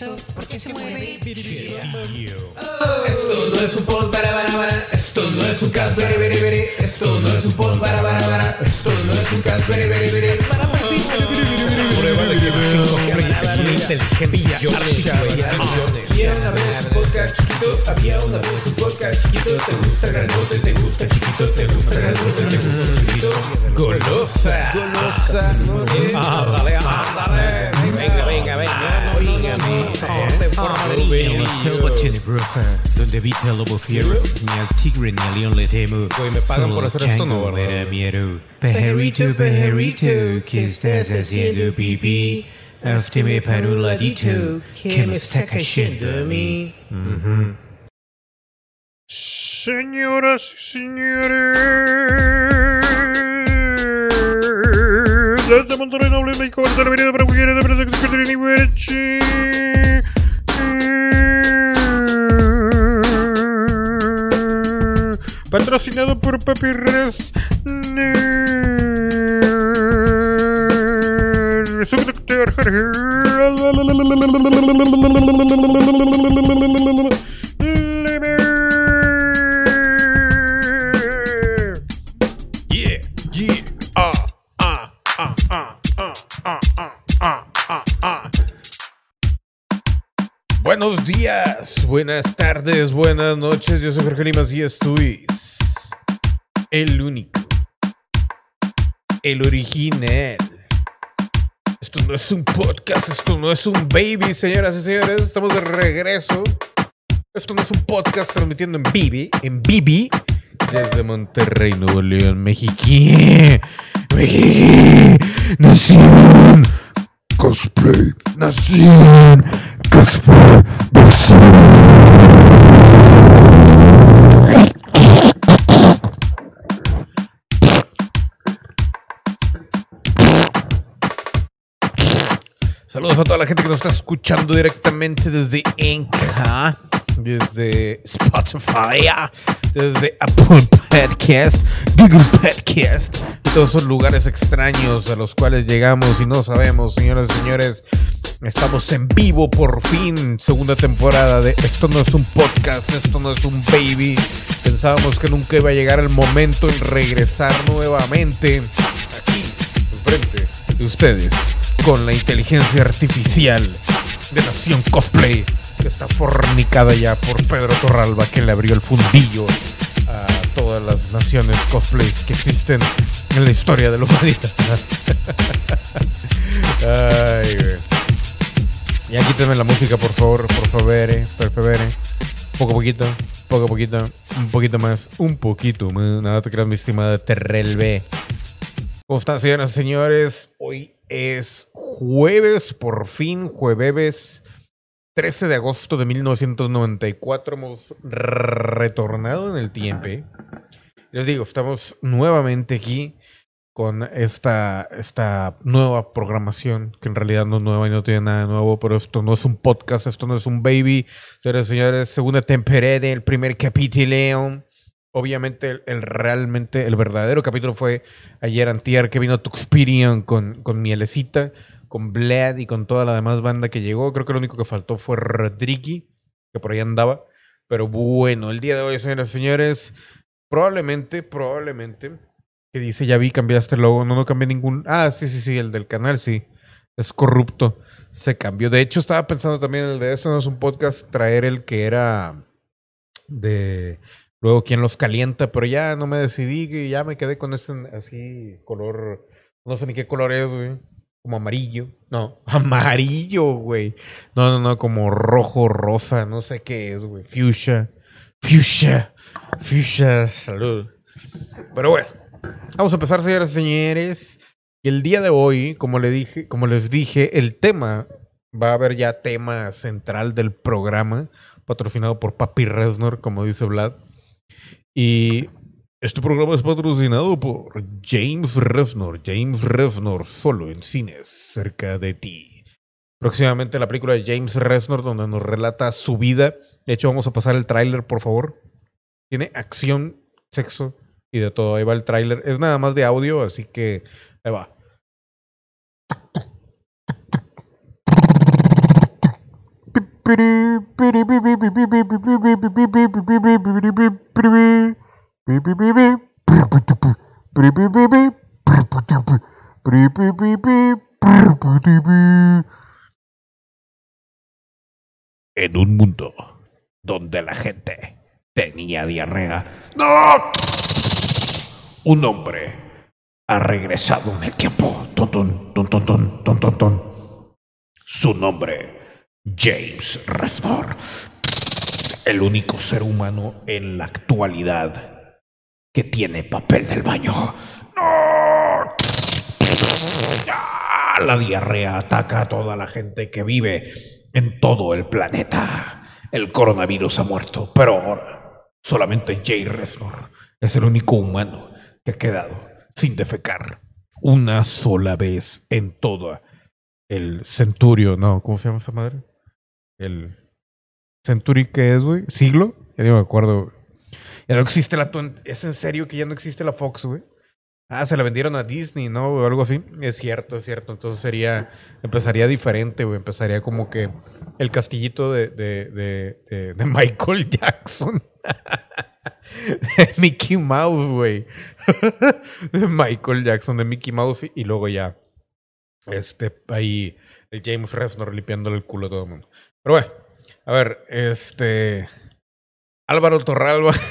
eso? ¿Por qué se mueve? Esto no es un pod para para para. Esto no es un cast very very. Esto no es un pod para para para. Esto no es un cast. Prueba de que una inteligencia Había una vez un podcast chiquito. Había una vez un podcast chiquito. Te gusta grandote, te gusta chiquito, te gusta grandote, te gusta chiquito. Golosa. Golosa, ¿no? Ándale, ándale. Venga, venga, venga. Oígame. De forma de En la selva tenebrosa, donde habita el lobo fiero, ni al tigre ni al león le temo. Güey, ¿me pagan por hacer esto? No. Pajarito, pajarito, ¿qué estás haciendo, pipí? Avtime parula ditu, shindami. Señoras señores, desde Monterrey Noble, México, Barcelona, Avenida para Mujeres, la Patrocinado por Papi Yeah, yeah, ah, ah, ah, ah, ah, ah, ah, ah, ah, ah. Buenos días, buenas tardes, buenas noches. Yo soy Jorge Limas y esto es el único, el original. Esto no es un podcast, esto no es un baby, señoras y señores. Estamos de regreso. Esto no es un podcast transmitiendo en Bibi, en Bibi, desde Monterrey, Nuevo León, México. México, nación, cosplay, nación, cosplay, Saludos a toda la gente que nos está escuchando directamente desde Enca, desde Spotify, desde Apple Podcast, Google Podcast todos esos lugares extraños a los cuales llegamos y no sabemos, señoras y señores. Estamos en vivo por fin, segunda temporada de Esto no es un podcast, esto no es un baby. Pensábamos que nunca iba a llegar el momento en regresar nuevamente aquí, enfrente de ustedes, con la inteligencia artificial de Nación Cosplay, que está fornicada ya por Pedro Torralba, que le abrió el fundillo a todas las naciones cosplay que existen en la historia de la humanidad. Ay, güey. Ya quítame la música, por favor, por favor, por favor. Poco a poquito, poco a poquito, un poquito más, un poquito más. Nada te creas, mi estimada Terrell B. ¿Cómo están, señoras y señores? Hoy es jueves, por fin, jueves 13 de agosto de 1994. Hemos retornado en el tiempo. Les digo, estamos nuevamente aquí con esta, esta nueva programación, que en realidad no es nueva y no tiene nada de nuevo, pero esto no es un podcast, esto no es un baby. Señoras y señores, segunda temporada del primer capítulo. Obviamente, el, realmente, el verdadero capítulo fue ayer antier que vino Tuxperion con, con Mielecita, con Blad y con toda la demás banda que llegó. Creo que lo único que faltó fue Rodrigui, que por ahí andaba. Pero bueno, el día de hoy, señoras y señores, probablemente, probablemente, que dice, ya vi, cambiaste el logo. No, no cambié ningún... Ah, sí, sí, sí, el del canal, sí. Es corrupto. Se cambió. De hecho, estaba pensando también el de eso, no es un podcast, traer el que era de... Luego, ¿quién los calienta? Pero ya no me decidí, que ya me quedé con ese así color... No sé ni qué color es, güey. Como amarillo. No, amarillo, güey. No, no, no, como rojo, rosa, no sé qué es, güey. Fuchsia. Fuchsia. Fuchsia. Salud. Pero bueno, vamos a empezar, señoras y señores. Y el día de hoy, como, le dije, como les dije, el tema, va a haber ya tema central del programa, patrocinado por Papi Resnor, como dice Vlad. Y este programa es patrocinado por James Resnor. James Resnor, solo en cines, cerca de ti. Próximamente la película de James Resnor, donde nos relata su vida. De hecho, vamos a pasar el tráiler, por favor. Tiene acción, sexo y de todo. Ahí va el tráiler. Es nada más de audio, así que ahí va. En un mundo donde la gente tenía diarrea. ¡No! Un hombre ha regresado en el tiempo. Ton, ton. Su nombre, James Reznor. El único ser humano en la actualidad que tiene papel del baño. ¡No! La diarrea ataca a toda la gente que vive en todo el planeta. El coronavirus ha muerto, pero ahora solamente Jay Reznor es el único humano que ha quedado sin defecar una sola vez en toda El Centurio, no, ¿cómo se llama esa madre? El Century, ¿qué es, güey? ¿Siglo? Ya no me acuerdo. Ya no existe la... ¿Es en serio que ya no existe la Fox, güey? Ah, se la vendieron a Disney, ¿no? O algo así. Es cierto, es cierto. Entonces sería... Empezaría diferente, güey. Empezaría como que el castillito de, de, de, de- Michael Jackson. de Mickey Mouse, güey. de Michael Jackson, de Mickey Mouse. Y luego ya... Este, ahí... El James Reznor limpiándole el culo a todo el mundo. Pero bueno, a ver, este. Álvaro Torralba.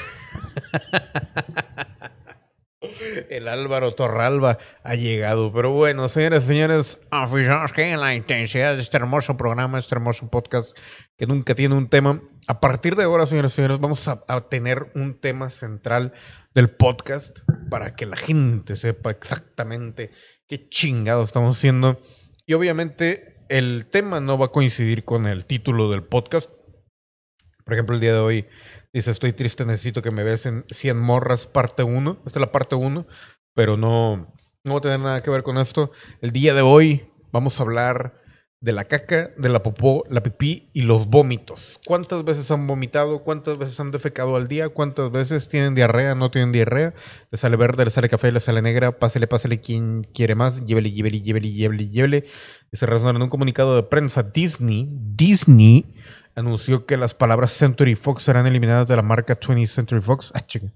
El Álvaro Torralba ha llegado. Pero bueno, señoras y señores, aficionados que en la intensidad de este hermoso programa, este hermoso podcast que nunca tiene un tema. A partir de ahora, señoras y señores, vamos a, a tener un tema central del podcast para que la gente sepa exactamente qué chingados estamos haciendo. Y obviamente el tema no va a coincidir con el título del podcast. Por ejemplo, el día de hoy dice, estoy triste, necesito que me besen 100 morras, parte 1. Esta es la parte 1, pero no, no va a tener nada que ver con esto. El día de hoy vamos a hablar de la caca, de la popó, la pipí y los vómitos. ¿Cuántas veces han vomitado? ¿Cuántas veces han defecado al día? ¿Cuántas veces tienen diarrea? ¿No tienen diarrea? Le sale verde, le sale café, le sale negra. Pásele, pásele quien quiere más. Llévele, llévele, llévele, llévele, llévele. Y se resonaron en un comunicado de prensa. Disney, Disney anunció que las palabras Century Fox serán eliminadas de la marca 20th Century Fox. Ah, chica.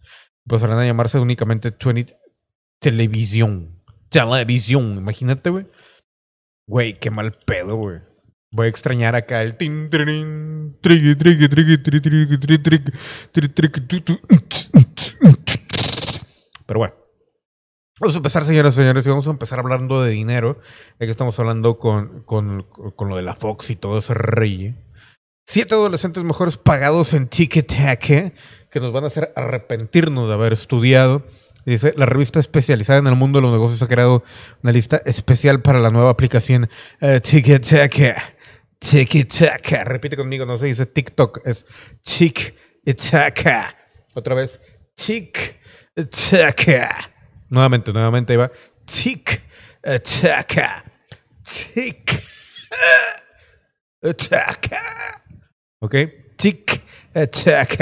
Pasarán a llamarse únicamente 20 Televisión. Televisión. Imagínate, güey. Güey, qué mal pedo, güey. Voy a extrañar acá el tin, trin, Pero bueno. Vamos a empezar, señoras y señores, y vamos a empezar hablando de dinero. Ya que estamos hablando con, con, con lo de la Fox y todo ese rey. Siete adolescentes mejores pagados en TikTok que nos van a hacer arrepentirnos de haber estudiado. Dice, la revista especializada en el mundo de los negocios ha creado una lista especial para la nueva aplicación TikTok. TikTok. Repite conmigo, no se dice TikTok, es TikTok. Otra vez, TikTok. Nuevamente, nuevamente, ahí va. TikTok. TikTok. ¿Ok? Tic-tac.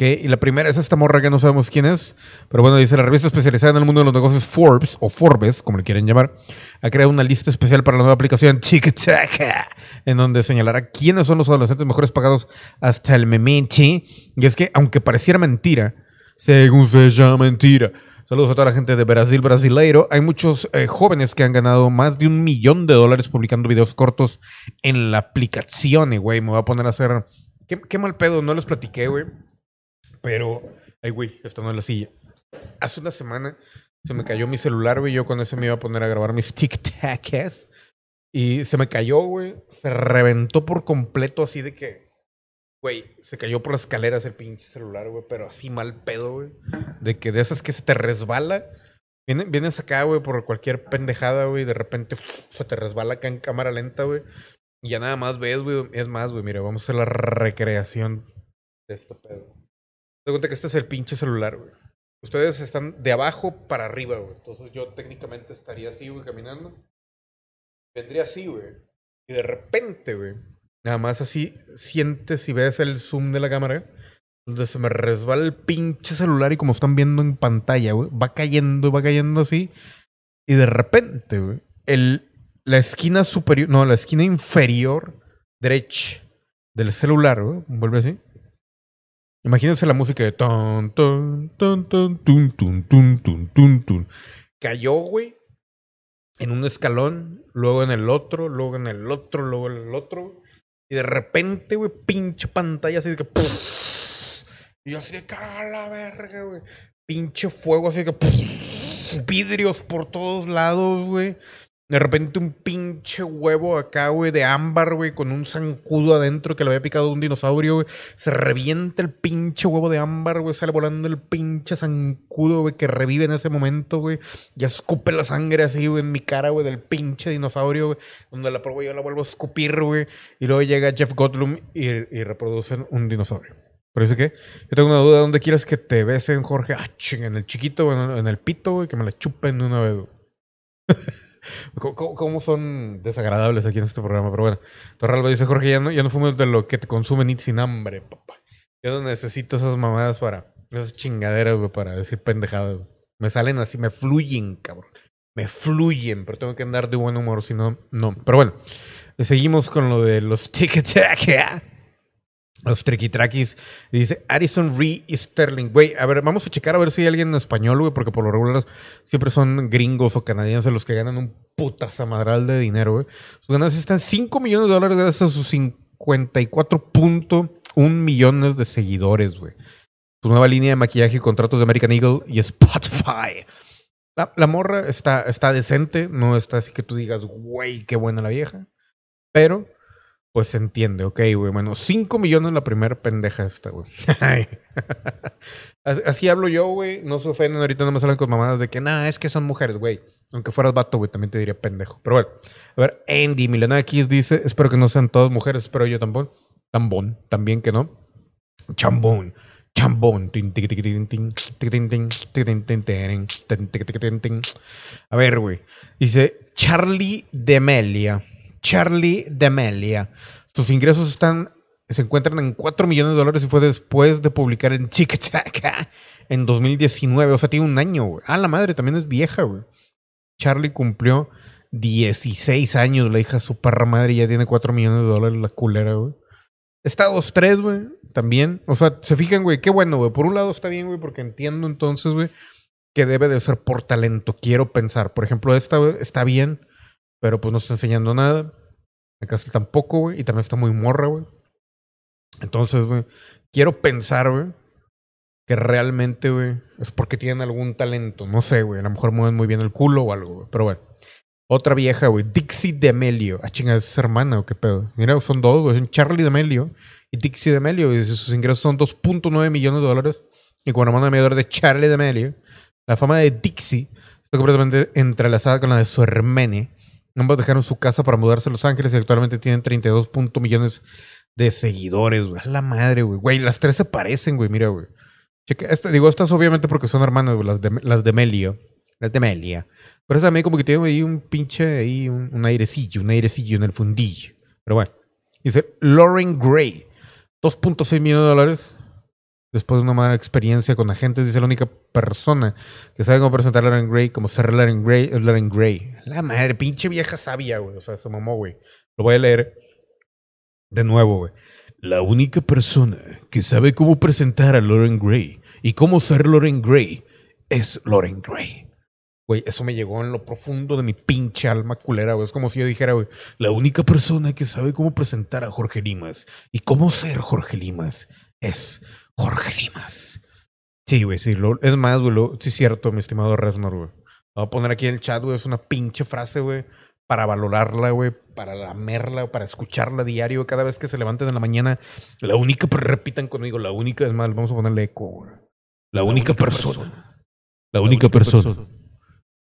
Y la primera es esta morra que no sabemos quién es. Pero bueno, dice la revista especializada en el mundo de los negocios Forbes, o Forbes, como le quieren llamar, ha creado una lista especial para la nueva aplicación Tic-tac, en donde señalará quiénes son los adolescentes mejores pagados hasta el momento. Y es que, aunque pareciera mentira, según se llama mentira. Saludos a toda la gente de Brasil, brasileiro. Hay muchos eh, jóvenes que han ganado más de un millón de dólares publicando videos cortos en la aplicación, y, güey. Me voy a poner a hacer... Qué, qué mal pedo, no les platiqué, güey. Pero... Ay, güey, esto no es la silla. Hace una semana se me cayó mi celular, güey. Yo con ese me iba a poner a grabar mis tic-tacs. Y se me cayó, güey. Se reventó por completo así de que... Güey, se cayó por las escaleras el pinche celular, güey, pero así mal pedo, güey. De que de esas que se te resbala. Vienes, acá, güey, por cualquier pendejada, güey, de repente se te resbala acá en cámara lenta, güey. Y ya nada más ves, güey. Es más, güey, mira, vamos a hacer la recreación de este pedo. Te cuenta que este es el pinche celular, güey. Ustedes están de abajo para arriba, güey. Entonces yo técnicamente estaría así, güey, caminando. Vendría así, güey. Y de repente, güey, nada más así sientes y ves el zoom de la cámara, donde se me resbala el pinche celular y como están viendo en pantalla, güey, va cayendo, va cayendo así. Y de repente, güey, el, la esquina superior, no, la esquina inferior derecha del celular, güey. Vuelve así. Imagínense la música de ton, ton, ton, ton, tun, tun, tun, tun, tun, tun. Cayó, güey, en un escalón, luego en el otro, luego en el otro, luego en el otro. Y de repente, güey, pinche pantalla así de que. ¡puf! Y yo así de caga la verga, güey. Pinche fuego así de que. Vidrios por todos lados, güey. De repente un pinche huevo acá, güey, de ámbar, güey, con un zancudo adentro que le había picado un dinosaurio, güey. Se revienta el pinche huevo de ámbar, güey. Sale volando el pinche zancudo, güey, que revive en ese momento, güey. Ya escupe la sangre así, güey, en mi cara, güey, del pinche dinosaurio, güey. Donde la pruebo yo la vuelvo a escupir, güey. Y luego llega Jeff Goldblum y, y reproducen un dinosaurio. Pero dice que yo tengo una duda. ¿Dónde quieres que te besen, Jorge? Ah, ching, en el chiquito, güey, en el pito, güey, que me la chupen de una vez, güey. ¿Cómo, son desagradables aquí en este programa? Pero bueno, Torralba dice, Jorge, ya no, ya no fumes de lo que te consume ni sin hambre, papá. Yo no necesito esas mamadas para, esas chingaderas, güey, para decir pendejadas. Me salen así, me fluyen, cabrón. Me fluyen, pero tengo que andar de buen humor, si no, no. Pero bueno, seguimos con lo de los tickets. Los triquitraquis. Dice Addison Ree Sterling. Güey, a ver, vamos a checar a ver si hay alguien en español, güey, porque por lo regular siempre son gringos o canadienses los que ganan un putazamadral de dinero, güey. Sus ganancias están 5 millones de dólares gracias a sus 54.1 millones de seguidores, güey. Su nueva línea de maquillaje y contratos de American Eagle y Spotify. La, la morra está, está decente, no está así que tú digas, güey, qué buena la vieja. Pero pues se entiende, ok, güey. Bueno, 5 millones la primera pendeja esta, güey. así, hablo yo, güey. No se ofenden, ahorita no me salen con mamadas de que, nada, es que son mujeres, güey. Aunque fueras vato, güey, también te diría pendejo. Pero bueno, a ver, Andy Milenakis dice, espero que no sean todas mujeres, espero yo tambón. Tambón, también que no. Chambón. Chambón. A ver, güey. Dice Charlie Demelia. Charlie Demelia. Sus ingresos están, se encuentran en 4 millones de dólares y fue después de publicar en TikTok en 2019. O sea, tiene un año, güey. Ah, la madre también es vieja, güey. Charlie cumplió 16 años, la hija su perra madre, ya tiene 4 millones de dólares la culera, güey. Está 2-3, güey, también. O sea, se fijan, güey, qué bueno, güey. Por un lado está bien, güey, porque entiendo entonces, güey, que debe de ser por talento. Quiero pensar. Por ejemplo, esta güey, está bien, pero pues no está enseñando nada. Está tampoco, güey, y también está muy morra, güey. Entonces, güey, quiero pensar, güey, que realmente, güey, es porque tienen algún talento. No sé, güey. A lo mejor mueven muy bien el culo o algo, güey. Pero bueno. Otra vieja, güey. Dixie D'Amelio. Ah, chinga, ¿es hermana o qué pedo? Mira, son dos, güey. Son Charlie D'Amelio y Dixie D'Amelio. Y sus ingresos son 2.9 millones de dólares. Y como hermana mayor de Charlie D'Amelio, la fama de Dixie está completamente entrelazada con la de su hermene. Ambos dejaron su casa para mudarse a Los Ángeles y actualmente tienen 32 punto millones de seguidores, güey. La madre, güey. Güey, las tres se parecen, güey. Mira, güey. Checa, esta- digo, estas obviamente porque son hermanas, güey, las de, las de Melio. Las de Melia. Pero esa también como que tiene ahí un pinche, ahí un airecillo, un airecillo en el fundillo. Pero bueno. Dice Lauren Gray. 2.6 millones de dólares. Después de una mala experiencia con agentes, dice la única persona que sabe cómo presentar a Lauren Gray como ser Lauren Gray es Lauren Gray. La madre, pinche vieja sabia, güey. O sea, se mamó, güey. Lo voy a leer de nuevo, güey. La única persona que sabe cómo presentar a Lauren Gray y cómo ser Lauren Gray es Lauren Gray. Güey, eso me llegó en lo profundo de mi pinche alma culera, güey. Es como si yo dijera, güey, la única persona que sabe cómo presentar a Jorge Limas y cómo ser Jorge Limas es Jorge Limas. Sí, güey, sí. lo- es más, güey, lo- sí es cierto, mi estimado Resnor, güey. Lo voy a poner aquí en el chat, güey. Es una pinche frase, güey, para valorarla, güey, para lamerla, para escucharla diario, cada vez que se levanten en la mañana. La única, pero repitan conmigo, la única, es más, vamos a ponerle eco, güey. La única persona, la única persona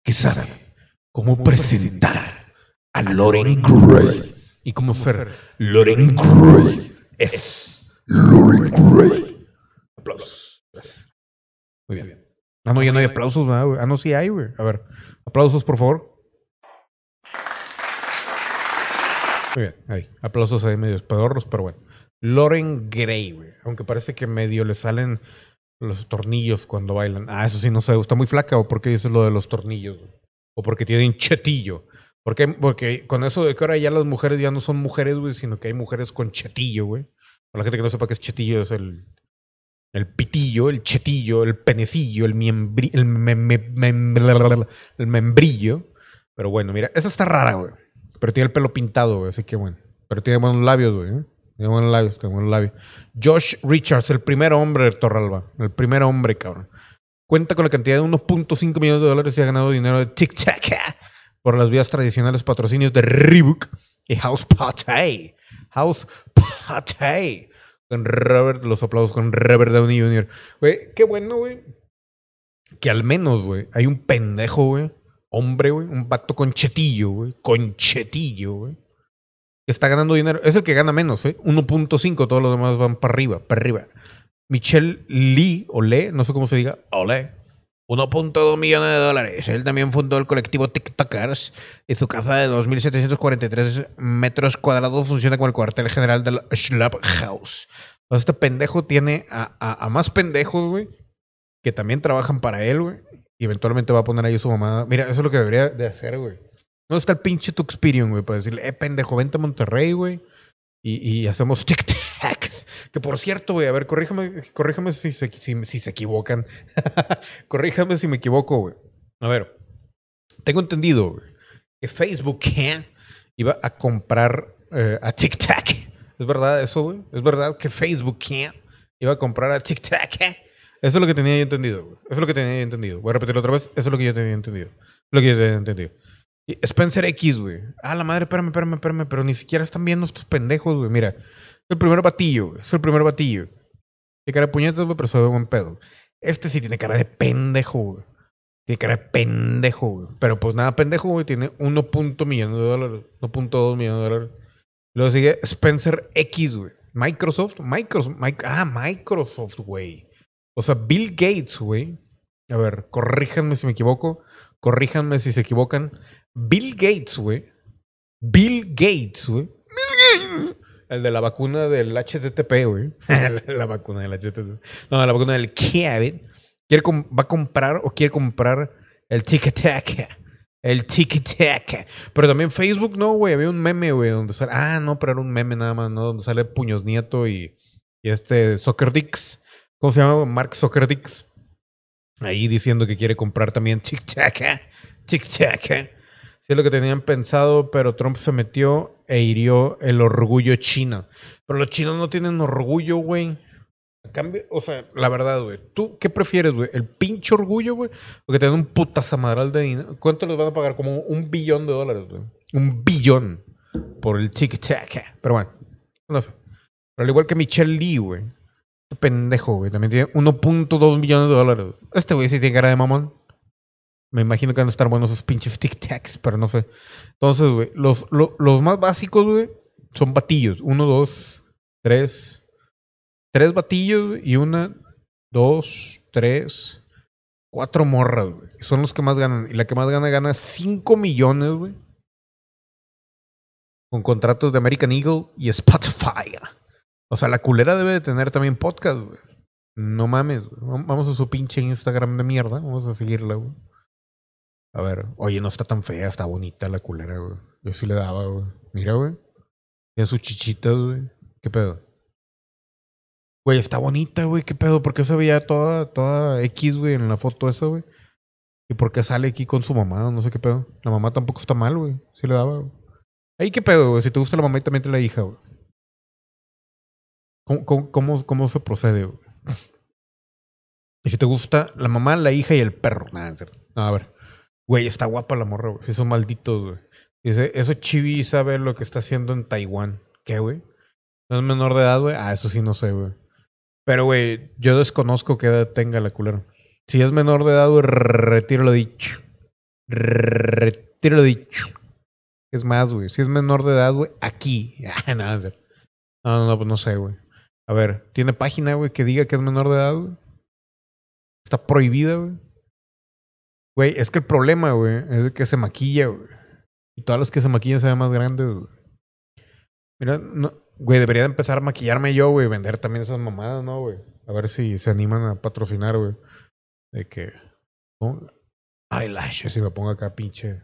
que sabe cómo presentar a Lauren Gray y cómo ser Lauren Gray es Lauren Gray. Aplausos. Gracias. Muy bien. Ah, no, ya no hay aplausos, ¿verdad, güey? Ah, no, sí hay, güey. A ver, aplausos, por favor. Muy bien, ahí. Aplausos ahí medio pedorros, pero bueno. Lauren Gray, güey. Aunque parece que medio le salen los tornillos cuando bailan. Ah, eso sí, no sé. ¿Está muy flaca o por qué dices lo de los tornillos? güey? O porque tienen chetillo. ¿Por qué? Porque con eso de que ahora ya las mujeres ya no son mujeres, güey, sino que hay mujeres con chetillo, güey. Para la gente que no sepa qué es chetillo, es el, el pitillo, el chetillo, el penecillo, el, miembri, el, mem- mem- mem- el membrillo. Pero bueno, mira, esa está rara, güey. Pero tiene el pelo pintado, güey, así que bueno. Pero tiene buenos labios, güey. ¿eh? Tiene buenos labios, tiene buenos labios. Josh Richards, el primer hombre de Torralba. El primer hombre, cabrón. Cuenta con la cantidad de 1.5 millones de dólares y ha ganado dinero de Tic ah, por las vías tradicionales patrocinios de Reebok y House Party. House Party. Con Robert, los aplausos con Robert Downey Jr. Güey, qué bueno, güey. Que al menos, güey, hay un pendejo, güey. Hombre, güey. Un vato con chetillo, güey. Con chetillo, güey. Está ganando dinero. Es el que gana menos, ¿eh? 1.5. Todos los demás van para arriba, para arriba. Michelle Lee, o Le, no sé cómo se diga. Ole. 1.2 millones de dólares. Él también fundó el colectivo TikTokers y su casa de 2.743 metros cuadrados funciona como el cuartel general del Schlap House. Entonces, este pendejo tiene a, a- más pendejos, güey, que también trabajan para él, güey. Y eventualmente va a poner ahí su mamá. Mira, eso es lo que debería de hacer, güey. No está el pinche Tuxperion, güey, para decirle, eh, pendejo, vente a Monterrey, güey. Y, hacemos tic-tacs. Que por cierto, güey, a ver, corríjame, corríjame si se, si, se equivocan. corríjame si me equivoco, güey. A ver, tengo entendido, que Facebook ¿eh? iba a comprar eh, a TikTok. ¿Es verdad eso, güey? ¿Es verdad que Facebook ¿eh? iba a comprar a TikTok? ¿eh? Eso es lo que tenía entendido, güey. Eso es lo que tenía entendido. Voy a repetirlo otra vez. Eso es lo que yo tenía entendido. Lo que yo tenía entendido. Spencer X, güey. Ah, la madre, espérame, espérame, espérame. Pero ni siquiera están viendo estos pendejos, güey. Mira, es el primer batillo, güey. Es el primer batillo. Tiene cara de puñetas, güey, pero se ve buen pedo. Este sí tiene cara de pendejo, güey. Tiene cara de pendejo, güey. Pero pues nada, pendejo, güey. Tiene 1. punto millones de dólares. 1.2 millones de dólares. Luego sigue Spencer X, güey. Microsoft. Microsoft. Mic- ah, Microsoft, güey. O sea, Bill Gates, güey. A ver, corríjanme si me equivoco. Corríjanme si se equivocan. Bill Gates, güey. Bill Gates, güey. Bill Gates. El de la vacuna del HTTP, güey. la vacuna del HTTP. No, la vacuna del COVID. Quiere va a comprar o quiere comprar el tic-tac. El tic-tac. Pero también Facebook, no, güey. Había un meme, güey, donde sale. Ah, no, pero era un meme nada más, ¿no? Donde sale Puños Nieto y, y este Soccer Dix. ¿Cómo se llama? Mark Soccer Dix. Ahí diciendo que quiere comprar también tic-tac. ¿eh? Tic-tac. Sí es lo que tenían pensado, pero Trump se metió e hirió el orgullo chino. Pero los chinos no tienen orgullo, güey. Cambio, o sea, la verdad, güey. ¿Tú qué prefieres, güey? ¿El pinche orgullo, güey? O que te den un putazamadral de dinero. ¿Cuánto les van a pagar? Como un billón de dólares, güey. Un billón por el tic-tac. ¿eh? Pero bueno, no sé. Pero al igual que Michelle Lee, güey. Este pendejo, güey. También tiene 1.2 millones de dólares. Este güey sí tiene cara de mamón. Me imagino que van a estar buenos esos pinches tic-tacs, pero no sé. Entonces, güey, los, lo- los más básicos, güey, son batillos. Uno, dos, tres. Tres batillos güey, y una, dos, tres, cuatro morras, güey. Son los que más ganan. Y la que más gana, gana 5 millones, güey. Con contratos de American Eagle y Spotify. O sea, la culera debe de tener también podcast, güey. No mames, güey. Vamos a su pinche Instagram de mierda. Vamos a seguirla, güey. A ver, oye, no está tan fea, está bonita la culera, güey. Yo sí le daba, güey. Mira, güey. Tiene sus chichitas, güey. ¿Qué pedo? Güey, está bonita, güey. ¿Qué pedo? ¿Por qué se veía toda, toda X, güey, en la foto esa, güey? ¿Y por qué sale aquí con su mamá? No sé qué pedo. La mamá tampoco está mal, güey. Sí le daba, güey. Ahí, ¿qué pedo, güey? Si te gusta la mamá y también te la hija, güey. ¿Cómo, cómo, cómo, se procede, güey? Y si te gusta la mamá, la hija y el perro. Nada, en serio. No, a ver. Güey, está guapa la morra, güey. Sí, son malditos, güey. Dice, eso Chibi sabe lo que está haciendo en Taiwán. ¿Qué, güey? ¿No es menor de edad, güey? Ah, eso sí no sé, güey. Pero, güey, yo desconozco qué edad tenga la culera. Si es menor de edad, güey, retiro lo dicho. Retiro lo dicho. Es más, güey. Si es menor de edad, güey, aquí. Ah. No, no, no, pues no sé, güey. A ver, ¿tiene página, güey, que diga que es menor de edad, güey? Está prohibida, güey. Güey, es que el problema, güey, es que se maquilla, güey. Y todas las que se maquillan se ven más grandes, güey. Mira, no, güey, debería de empezar a maquillarme yo, güey, vender también esas mamadas, ¿no, güey? A ver si se animan a patrocinar, güey. De que. ¿no? Eyelashes y me pongo acá, pinche.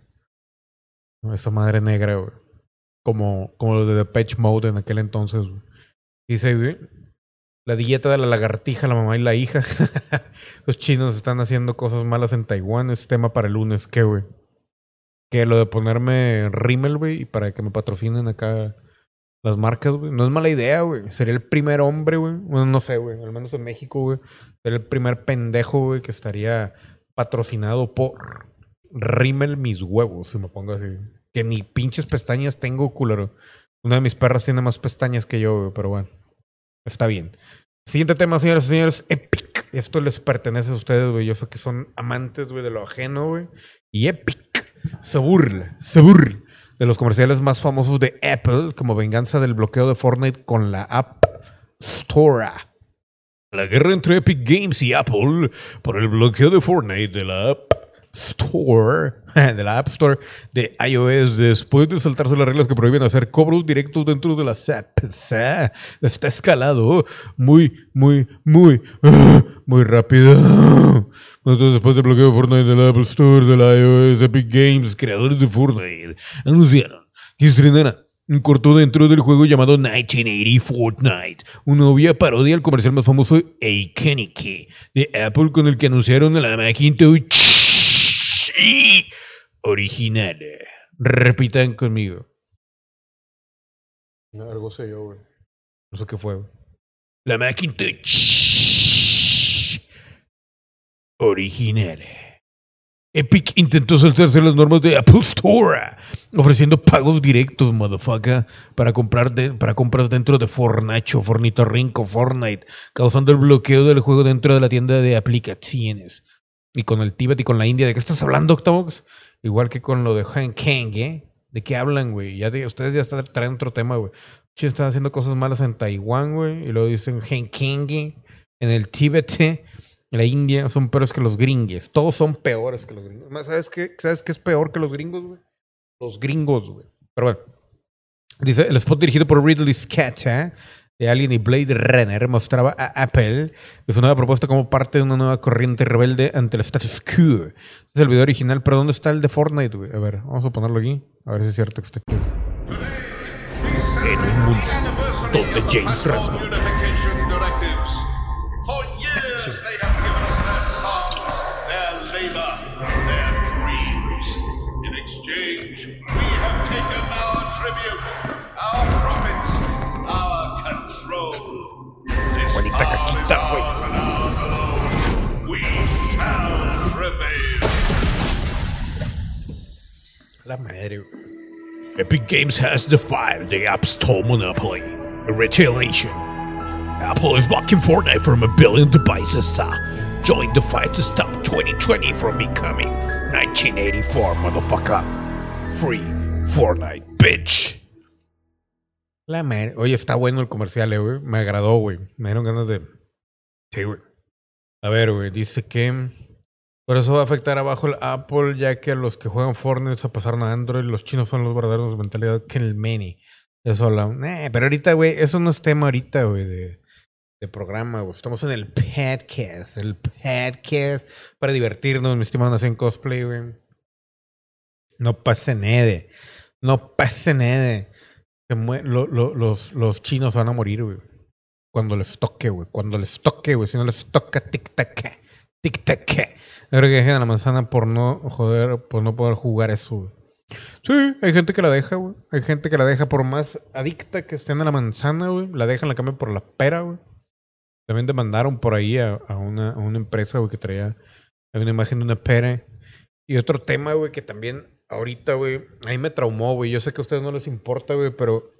¿no? Esa madre negra, güey. Como, como los de Depeche Mode en aquel entonces, güey. Dice, güey, la dieta de la lagartija, la mamá y la hija. Los chinos están haciendo cosas malas en Taiwán. Es tema para el lunes. ¿Qué, güey? Que lo de ponerme rímel, güey, y para que me patrocinen acá las marcas, güey. No es mala idea, güey. Sería el primer hombre, güey. Bueno, no sé, güey. Al menos en México, güey. Sería el primer pendejo, güey, que estaría patrocinado por rímel mis huevos, si me pongo así. Que ni pinches pestañas tengo, culero. Una de mis perras tiene más pestañas que yo, güey, pero bueno. Está bien. Siguiente tema, señoras y señores. Epic. Esto les pertenece a ustedes, güey. Yo sé que son amantes, güey, de lo ajeno, güey. Y Epic se burla, se burla de los comerciales más famosos de Apple como venganza del bloqueo de Fortnite con la App Store. La guerra entre Epic Games y Apple por el bloqueo de Fortnite de la App Store, de la App Store de iOS, después de saltarse las reglas que prohíben hacer cobros directos dentro de las apps, está escalado muy, muy, muy, muy rápido. Entonces, después del bloqueo de Fortnite de la Apple Store de la iOS, Epic Games, creadores de Fortnite, anunciaron que estrenarán un corto dentro del juego llamado 1980 Fortnite, una obvia parodia al comercial más famoso A Kenny de Apple con el que anunciaron la Macintosh original. Repitan conmigo. No, algo sé yo, güey. No sé qué fue. güey. La Macintosh original. Epic intentó saltarse las normas de Apple Store, ofreciendo pagos directos, motherfucker, para, comprar de- para compras dentro de Fornacho, Fornitorrinco, Fortnite, causando el bloqueo del juego dentro de la tienda de aplicaciones. Y con el Tíbet y con la India, ¿de qué estás hablando, Octavox? Igual que con lo de Hong Kong, ¿eh? ¿De qué hablan, güey? Ya de- ustedes ya están traen otro tema, güey. Chinos están haciendo cosas malas en Taiwán, güey, y luego dicen ¿eh? en el Tíbet, ¿eh? en la India, son peores que los gringues. Todos son peores que los gringos. ¿Sabes qué? ¿Sabes qué es peor que los gringos, güey? Los gringos, güey. Pero bueno. Dice, el spot dirigido por Ridley Scott, ¿eh? De Alien y Blade Runner mostraba a Apple de su nueva propuesta como parte de una nueva corriente rebelde ante el status quo. Este es el video original, pero ¿dónde está el de Fortnite, güey? A ver, vamos a ponerlo aquí. A ver si es cierto que está aquí. En un mundo donde James Rasmussen La madre, güey. Epic Games has defied the App Store monopoly. Retaliation. Apple is blocking Fortnite from a billion devices. Uh, join the fight to stop 2020 from becoming 1984, motherfucker. Free Fortnite, bitch. La madre. Oye, está bueno el comercial, eh, güey. Me agradó, güey. Me dieron ganas de. Sí, güey. A ver, güey. Dice que. Por eso va a afectar abajo el Apple, ya que los que juegan Fortnite se pasaron a Android. Los chinos son los verdaderos de mentalidad que el Mini. Eso. Eh, pero ahorita, güey, eso no es tema ahorita, güey, de, programa, güey. Estamos en el podcast. El podcast para divertirnos, mi estimado Nación Cosplay, güey. No pasa nada. No pasa nada. Lo- lo- los, los chinos van a morir, güey. Cuando les toque, güey. Cuando les toque, güey. Si no les toca, tic-tac. Tic-tac. Creo que dejen a la manzana por no joder, por no poder jugar eso, güey. Sí, hay gente que la deja, güey. Hay gente que la deja por más adicta que estén a la manzana, güey. La dejan, la cambian por la pera, güey. También demandaron por ahí a, una, a una empresa, güey, que traía una imagen de una pera. Y otro tema, güey, que también ahorita, güey, ahí me traumó, güey. Yo sé que a ustedes no les importa, güey, pero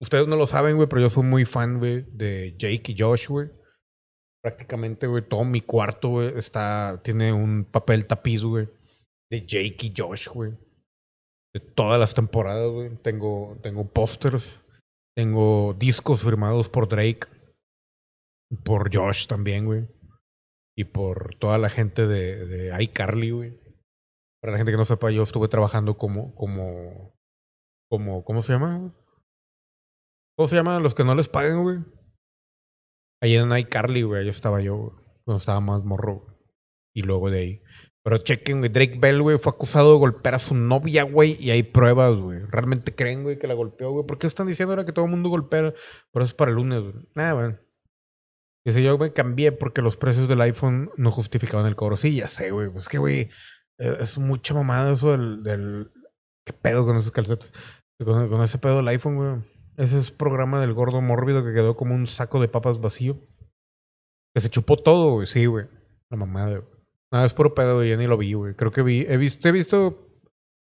ustedes no lo saben, güey, pero yo soy muy fan, güey, de Jake y Josh, güey. Prácticamente, güey, todo mi cuarto, güey, está, tiene un papel tapiz, güey, de Jake y Josh, güey. De todas las temporadas, güey. Tengo, tengo pósters, tengo discos firmados por Drake, por Josh también, güey. Y por toda la gente de, iCarly, güey. Para la gente que no sepa, yo estuve trabajando como, como, como, ¿cómo se llama? ¿Cómo se llaman los que no les pagan, güey? Ahí en iCarly, güey, ahí estaba yo, güey. Cuando estaba más morro, güey. Y luego de ahí. Pero chequen, güey, Drake Bell, güey, fue acusado de golpear a su novia, güey, y hay pruebas, güey. ¿Realmente creen, güey, que la golpeó, güey? ¿Por qué están diciendo ahora que todo el mundo golpea? Pero eso es para el lunes, güey. Nada, bueno. Dice, yo me cambié porque los precios del iPhone no justificaban el cobro. Sí, ya sé, güey. Pues es que, güey, eh, es mucha mamada eso del, del... ¿Qué pedo con esos calcetas? Con, con ese pedo del iPhone, güey. Ese es programa del gordo mórbido que quedó como un saco de papas vacío. Que se chupó todo, güey. Sí, güey. La mamada, güey. No, es puro pedo, güey. Yo ni lo vi, güey. Creo que vi... He visto... He visto...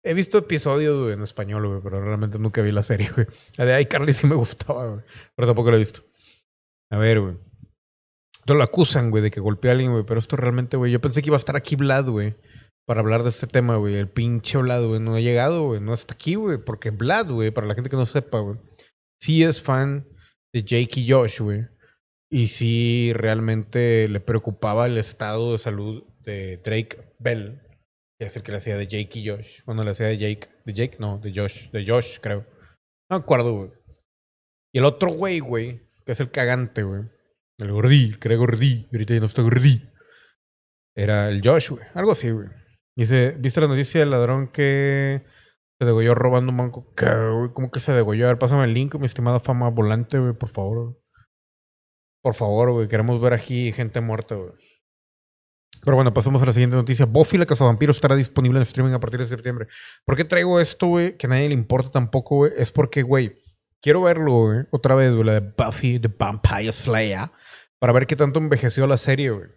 He visto episodios, güey, en español, güey. Pero realmente nunca vi la serie, güey. La de iCarly sí me gustaba, güey. Pero tampoco la he visto. A ver, güey. Entonces lo acusan, güey, de que golpeó a alguien, güey. Pero esto realmente, güey. Yo pensé que iba a estar aquí Vlad, güey. Para hablar de este tema, güey. El pinche Vlad, güey. No ha llegado, güey. No está aquí, güey. Porque Vlad, güey, para la gente que no sepa, güey. Sí es fan de Jake y Josh, güey. Y sí realmente le preocupaba el estado de salud de Drake Bell. Que es el que le hacía de Jake y Josh. Bueno, le hacía de Jake. ¿De Jake? No, de Josh. De Josh, creo. No me acuerdo, güey. Y el otro güey, güey. Que es el cagante, güey. El gordí, el que era gordí. Ahorita ya no está gordí. Era el Josh, güey. Algo así, güey. Dice, ¿viste la noticia del ladrón que se degolló robando un banco? ¿Qué, güey? ¿Cómo que se degolló? A ver, pásame el link, mi estimada fama volante, güey, por favor. Por favor, güey. Queremos ver aquí gente muerta, güey. Pero bueno, pasamos a la siguiente noticia. Buffy la Cazavampiros estará disponible en streaming a partir de septiembre. ¿Por qué traigo esto, güey? Que a nadie le importa tampoco, güey. Es porque, güey, quiero verlo, güey. Otra vez, güey, la de Buffy the Vampire Slayer. Para ver qué tanto envejeció la serie, güey.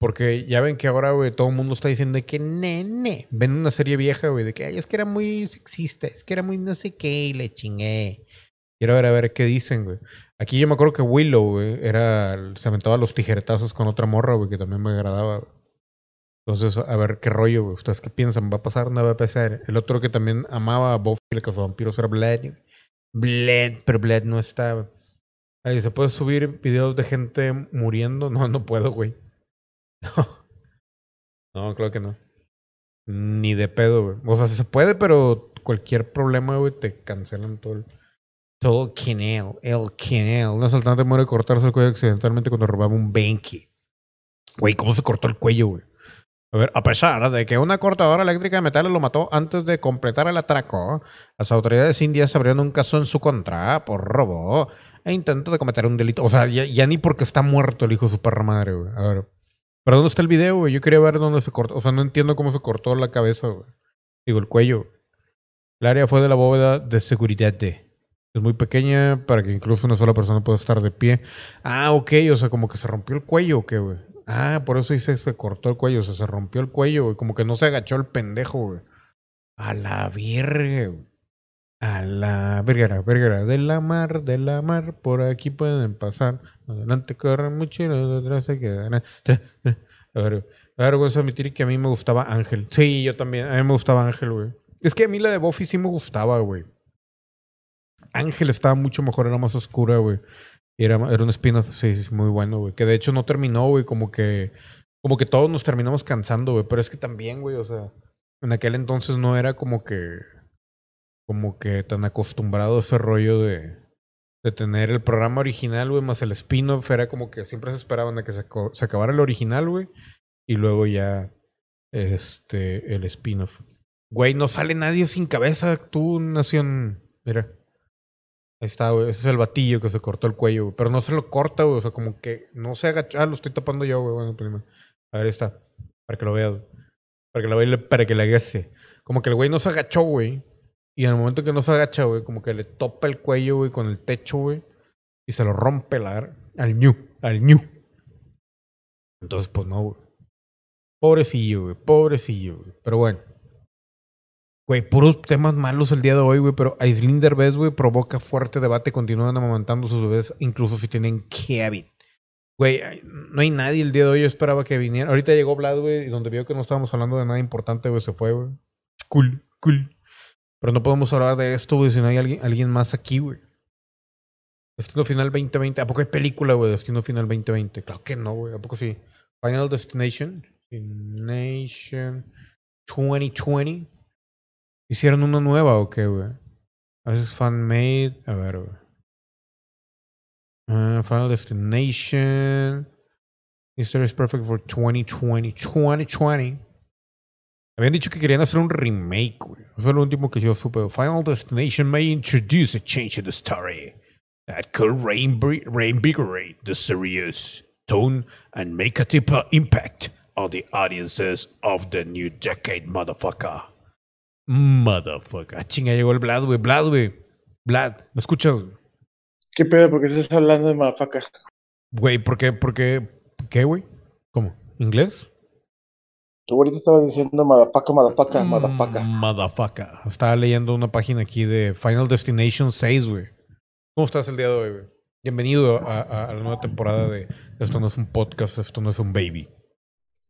Porque ya ven que ahora, todo el mundo está diciendo de que nene. Ven una serie vieja, güey, de que ay, es que era muy sexista, es que era muy no sé qué y le chingué. Quiero ver a ver qué dicen, güey. Aquí yo me acuerdo que Willow, era. Se aventaba los tijeretazos con otra morra, güey, que también me agradaba. Entonces, a ver qué rollo, güey. ¿Ustedes qué piensan? ¿Va a pasar? ¿No va a pasar? El otro que también amaba a Buffy el cazavampiros era Bled. Bled, pero Bled no güey. Ahí, ¿se puede subir videos de gente muriendo? No, no puedo, güey. No. No, claro que no. Ni de pedo, güey. O sea, se puede, pero cualquier problema, güey, te cancelan todo el... Todo el canal, el canal. Un asaltante muere de cortarse el cuello accidentalmente cuando robaba un Benki. Güey, ¿cómo se cortó el cuello, güey? A ver, a pesar de que una cortadora eléctrica de metales lo mató antes de completar el atraco, las autoridades indias abrieron un caso en su contra por robo e intento de cometer un delito. O sea, ya, ya ni porque está muerto el hijo de su perra madre, güey. A ver. ¿Pero dónde está el video, güey? Yo quería ver dónde se cortó. O sea, no entiendo cómo se cortó la cabeza, güey. Digo, el cuello. El área fue de la bóveda de seguridad de. Es muy pequeña para que incluso una sola persona pueda estar de pie. Ah, ok. O sea, como que se rompió el cuello, ¿o qué, güey? Ah, por eso dice se cortó el cuello. O sea, se rompió el cuello, güey. Como que no se agachó el pendejo, güey. A la virgen, güey. A la vergara, vergara. De la mar, de la mar. Por aquí pueden pasar. Adelante corren mucho y los de atrás se quedan. A ver, a ver, voy a admitir que a mí me gustaba Ángel. Sí, yo también. A mí me gustaba Ángel, güey. Es que a mí la de Buffy sí me gustaba, güey. Ángel estaba mucho mejor, era más oscura, güey. Era, era un spin-off, sí, sí, muy bueno, güey. Que de hecho no terminó, güey. Como que, como que todos nos terminamos cansando, güey. Pero es que también, güey, o sea, en aquel entonces no era como que, como que tan acostumbrado a ese rollo de, de tener el programa original, güey, más el spin-off. Era como que siempre se esperaban a que se, acabara el original, güey. Y luego ya, este, el spin-off. Güey, no sale nadie sin cabeza. Tú, Nación. Mira. Ahí está, güey. Ese es el batillo que se cortó el cuello, güey. Pero no se lo corta, güey. O sea, como que no se agacha. Ah, lo estoy tapando yo, güey. Bueno, primero. A ver, ahí está. Para que lo veas. Para que lo veas, para que le hagas. Como que el güey no se agachó, güey. Y en el momento que no se agacha, güey, como que le topa el cuello, güey, con el techo, güey. Y se lo rompe la, al ñu. Al ñu. Entonces, pues no, güey. Pobrecillo, güey. Pobrecillo, güey. Pero bueno. Güey, puros temas malos el día de hoy, güey. Pero Aislinn Derbez, güey, provoca fuerte debate. Continúan amamantando sus bebés, incluso si tienen Kevin. Güey, no hay nadie el día de hoy. Yo esperaba que viniera. Ahorita llegó Vlad, güey, y donde vio que no estábamos hablando de nada importante, güey, se fue, güey. Cool, cool. Pero no podemos hablar de esto, güey, si no hay alguien, alguien más aquí, güey. Destino Final 2020. ¿A poco hay película, güey? Destino Final 2020. Claro que no, güey. ¿A poco sí? Final Destination. Destination 2020. ¿Hicieron una nueva o qué, güey? A veces fan-made. A ver, güey. Ah, Final Destination. History is perfect for 2020. 2020. Habían dicho que querían hacer un remake, güey. Eso es lo último que yo supe. Final Destination may introduce a change in the story that could reinvi- reinvigorate the serious tone and make a deeper impact on the audiences of the new decade, motherfucker. Motherfucker. Chinga, llegó el Vlad, güey. Vlad, güey. Vlad, ¿me escuchas? ¿Qué pedo? ¿Por qué estás hablando de mafaca? Güey, ¿por qué? ¿Por qué? ¿Qué, güey? ¿Cómo? ¿Inglés? Tú ahorita estabas diciendo madapaca, madapaca, Mm, madapaca. Motherfucker. Estaba leyendo una página aquí de Final Destination 6, güey. ¿Cómo estás el día de hoy, güey? Bienvenido a, a- a la nueva temporada de Esto no es un podcast, esto no es un baby.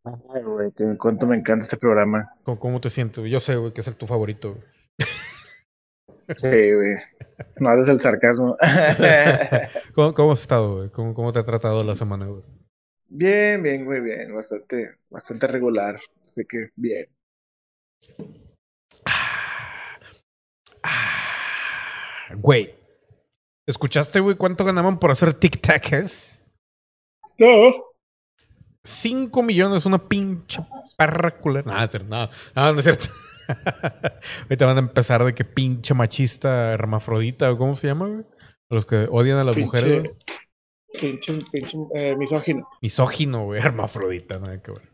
Ay, güey, que cuánto me encanta este programa. ¿Cómo, cómo te sientes? Yo sé, güey, que es el tu favorito. güey. Sí, güey. No haces el sarcasmo. ¿Cómo, cómo has estado, güey? ¿Cómo, ¿Cómo te ha tratado la semana, güey? Bien, bien, muy bien. Bastante, bastante regular. Así que bien. Ah, Güey. ¿Escuchaste, güey, cuánto ganaban por hacer tic-tacs? No. 5 millones, una pinche perra culera. No, es cierto, no, no, no es cierto. Ahorita van a empezar de que pinche machista hermafrodita, o cómo se llama, güey. Los que odian a las mujeres. Pinche, pinche eh, misógino. Misógino, güey, hermafrodita, nada que ver.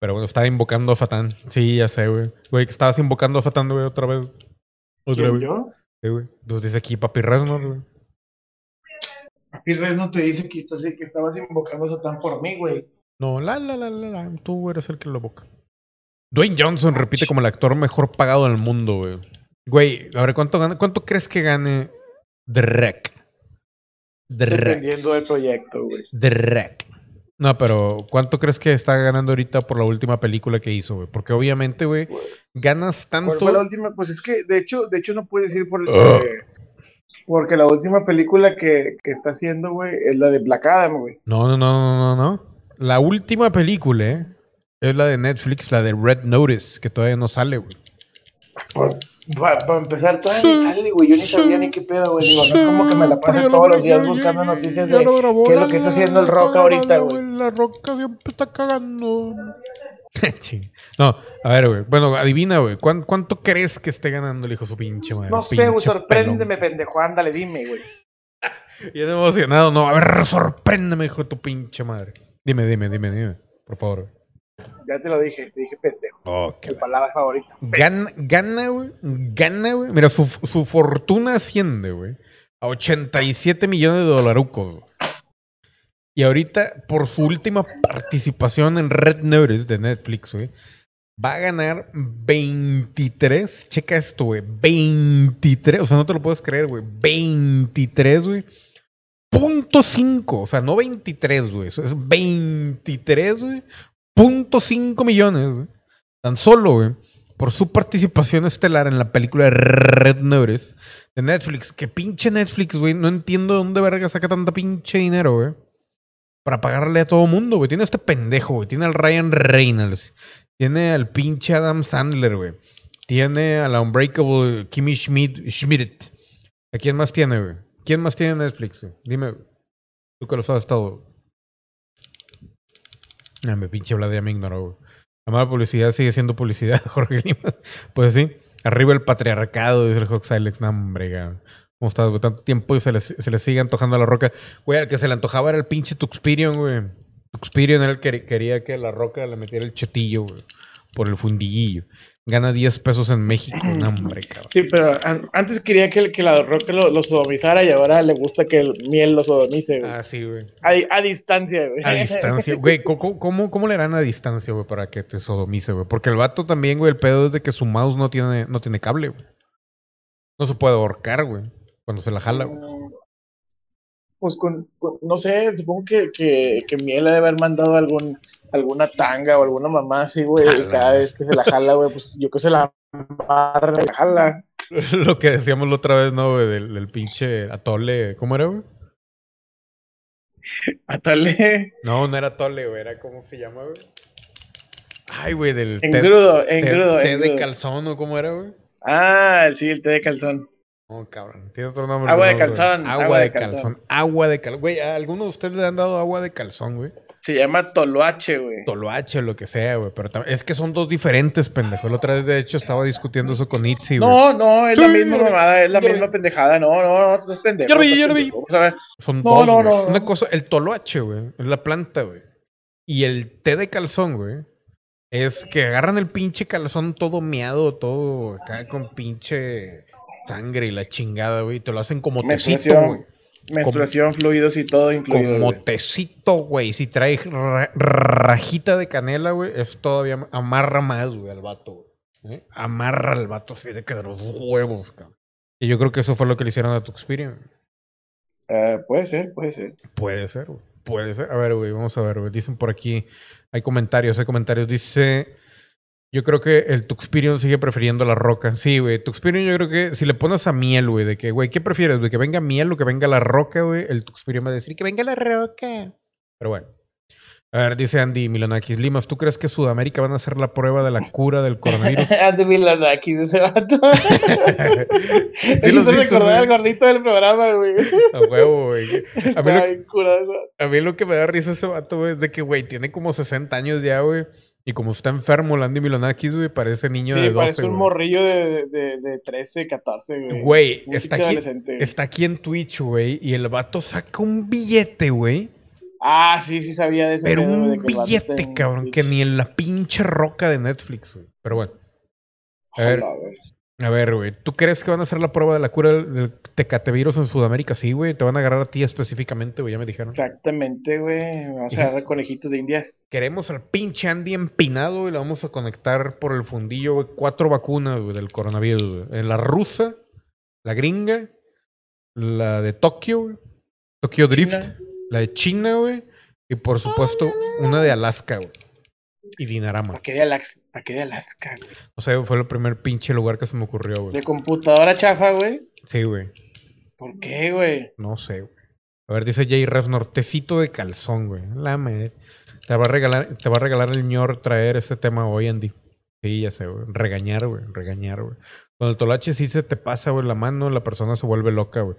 Pero bueno, estaba invocando a Satán. Sí, ya sé, güey. Güey, que estabas invocando a Satán, güey, otra vez. Otra ¿Quién, vez. yo? Sí, güey. Entonces dice aquí Papi Reznor, güey. Papi Res no te dice que, estás, que estabas invocando a Satán por mí, güey. No, la, la, la, la, la. Tú eres el que lo evoca. Dwayne Johnson repite como el actor mejor pagado del mundo, güey. Güey, a ver, ¿cuánto, gana, ¿cuánto crees que gane The Wreck? Dependiendo del proyecto, güey. The Wreck. No, pero ¿cuánto crees que está ganando ahorita por la última película que hizo, güey? Porque obviamente, güey, ganas ¿Cuál tanto... fue la última? Pues es que, de hecho, de hecho no puedes decir por Ugh. porque la última película que, que está haciendo, güey, es la de Black Adam, güey. No, no, no, no, no, no. La última película eh, es la de Netflix, la de Red Notice, que todavía no sale, güey. Para empezar, todavía Sí, ni sale, güey. Yo ni sabía sí, ni qué pedo, güey. Digo, no es como que me la pase todos lo- los días buscando ya- noticias ya de grabó qué es lo que está haciendo el la- ahorita, güey. La roca siempre está cagando. No, a ver, güey. Bueno, adivina, güey. ¿Cuán- ¿Cuánto, crees que esté ganando el hijo su pinche madre? No sé, güey, sorpréndeme, pelón. pendejo. Ándale, dime, güey. Bien emocionado, no. A ver, sorpréndeme, hijo de tu pinche madre. Dime, dime, dime, dime. Por favor. güey. Ya te lo dije, te dije pendejo. Qué Mi palabra favorita. Gana, gana, güey. Gana, güey. Mira, su, su fortuna asciende, güey. A 87 millones de dolarucos, güey. Y ahorita, por su última participación en Red Notice de Netflix, güey, va a ganar 23. Checa esto, güey. 23. O sea, no te lo puedes creer, güey. 23, güey. Punto 5. O sea, no 23, güey. Eso es 23, güey. Punto 5 millones, güey. Tan solo, güey. Por su participación estelar en la película de Red de Netflix. Que pinche Netflix, güey. No entiendo de dónde verga saca tanta pinche dinero, güey. Para pagarle a todo mundo, güey. Tiene a este pendejo, güey. Tiene al Ryan Reynolds. Tiene al pinche Adam Sandler, güey. Tiene a la Unbreakable Kimmy Schmidt. Schmidt. ¿A quién más tiene, güey? ¿Quién más tiene Netflix? Dime. Tú que lo sabes todo. Ah, me pinche Vlad ya me ignoró, güey. La mala publicidad sigue siendo publicidad, Jorge Lima. Pues sí. Arriba el patriarcado, dice el Hawk Silex. No, hombre, cabrón. ¿Cómo estás, güey? Tanto tiempo y se le, se le sigue antojando a la roca. Güey, al que se le antojaba era el pinche Tuxperion, güey. Tuxperion era el que quería que la roca le metiera el chetillo, güey. Por el fundillillo. Gana 10 pesos en México. No, hombre, cabrón. Sí, pero an- antes quería que, que la roca lo, lo sodomizara y ahora le gusta que el miel lo sodomice, güey. Ah, sí, güey. A, a distancia, güey. A distancia. Güey, ¿cómo, cómo, cómo le harán a distancia, güey, para que te sodomice, güey? Porque el vato también, güey, el pedo es de que su mouse no tiene, no tiene cable, güey. No se puede ahorcar, güey. Cuando se la jala, güey. Pues con, con- no sé, supongo que, que, que Miel le debe haber mandado algún, alguna tanga o alguna mamá así, güey. Y cada vez que se la jala, güey, pues yo que se la amarra, se la jala. Lo que decíamos la otra vez, ¿no, güey? Del, del pinche atole. ¿Cómo era, güey? Atale No, no era atole, güey. Era, ¿cómo se llama, güey? Ay, güey, del en té, crudo, en té- té de calzón, ¿o cómo era, güey? Ah, sí, el té de calzón. Oh, cabrón. Tiene otro nombre. Agua de calzón, Agua, agua de calzón. Agua de calzón. Güey, ¿a alguno de ustedes le han dado agua de calzón, güey? Se llama Toloache, güey. Toloache o lo que sea, güey. Pero es que son dos diferentes, pendejo. La otra vez, de hecho, estaba discutiendo eso con Itzy, güey. No, no, es la misma mamada, es la misma pendejada. No, no, no, tú estás pendejo. Ya lo vi, ya lo vi. Son No, dos, no, no, no. Una cosa, el toloache, güey, es la planta, güey. Y el té de calzón, güey, es que agarran el pinche calzón todo meado, todo acá con pinche sangre y la chingada, güey. y Te lo hacen como tecito, güey. Menstruación, fluidos y todo incluido. Como güey. tecito, güey. Si trae ra- rajita de canela, güey, es todavía amarra más, güey, al vato, güey. ¿eh? Amarra al vato así de que de los huevos, cabrón. Y yo creo que eso fue lo que le hicieron a Tuxperion. Eh, puede ser, puede ser. Puede ser, güey. Puede ser. A ver, güey, vamos a ver, güey. Dicen por aquí, hay comentarios, hay comentarios. Dice, yo creo que el Tuxperion sigue prefiriendo la roca. Sí, güey. Tuxperion yo creo que si le pones a miel, güey, de que, güey, ¿qué prefieres? ¿De que venga miel o que venga la roca, güey? El Tuxperion va a decir que venga la roca. Pero bueno. A ver, dice Andy Milanakis. Limas, ¿tú crees que Sudamérica van a hacer la prueba de la cura del coronavirus? Andy Milanakis, ese vato. Sí los se el gordito del programa, güey. A huevo, güey. A mí lo. A mí lo que me da risa ese vato, güey, es de que, güey, tiene como 60 años ya, güey. Y como está enfermo, el Andy Milonakis, güey, parece niño Sí, de 12, parece un güey. morrillo de, de, de 13, 14, güey. Güey, Un está aquí, está aquí en Twitch, güey, y el vato saca un billete, güey. Ah, sí, sí sabía de ese Pero de un que billete, cabrón, que ni en la pinche roca de Netflix, güey. Pero bueno. A ver. A ver, güey. ¿Tú crees que van a hacer la prueba de la cura del, del tecatevirus en Sudamérica? Sí, güey. Te van a agarrar a ti específicamente, güey, ya me dijeron. Exactamente, güey. Vamos a agarrar conejitos de indias. Queremos al pinche Andy empinado y le vamos a conectar por el fundillo, güey, cuatro vacunas, güey, del coronavirus, güey. Eh, La rusa, la gringa, la de Tokio, güey, Tokyo Drift, China. la de China, güey, y por supuesto una de Alaska, güey. Y Dinarama. ¿Para qué de Alaska? ¿Para qué de Alaska? güey? O sea, fue el primer pinche lugar que se me ocurrió, güey. De computadora chafa, güey. Sí, güey. ¿Por qué, güey? No sé, güey. A ver, dice Jay Resnor, tecito de calzón, güey. La madre. Te va a regalar, te va a regalar el ñor traer ese tema hoy, Andy. Sí, ya sé, güey. Regañar, güey. Regañar, güey. Con el tolache sí se te pasa, güey, la mano, la persona se vuelve loca, güey.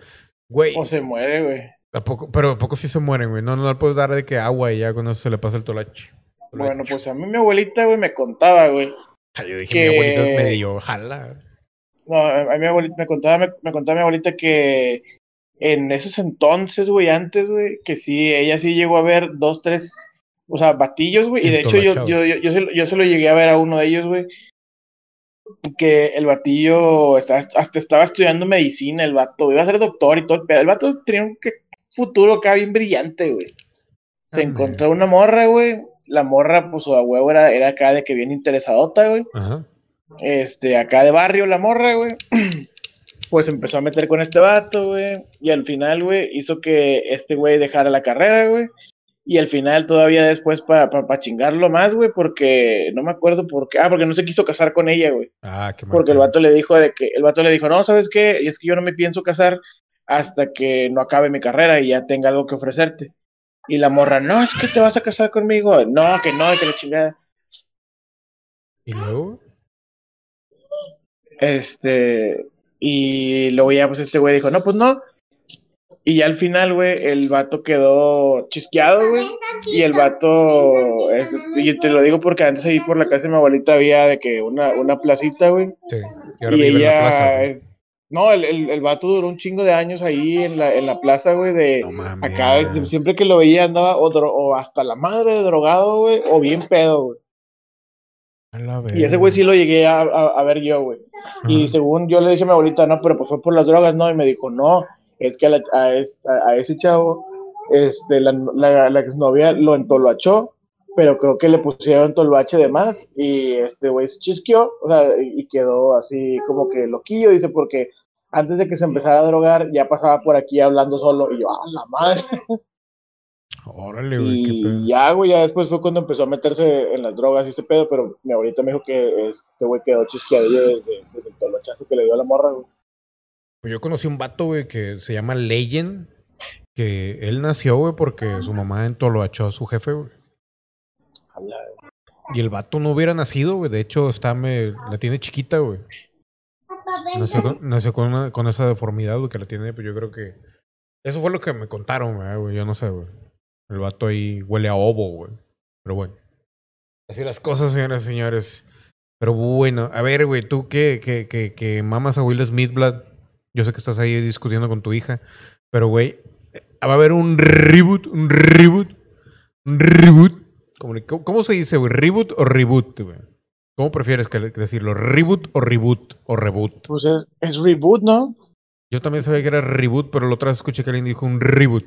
Güey, O se muere, güey. ¿a poco, pero a poco sí se mueren, güey. No, no le puedes dar de que agua y ya con eso se le pasa el tolache. Bueno, pues a mí mi abuelita, güey, me contaba, güey. Ay, yo dije, que- mi abuelita es medio jala. No, a mi abuelita me contaba, me, me contaba mi abuelita que en esos entonces, güey, antes, güey, que sí, ella sí llegó a ver dos, tres, o sea, batillos, güey, y de hecho yo, yo, yo, yo, se, lo- yo se lo llegué a ver a uno de ellos, güey, que el batillo estaba, hasta estaba estudiando medicina, el vato, iba a ser doctor y todo el pedo. El vato tenía un futuro acá bien brillante, güey. Se Ah, encontró una morra, güey. La morra, pues, a huevo era, era acá de que bien interesadota, güey Ajá. este, acá de barrio, la morra, güey. Pues empezó a meter con este vato, güey. Y al final, güey, hizo que este güey dejara la carrera, güey. Y al final, todavía después, para pa, chingarlo más, güey, porque no me acuerdo por qué. Ah, porque no se quiso casar con ella, güey. Ah, qué mal Porque el vato le dijo de que, el vato le dijo, no, ¿sabes qué? Y es que yo no me pienso casar hasta que no acabe mi carrera y ya tenga algo que ofrecerte. Y la morra, no, es que te vas a casar conmigo. No, que no, que la chingada. ¿Y luego? Este, y luego ya, pues este güey dijo, no, pues no. Y ya al final, güey, el vato quedó chisqueado, güey. Y el vato, es- y te lo digo porque antes ahí por la casa de mi abuelita había de que una, una placita, güey. Sí. Y la ella, plaza, no, el, el, el vato duró un chingo de años ahí en la, en la plaza, güey, de No mames. acá, siempre que lo veía andaba o, dro- o hasta la madre de drogado, güey, o bien pedo, güey. Y ese güey sí lo llegué a, a- a ver yo, güey. Y según yo le dije a mi abuelita, no, pero pues fue por las drogas, ¿no? Y me dijo, no, es que a, la- a es- a- a ese chavo, este, la, la, la exnovia lo entoloachó, pero creo que le pusieron toloache de más y este güey se chisqueó, o sea, y quedó así como que loquillo, dice, porque antes de que se empezara a drogar ya pasaba por aquí hablando solo y yo, ¡ah, la madre! Órale, güey, qué pedo. Y ya, güey, ya después fue cuando empezó a meterse en las drogas y ese pedo, pero mi abuelita me dijo que este güey quedó chisqueadillo desde, desde el tolochazo que le dio a la morra, güey. Pues yo conocí un vato, güey, que se llama Legend. Que él nació, güey, porque su mamá entoloachó a su jefe, güey. Y el vato no hubiera nacido, güey. De hecho, está me, la tiene chiquita, güey. Nació, con, con, una- con esa deformidad, güey, que la tiene, pues yo creo que. Eso fue lo que me contaron, güey, güey. Yo no sé, güey. El vato ahí huele a ovo, güey. Pero bueno. Así las cosas, señoras y señores. Pero bueno, a ver, güey, tú que, que, que, que mamas a Will Smith, Blood. Yo sé que estás ahí discutiendo con tu hija. Pero, güey, va a haber un reboot, un reboot, un reboot. ¿Cómo, cómo se dice, güey? ¿Reboot o reboot, güey? ¿Cómo prefieres que, decirlo? ¿Reboot o reboot o reboot? Pues es, es reboot, ¿no? Yo también sabía que era reboot, pero la otra vez escuché que alguien dijo un reboot.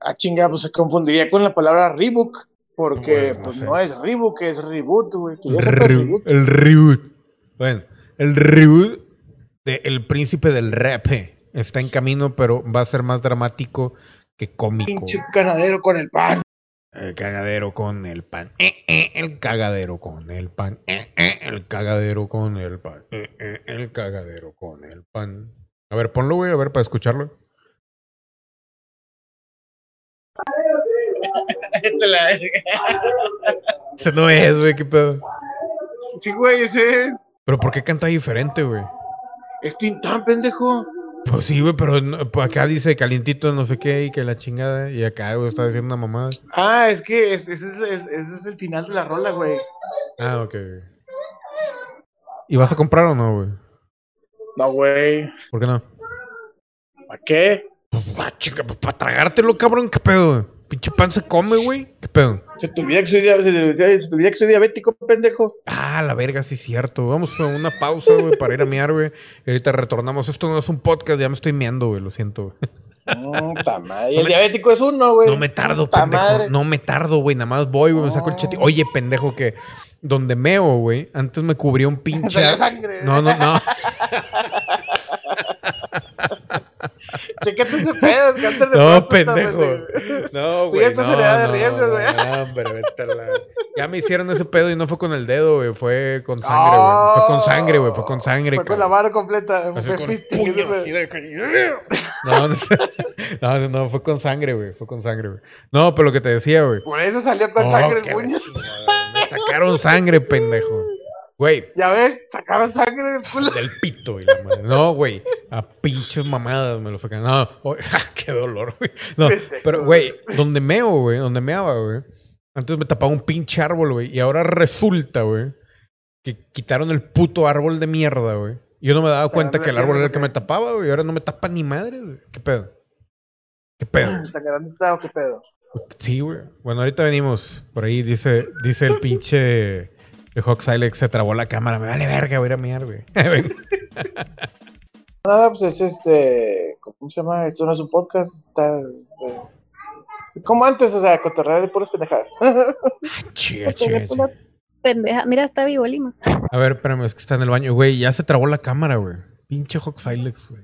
Ah, chinga, pues se confundiría con la palabra Reebok. Porque Bueno, no pues sé. no es Reebok, es reboot, güey. Que El, re- reboot. el reboot. Bueno, el reboot de El Príncipe del Rap está en camino, pero va a ser más dramático que cómico. Pinche canadero con el pan. El cagadero con el pan. Eh, eh, el cagadero con el pan. Eh, eh, el cagadero con el pan. Eh, eh, el cagadero con el pan. A ver, ponlo, güey, a ver, para escucharlo. Ese no es, güey, qué pedo. sí, güey, ese Pero ¿por qué canta diferente, güey? es Tintán, pendejo. Pues sí, güey, pero no- pues acá dice calientito no sé qué y que la chingada. Y acá, güey, está diciendo una mamada. Ah, es que es- ese es, es- ese es el final de la rola, güey. Ah, ok. ¿Y vas a comprar o no, güey? No, güey. ¿Por qué no? ¿Para qué? Pues, ah, pues para tragártelo, cabrón, ¿qué pedo? güey? Pinche pan se come, güey. ¿Qué pedo? Se te olvida que soy, que diabético, pendejo. Ah, la verga, sí es cierto. Vamos a una pausa, güey, para ir a mear, güey. Y ahorita retornamos. Esto no es un podcast, ya me estoy meando, güey, lo siento. güey. Puta madre. Y el diabético es uno, güey. No me tardo, Puta pendejo. madre. No me tardo, güey. Nada más voy, güey, me saco el cheti. Oye, pendejo, que donde meo, güey, antes me cubría un pinche. Sangre. No, no, no. Chécate ese pedo, es cáncer de No, próstata, pendejo. pendejo. No, Tú güey. ya estás no, de no, riesgo, güey. No, hombre, vete la- Ya me hicieron ese pedo y no fue con el dedo, güey. Fue con sangre, güey. Fue con sangre, güey. Fue con sangre, Fue con la mano completa. Fue con fisting, No, no, no, fue con sangre, güey. Fue con sangre, güey. No, pero lo que te decía, güey. Por eso salió con sangre el puño. Me sacaron sangre, pendejo. Güey, Ya ves, sacaron sangre del culo. del pito y la madre. No, güey. A pinches mamadas me lo sacan. No, oh, ja, qué dolor, güey. No, pero, güey, donde meo, güey, donde meaba, güey. Antes me tapaba un pinche árbol, güey. Y ahora resulta, güey, que quitaron el puto árbol de mierda, güey. Yo no me daba cuenta que el árbol era el que- me tapaba, güey. Y ahora no me tapa ni madre, güey. ¿Qué pedo? ¿Qué pedo? ¿Tan grande está o qué pedo? Sí, güey. Bueno, ahorita venimos. Por ahí dice, dice el pinche. El Hawk Silex se trabó la cámara. Me vale verga, voy a ir a miar, güey. Nada, pues es este. ¿Cómo se llama? Esto no es un podcast. Está. eh, Como antes, o sea, cotorrear de puras pendejadas. Chiga, chiga, Una chiga. pendeja. Mira, está vivo Lima. A ver, espérame, es que está en el baño. Güey, ya se trabó la cámara, güey. Pinche Hawk Silex, güey.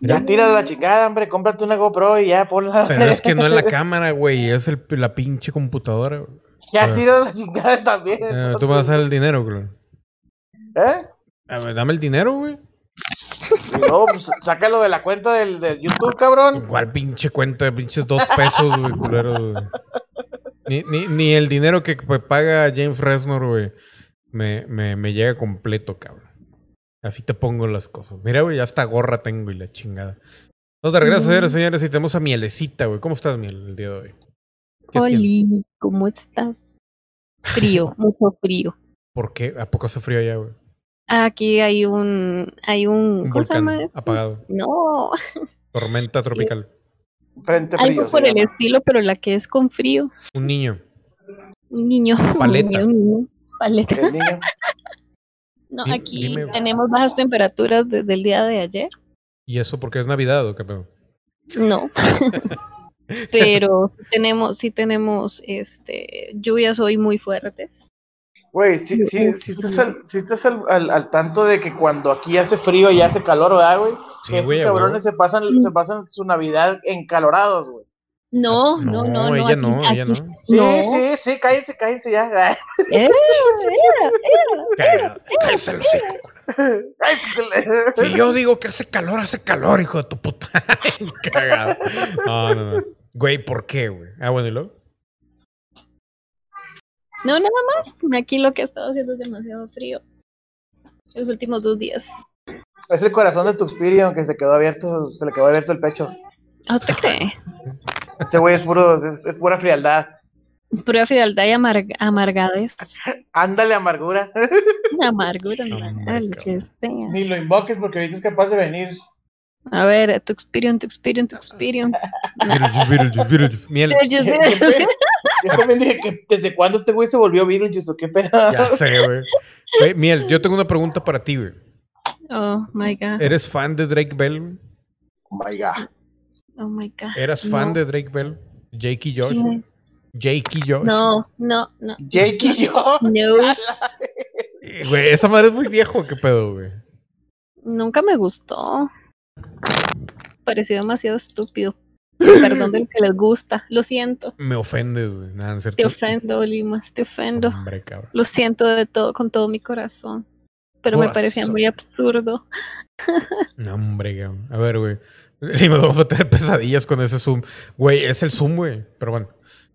Ya tira la chingada, hombre. Cómprate una GoPro y ya ponla. Pero es que no es la cámara, güey. Es el, la pinche computadora, güey. Ya Ah. tira la chingada también. Eh, tú vas a dar el dinero, güey. ¿Eh? A ver, dame el dinero, güey. Luego, pues, sácalo de la cuenta del, del YouTube, cabrón. ¿Cuál pinche cuenta? Pinches dos pesos, güey, culero, güey. Ni, ni, ni el dinero que paga James Reznor, güey, me, me, me llega completo, cabrón. Así te pongo las cosas. Mira, güey, ya hasta gorra tengo y la chingada. Nos de regreso, señores, señores, y tenemos a Mielecita, güey. ¿Cómo estás, Miel, el día de hoy? Oli, ¿cómo estás? Frío, mucho frío. ¿Por qué? ¿A poco hace frío allá, güey? Aquí hay un, hay un, Un ¿cómo se llama? apagado. No, Tormenta tropical. Frente frío. algo por el llama. estilo, pero la que es con frío. Un niño. Un niño. Paleta. Un niño, un niño. Paleta. No, Di- aquí dime. tenemos bajas temperaturas desde el día de ayer. ¿Y eso porque es Navidad o qué pedo? No. Pero sí tenemos, sí tenemos este lluvias hoy muy fuertes. Güey, sí, sí, sí estás, al, sí estás al, al- al tanto de que cuando aquí hace frío y hace calor, ¿verdad, güey? Sí, Esos güey, cabrones se pasan, se pasan su Navidad encalorados, güey. No, no, no, no. ella aquí- no, ella no. Sí, no. sí, sí, cállense, cállense ya. Eh. Cállense. Si yo digo que hace calor, hace calor, hijo de tu puta. Cagado. No, no, no. Güey, ¿por qué, güey? Ah, bueno, ¿y luego? No, nada más. Aquí lo que ha estado haciendo es demasiado frío. Los últimos dos días. Es el corazón de tu Experion que se quedó abierto, se le quedó abierto el pecho. ¿No te cree? Ese güey es puro, es, es pura frialdad. Pura frialdad y amarg- amargadez. Ándale, amargura. Amargura, que sea. Ni lo invoques porque ahorita es capaz de venir. A ver, tu experience, tu experience, tu experience. Beetlejuice, Beetlejuice, Beetlejuice. Miel. Yo- también dije que desde cuándo este güey se volvió Beetlejuice o qué pedo. Ya sé, güey. Miel, yo tengo una pregunta para ti, güey. Oh my god. ¿Eres fan de Drake Bell? Oh my god. Oh my god. ¿Eras fan No. de Drake Bell? Jake y Josh. Josh. No, no, no. Jake y yo. No, Eh, Güey, esa madre es muy viejo, ¿qué pedo, güey? nunca me gustó. Pareció demasiado estúpido. Perdón del que les gusta. Lo siento. Me ofendes, güey. Nada, no. Te ofendo, Limas. Te ofendo. Hombre, cabrón. Lo siento de todo, con todo mi corazón. Pero me parecía muy absurdo. No, hombre, cabrón. A ver, güey. Y nos vamos a tener pesadillas con ese Zoom. Güey, es el Zoom, güey. Pero bueno.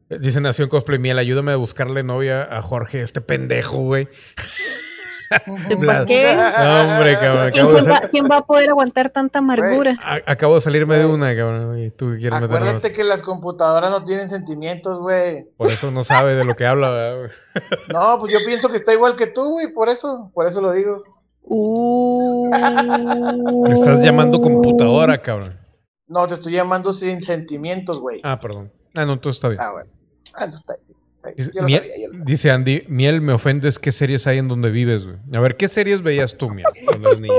Dice Nación Cosplay Miel, ayúdame a buscarle novia a Jorge, este pendejo, güey. ¿Por qué? No, hombre, cabrón. ¿Quién, Acabo de, quién va, sal- quién va a poder aguantar tanta amargura? a- acabo de salirme de una, cabrón. Tú quieres meterme. Acuérdate que las computadoras no tienen sentimientos, güey. Por eso no sabe de lo que habla, ¿verdad, güey? No, pues yo pienso que está igual que tú, güey, por eso, por eso lo digo. Uh, Me estás llamando computadora, cabrón. No, te estoy llamando sin sentimientos, güey. Ah, perdón. Ah, no, todo está bien. Ah, bueno. Ah, entonces está bien, Yo Miel- sabía, yo lo sabía. dice Andy, Miel, me ofendes, ¿qué series hay en donde vives, güey? A ver, ¿qué series veías tú, Miel, cuando eras niño?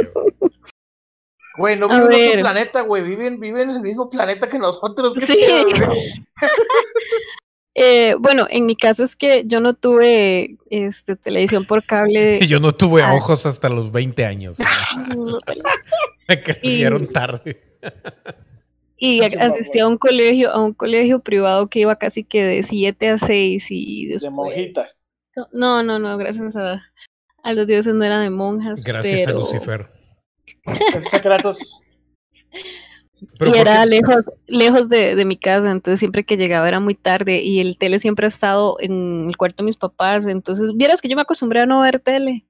Güey, no viven en otro planeta, güey. Viven, viven en el mismo planeta que nosotros. ¿qué Sí. eh, bueno, en mi caso es que yo no tuve este, televisión por cable. Yo no tuve Ah. ojos hasta los 20 años. Me crecieron tarde. Y Entonces, asistí a un colegio, a un colegio privado que iba casi que de 7 a 6 y De monjitas. No, no, no, gracias a, a los dioses no eran de monjas. Gracias pero... a Lucifer. Gracias a Kratos. Pero y ¿por era qué? lejos, lejos de, de mi casa, entonces siempre que llegaba era muy tarde y el tele siempre ha estado en el cuarto de mis papás, entonces vieras que yo me acostumbré a no ver tele.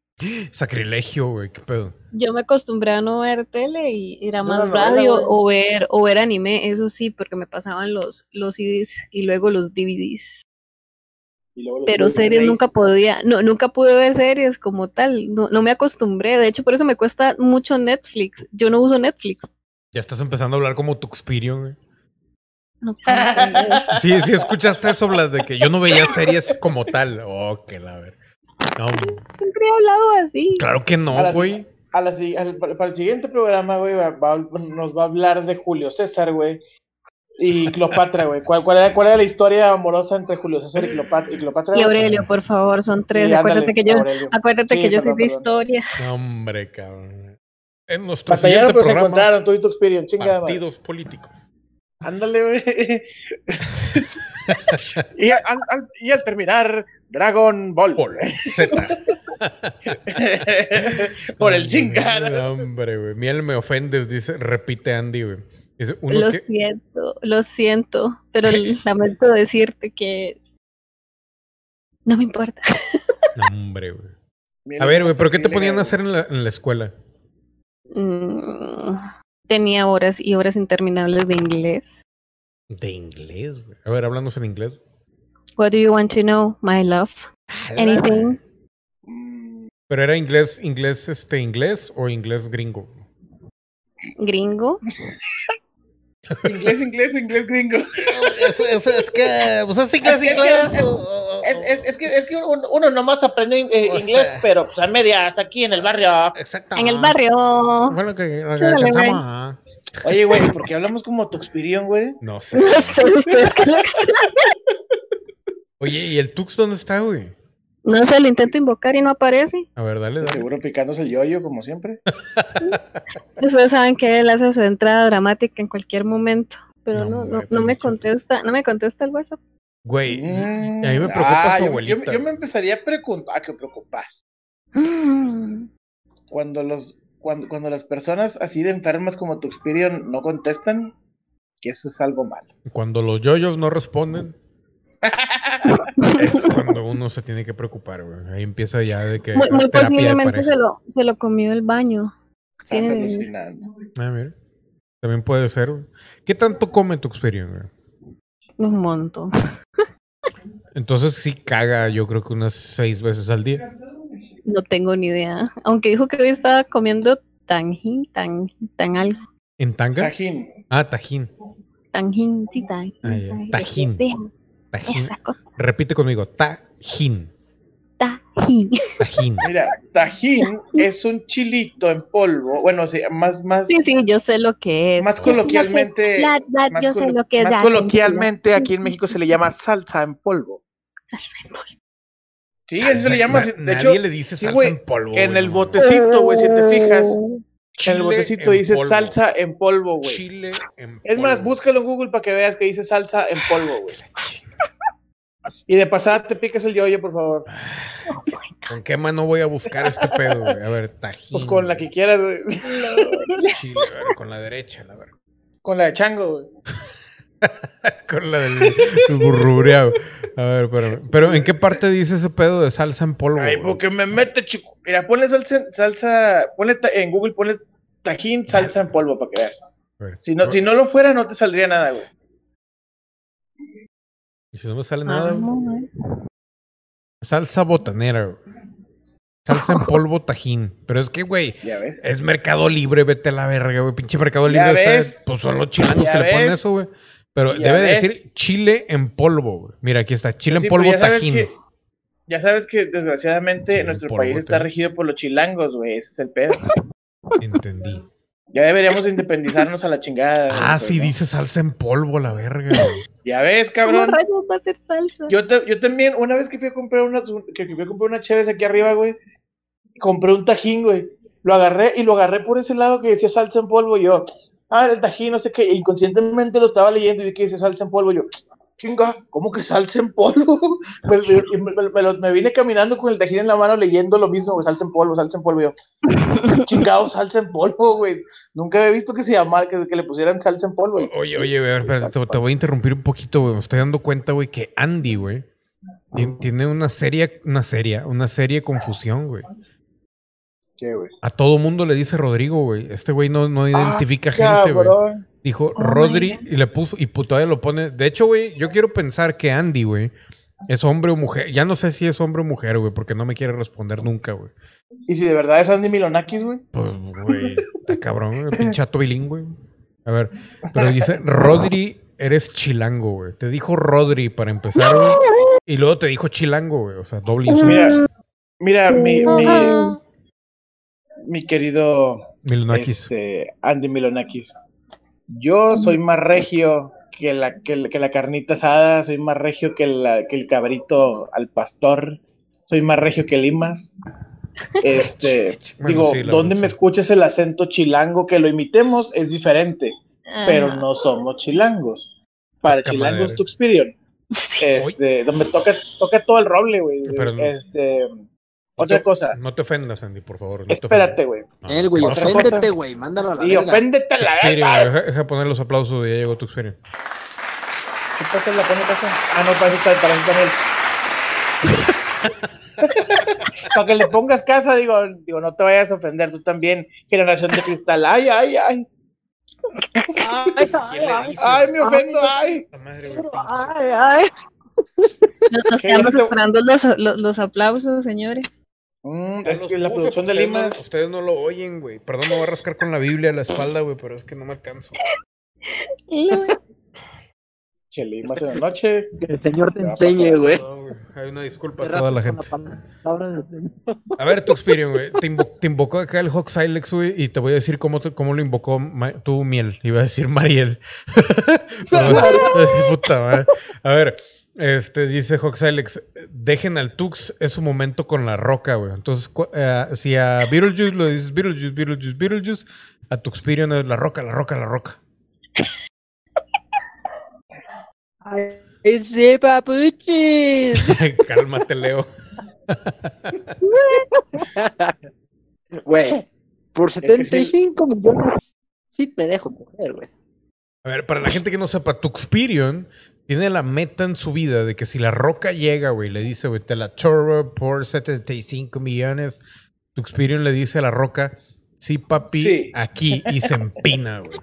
Sacrilegio, güey, qué pedo. Yo me acostumbré a no ver tele y era Es más radio o ver o ver anime, eso sí, porque me pasaban los los CDs y luego los DVDs. Y luego los Pero series nunca podía, no nunca pude ver series como tal, no, no me acostumbré, de hecho por eso me cuesta mucho Netflix. Yo no uso Netflix. Ya estás empezando a hablar como Tuxperion, güey. No. Sí, sí, escuchaste eso, Blas, de que yo no veía series como tal. Oh, que la ver. No, Siempre he hablado así. claro que no, güey. A la si- al- para el siguiente programa, güey, va- va- nos va a hablar de Julio César, güey. Y Cleopatra, güey. ¿Cuál, cuál, era, ¿Cuál era la historia amorosa entre Julio César y Cleopatra? Y, Cleopatra, Y? Aurelio, por favor, son tres. Acuérdate ándale, que yo, acuérdate Sí, que yo soy de perdón. historia. No, hombre, cabrón. En nuestro Batallaron, siguiente pero se programa, encontraron, tú y tu experience, chingada madre. partidos políticos. Ándale, güey. y, al, al- y al terminar, Dragon Ball. Por Z. Por el chingada. No, hombre, güey. Miel me ofendes, dice, repite Andy, güey. Dice, uno Lo que- siento, lo siento, pero lamento decirte que no me importa. No, hombre, güey. A ver, güey, ¿pero qué te ponían a hacer en la, en la escuela? Mm, Tenía horas y horas interminables de inglés. De inglés, güey. A ver, háblanos en inglés. What do you want to know, my love? Anything? Mm, Pero era inglés, inglés, este, inglés o inglés gringo. Gringo. Inglés, inglés, inglés gringo. Es, es, es que, pues es inglés, Es inglés. o- o- Es, que, es que uno, nomás aprende eh, inglés, pero pues a medias aquí en el barrio. Exacto. En el barrio. Bueno, que, lo que Oye, güey, ¿por qué hablamos como Tuxpirion, güey? No sé. No sé ustedes qué lo. Oye, ¿y el Tux dónde está, güey? No sé, lo intento invocar y no aparece. A ver, dale, dale. seguro picándose el yoyo, como siempre. Ustedes saben que él hace su entrada dramática en cualquier momento. Pero No, no, no, me contesta, no me contesta el WhatsApp. Güey, Mm, a mí me preocupa ah, su yo- abuelita. Yo, yo me empezaría a preocupar, a que preocupar. Mm. Cuando los, cuando, cuando las personas así de enfermas como Tuxpirion no contestan, que eso es algo malo. Cuando los yoyos no responden, es cuando uno se tiene que preocupar, güey. Ahí empieza ya de que Muy, muy posiblemente se lo, se lo comió el baño. Estás Tiene- alucinando. Ah, mira. También puede ser, güey. ¿Qué tanto come tu experiencia, güey? Un montón. Entonces sí caga, yo creo que unas seis veces al día. No tengo ni idea. Aunque dijo que hoy estaba comiendo tanjín, tan, tan algo. ¿En tanga? Tajín. Ah, tajín. Tanjín, sí, tajín. Ah, ya. Tajín. Tajín. Tajín. Esa cosa. Repite conmigo, tajín. Tajín. Tajín. Mira, tajín es un chilito en polvo. Bueno, o sea, más, más, Sí, sí, yo sé lo que es. más Yo sé lo que- coloquialmente. la- la- más yo sé lo que es más coloquialmente aquí en México se le llama salsa en polvo. Salsa en polvo. Sí, así se le llama. Na- De nadie hecho, le dice sí, salsa en polvo. en el botecito, güey, si te fijas, en Chile el botecito en dice polvo. salsa en polvo, güey. Chile en Es más, polvo. búscalo en Google para que veas que dice salsa en polvo, güey. Y de pasada te picas el yoyo, por favor. ¿Con qué mano voy a buscar este pedo, güey? A ver, tajín. Pues con la que quieras, güey. Chile, a ver, con la derecha, a ver. Con la de chango, güey. Con la del burrureado. A ver, espérame. Pero ¿en qué parte dice ese pedo de salsa en polvo? Ay, porque me mete, chico. Mira, ponle salsa, salsa ponle ta- en Google, ponle tajín, salsa en polvo para que veas. Si no, si no lo fuera, no te saldría nada, güey. Y si no me sale nada, güey. Güey. Salsa botanera, güey. Salsa en polvo tajín. Pero es que, güey, Ya ves. es Mercado Libre, vete a la verga, güey. Pinche Mercado Libre está. Pues son los chilangos que le ponen eso, güey. Pero Ya debe de ves. decir chile en polvo, güey. Mira, aquí está. Chile Sí, en polvo ya sabes tajín. que- Ya sabes que desgraciadamente nuestro polvo, país está regido por los chilangos, güey. Ese es el pedo. Entendí. Ya deberíamos de independizarnos a la chingada. Ah, güey, sí, ¿no? dice salsa en polvo, la verga. güey. Ya ves, ¿Cómo cabrón. rayos va a ser salsa? Yo, te- yo también, una vez que fui a comprar unas, que que fui a comprar una Cheves aquí arriba, güey, compré un tajín, güey. Lo agarré y lo agarré por ese lado que decía salsa en polvo. Y yo, ah, el tajín, no sé qué. e inconscientemente lo estaba leyendo y que dice salsa en polvo. Y yo, chinga, ¿cómo que salsa en polvo? me, me- y me- vine caminando con el tajín en la mano leyendo lo mismo, güey, salsa en polvo, salsa en polvo. Y yo, chingado, salsa en polvo, güey. Nunca había visto que se llamara, que, que le pusieran salsa en polvo. güey. Oye, oye, a ver, te, te voy a interrumpir un poquito, güey. Me estoy dando cuenta, güey, que Andy, güey, tien- tiene una seria, una seria, una seria confusión, güey. ¿Qué, güey? A todo mundo le dice Rodrigo, güey. Este güey no, no identifica gente, güey. Dijo Oh, Rodri y le puso, y todavía lo pone. De hecho, güey, yo quiero pensar que Andy, güey, es hombre o mujer. Ya no sé si es hombre o mujer, güey, porque no me quiere responder nunca, güey. ¿Y si de verdad es Andy Milonakis, güey? Pues, güey, está cabrón, güey, pinchato bilingüe. A ver, pero dice, Rodri, eres chilango, güey. Te dijo Rodri para empezar, güey. Y luego te dijo chilango, güey. O sea, doble insulto. Mira, mira, mi, mi, mi querido Milonakis. este, Andy Milonakis. Yo soy más regio que la, que, la- que la carnita asada, soy más regio que, la, que el cabrito al pastor, soy más regio que Limas. Este, Bueno, digo, sí, la ¿dónde verdad, me sí. escuchas el acento chilango? Que lo imitemos es diferente, pero Ajá. no somos chilangos. Para Poca chilangos tu experience. Este, donde toca, toca todo el roble, güey. Pero No otra te- cosa. No te ofendas, Andy, por favor. no te Espérate, güey. No, Él, güey, oféndete, güey, mándalo a la Y verga. oféndete a la verga. Deja, deja poner los aplausos, ya llegó tu Experian. ¿Qué pasa? ¿La pone pasa? Ah, no, para eso está, para él. para que le pongas casa, digo, digo, no te vayas a ofender tú también, generación de cristal. Ay, ay, ay. Ay, ay, ay, me ofendo, ay. Ay, ay. Nos, nos Que quedamos esperando los, los, los aplausos, señores. Mm, es que la producción de no- Limas. ustedes no lo oyen, güey. Perdón, me voy a rascar con la Biblia a la espalda, güey, pero es que no me alcanzo. Che, Limas en la noche. Que el Señor te enseñe, güey. No, güey. Hay una disculpa a toda la gente. la. A ver, tu güey. Te, invo- te invocó acá el Hawk Silex, güey, y te voy a decir cómo, te- cómo lo invocó tu miel. Iba a decir Mariel. Puta madre. A ver, este dice Hawk Silex, dejen al Tux, es su momento con la roca, güey. Entonces, eh, si a Beetlejuice lo dices Beetlejuice, Beetlejuice, Beetlejuice, a tu Experian es la roca, la roca, la roca. Ese papuchis. Cálmate, Leo. Güey, por que sí. 75 millones sí me dejo coger, güey. A ver, para la gente que no sepa, Tuxperion tiene la meta en su vida de que si la roca llega, güey, le dice, güey, te la chorro por 75 millones, Tuxperion le dice a la roca, sí, papi, Sí. aquí, y se empina, güey.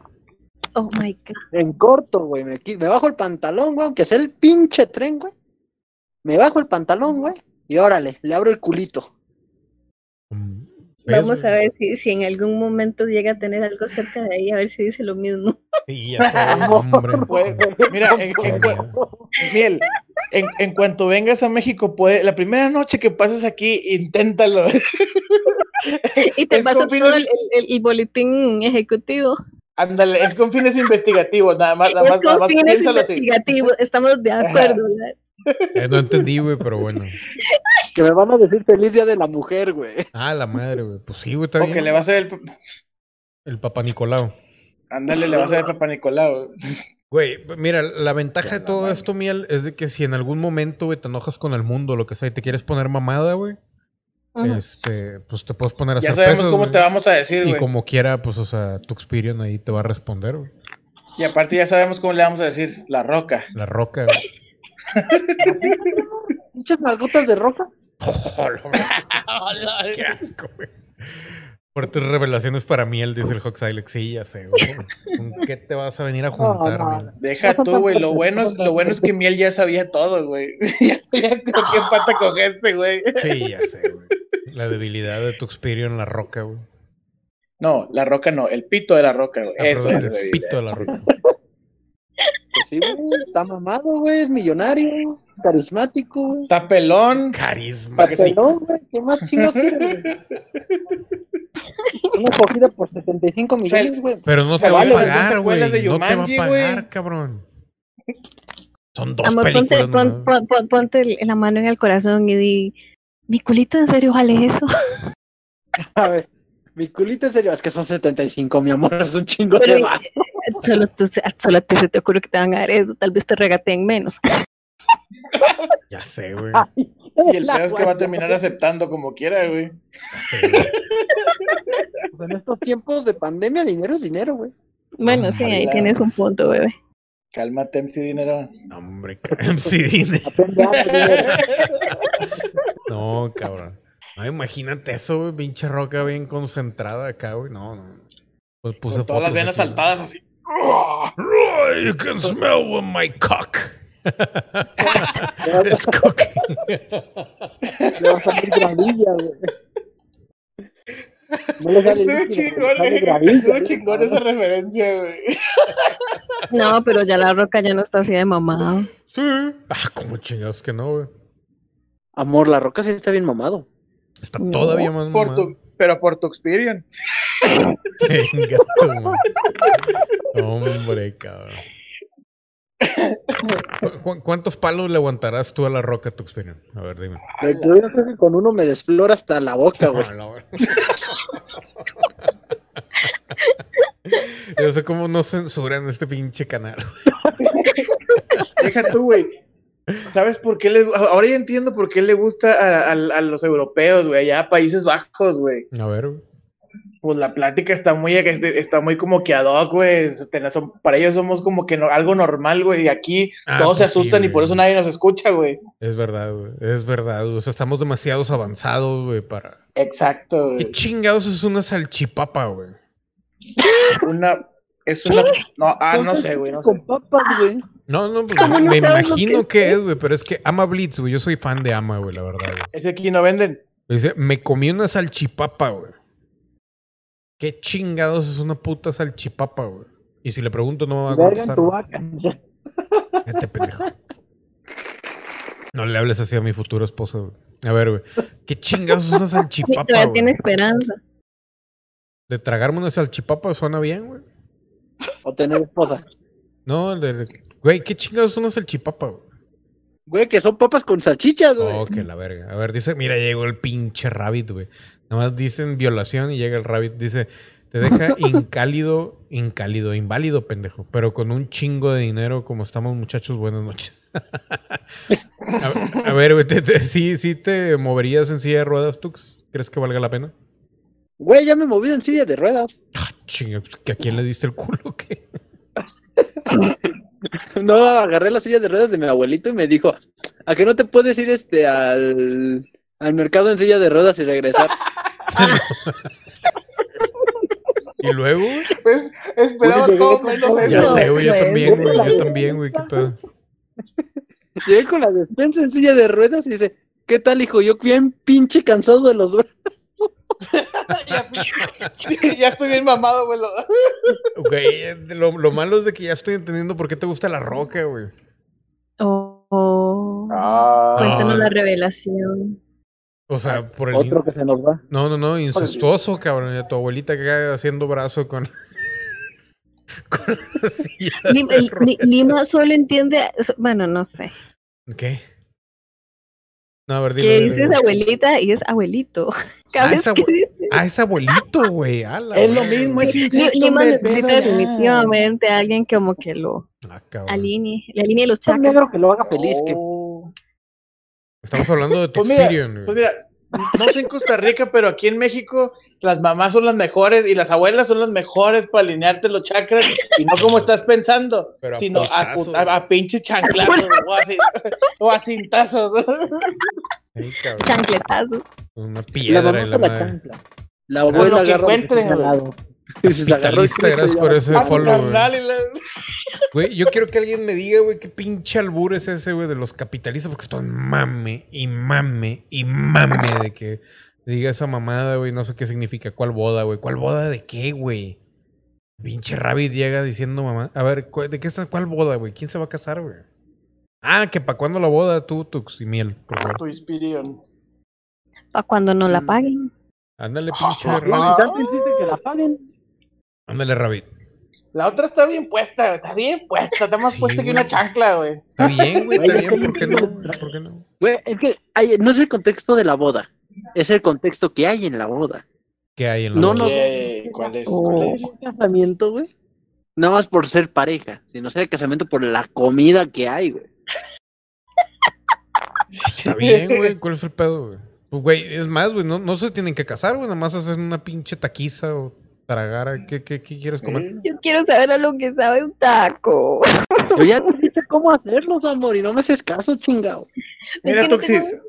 Oh my god. En corto, güey. Me bajo el pantalón, güey, aunque sea el pinche tren, güey. Me bajo el pantalón, güey. Y órale, le abro el culito. Mm, Vamos a ver si, si en algún momento llega a tener algo cerca de ahí, a ver si dice lo mismo. Sí, ya sé, hombre. Pues, mira, en, Miel, en, en cuanto vengas a México, puede, la primera noche que pases aquí, inténtalo. Y te Es fines- todo el, el- el boletín ejecutivo. Ándale, es con fines investigativos, nada más, nada Es más, nada con más fines piénsalo así. investigativos, estamos de acuerdo, ¿verdad? Eh, no entendí, güey, pero bueno. Que me van a decir feliz día de la mujer, güey. Ah, la madre, güey. Pues sí, güey, está O bien. que le va a hacer el. El papá Nicolau. Ándale, le va a hacer el Papá Nicolau. Güey, mira, la ventaja de todo esto, Miel, es de que si en algún momento, güey, te enojas con el mundo, lo que sea, y te quieres poner mamada, güey, este, pues te puedes poner a Ya hacer sabemos pesos, cómo güey. te vamos a decir, Y güey. como quiera, pues, o sea, tu Experian ahí te va a responder, güey. Y aparte ya sabemos cómo le vamos a decir, la roca. La roca, güey. Muchas nalgotas de roca. Qué asco, güey. Fuertes revelaciones para miel, dice el Hawk Silex. Sí, ya sé, güey. ¿Con qué te vas a venir a juntar, No? Deja tú, güey. Lo bueno es, lo bueno es que Miel ya sabía todo, güey. ya sabía con qué pata cogeste, güey. Sí, ya sé, güey. La debilidad de tu Experian en la roca, güey. No, la roca no, el pito de la roca, güey. Ah, Eso perdón, es. el pito de la roca. Pues sí, güey. Está mamado, güey. Es millonario. Es carismático. Está pelón. Carisma. Papelón, güey. ¿Qué más güey? Una cogida por 75 millones, güey. Pero no Se te va a vale las dos pagar, güey. No te va a pagar, cabrón. Son dos Amor, ponte, películas. pon- pon- pon- ponte la mano en el corazón y di, mi culito en serio vale eso. A ver. Mi culito en serio. Es que son 75, mi amor. Es un chingo Pero de va. Solo, tú, solo ti se te ocurre que te van a dar eso, tal vez te regateen menos. Ya sé, güey. Y el peor es que va a terminar aceptando como quiera, güey. Pues en estos tiempos de pandemia, dinero es dinero, güey. Bueno, sí, ahí tienes un punto, bebé. Cálmate, MC Dinero. Hombre, MC dinero. No, cabrón. No, imagínate eso, güey. Pinche roca bien concentrada acá, güey. No, no. Pues puse Con todas las fotos venas aquí, saltadas así. You can smell my cock. It's cooking. Le va a salir gravilla, güey. No le sale Estuvo chingón, Estuvo chingón esa referencia, güey. No, pero ya la roca ya no está así de mamado. Sí. Ah, como chingados que no, güey. Amor, la roca sí está bien mamado. Está No, todavía más Por mamado. tu, pero por tu experience. Venga, tú. Hombre, cabrón. ¿Cu- cu- ¿Cuántos palos le aguantarás tú a la roca tu experiencia? A ver, dime. Yo creo que con uno me desflora hasta la boca, güey. Ver- Yo sé cómo no censuran este pinche canal. Deja tú, güey. ¿Sabes por qué le Ahora ya entiendo por qué le gusta a, a- a los europeos, güey, allá a Países Bajos, güey. A ver, güey. Pues la plática está muy, está muy como que ad hoc, güey. Para ellos somos como que no- algo normal, güey. Y aquí Ah, todos se pues sí, asustan y por eso nadie nos escucha, güey. Es verdad, güey. Es verdad. O sea, estamos demasiados avanzados, güey, para. Exacto, ¿Qué güey. chingados es una salchipapa, güey? Una. Es una. No, ah, no sé, güey. No sé. Con papas, güey. No, no, pues ¿Cómo no me imagino que es, güey, pero es que ama Blitz, güey. Yo soy fan de ama, güey, la verdad, güey. Ese aquí no venden. Dice, me comí una salchipapa, güey. ¿Qué chingados es una puta salchipapa, güey? Y si le pregunto, no me va a contestar. tu vaca. Vete, pendejo. No le hables así a mi futuro esposo, güey. A ver, güey. ¿Qué chingados es una salchipapa, Todavía güey? tiene esperanza. De tragarme una salchipapa suena bien, güey. O tener esposa. No, el de... Güey, ¿qué chingados es una salchipapa, güey? Güey, que son papas con salchichas, güey. Oh, que la verga. A ver, dice, mira, llegó el pinche rabbit, güey. Nada más dicen violación y llega el rabbit. Dice, te deja incálido, incálido, inválido, pendejo. Pero con un chingo de dinero, como estamos, muchachos, buenas noches. a, a ver, güey, te- te- ¿sí, ¿sí te moverías en silla de ruedas, Tux? ¿Crees que valga la pena? Güey, ya me moví en silla de ruedas. Ah, chinga, pues, ¿que ¿a quién le diste el culo qué? No, agarré la silla de ruedas de mi abuelito y me dijo, ¿a que no te puedes ir este al, al mercado en silla de ruedas y regresar? Y luego, Pues esperaba todo menos todo. ya eso. sé, güey, yo Pues, también, güey, yo también, güey, qué pedo. Llegué con la despensa en silla de ruedas y dice, ¿qué tal, hijo? Yo bien pinche cansado de los brazos. ya, ya estoy bien mamado, güey. lo- Güey, lo, lo malo es de que ya estoy entendiendo por qué te gusta la roca, güey. Oh, oh. Ah, Cuéntanos la revelación. O sea, por el... Otro que se nos va. No, no, no, incestuoso, cabrón. Y tu abuelita que haciendo brazo con... con la silla de Lima, roca. Li- Lima solo entiende, bueno, no sé. ¿Qué? No, a ver, dilo, Que dices abuelita y es abuelito. Cada Ah, vez es que dice- Ah, es abuelito, güey. a Es lo mismo, es incesto, Lima necesita definitivamente a alguien como que lo Ah, alinee, le alinee los chakras. negro que lo haga feliz. Que... Estamos hablando de tu Pues mira. Pues mira, no sé en Costa Rica, pero aquí en México las mamás son las mejores y las abuelas son las mejores para alinearte los chakras y no como estás pensando, Pero sino a, pinches chanclazos o así, o a cintazos. Ay, cabrón. Chancletazo. Una La piedra mamá en la la chancla. La abuela agarra encuentren, al lado. Y agarró gracias por ese follow, güey. yo quiero que alguien me diga, güey, qué pinche albur es ese, güey, de los capitalistas, porque estoy mame y mame y mame de que diga esa mamada, güey, no sé qué significa, cuál boda, güey, cuál boda de qué, güey. Pinche Rabbit llega diciendo mamá, a ver, ¿cu- ¿de qué está, cuál boda, güey? ¿Quién se va a casar, güey? Ah, que para cuándo la boda, tú, Tux y miel, por favor. Para cuando no la Mm. paguen. Ándale, pinche Ah, Sí, Rabbit. Ándale, Rabbit. La otra está bien puesta, está bien puesta, está más Sí, puesta que una chancla, güey. Está bien, güey, está bien, ¿por qué no? ¿Por qué no? Güey, es que hay- no es el contexto de la boda. Es el contexto que hay en la boda. ¿Qué hay en la No, boda? no. ¿Qué? ¿Cuál es? Oh. ¿Cuál No es? es un casamiento, güey. No más por ser pareja, sino ser el casamiento por la comida que hay, güey. Está bien, güey. ¿Cuál es el pedo, güey? Pues, güey, es más, güey, no, no se tienen que casar, güey. Nada más hacen una pinche taquiza o tragar. ¿Qué, qué, qué quieres comer? Yo quiero saber a lo que sabe un taco. Yo ya te dije cómo hacerlos, amor, y no me haces caso, chingado. Mira, no Tuxis.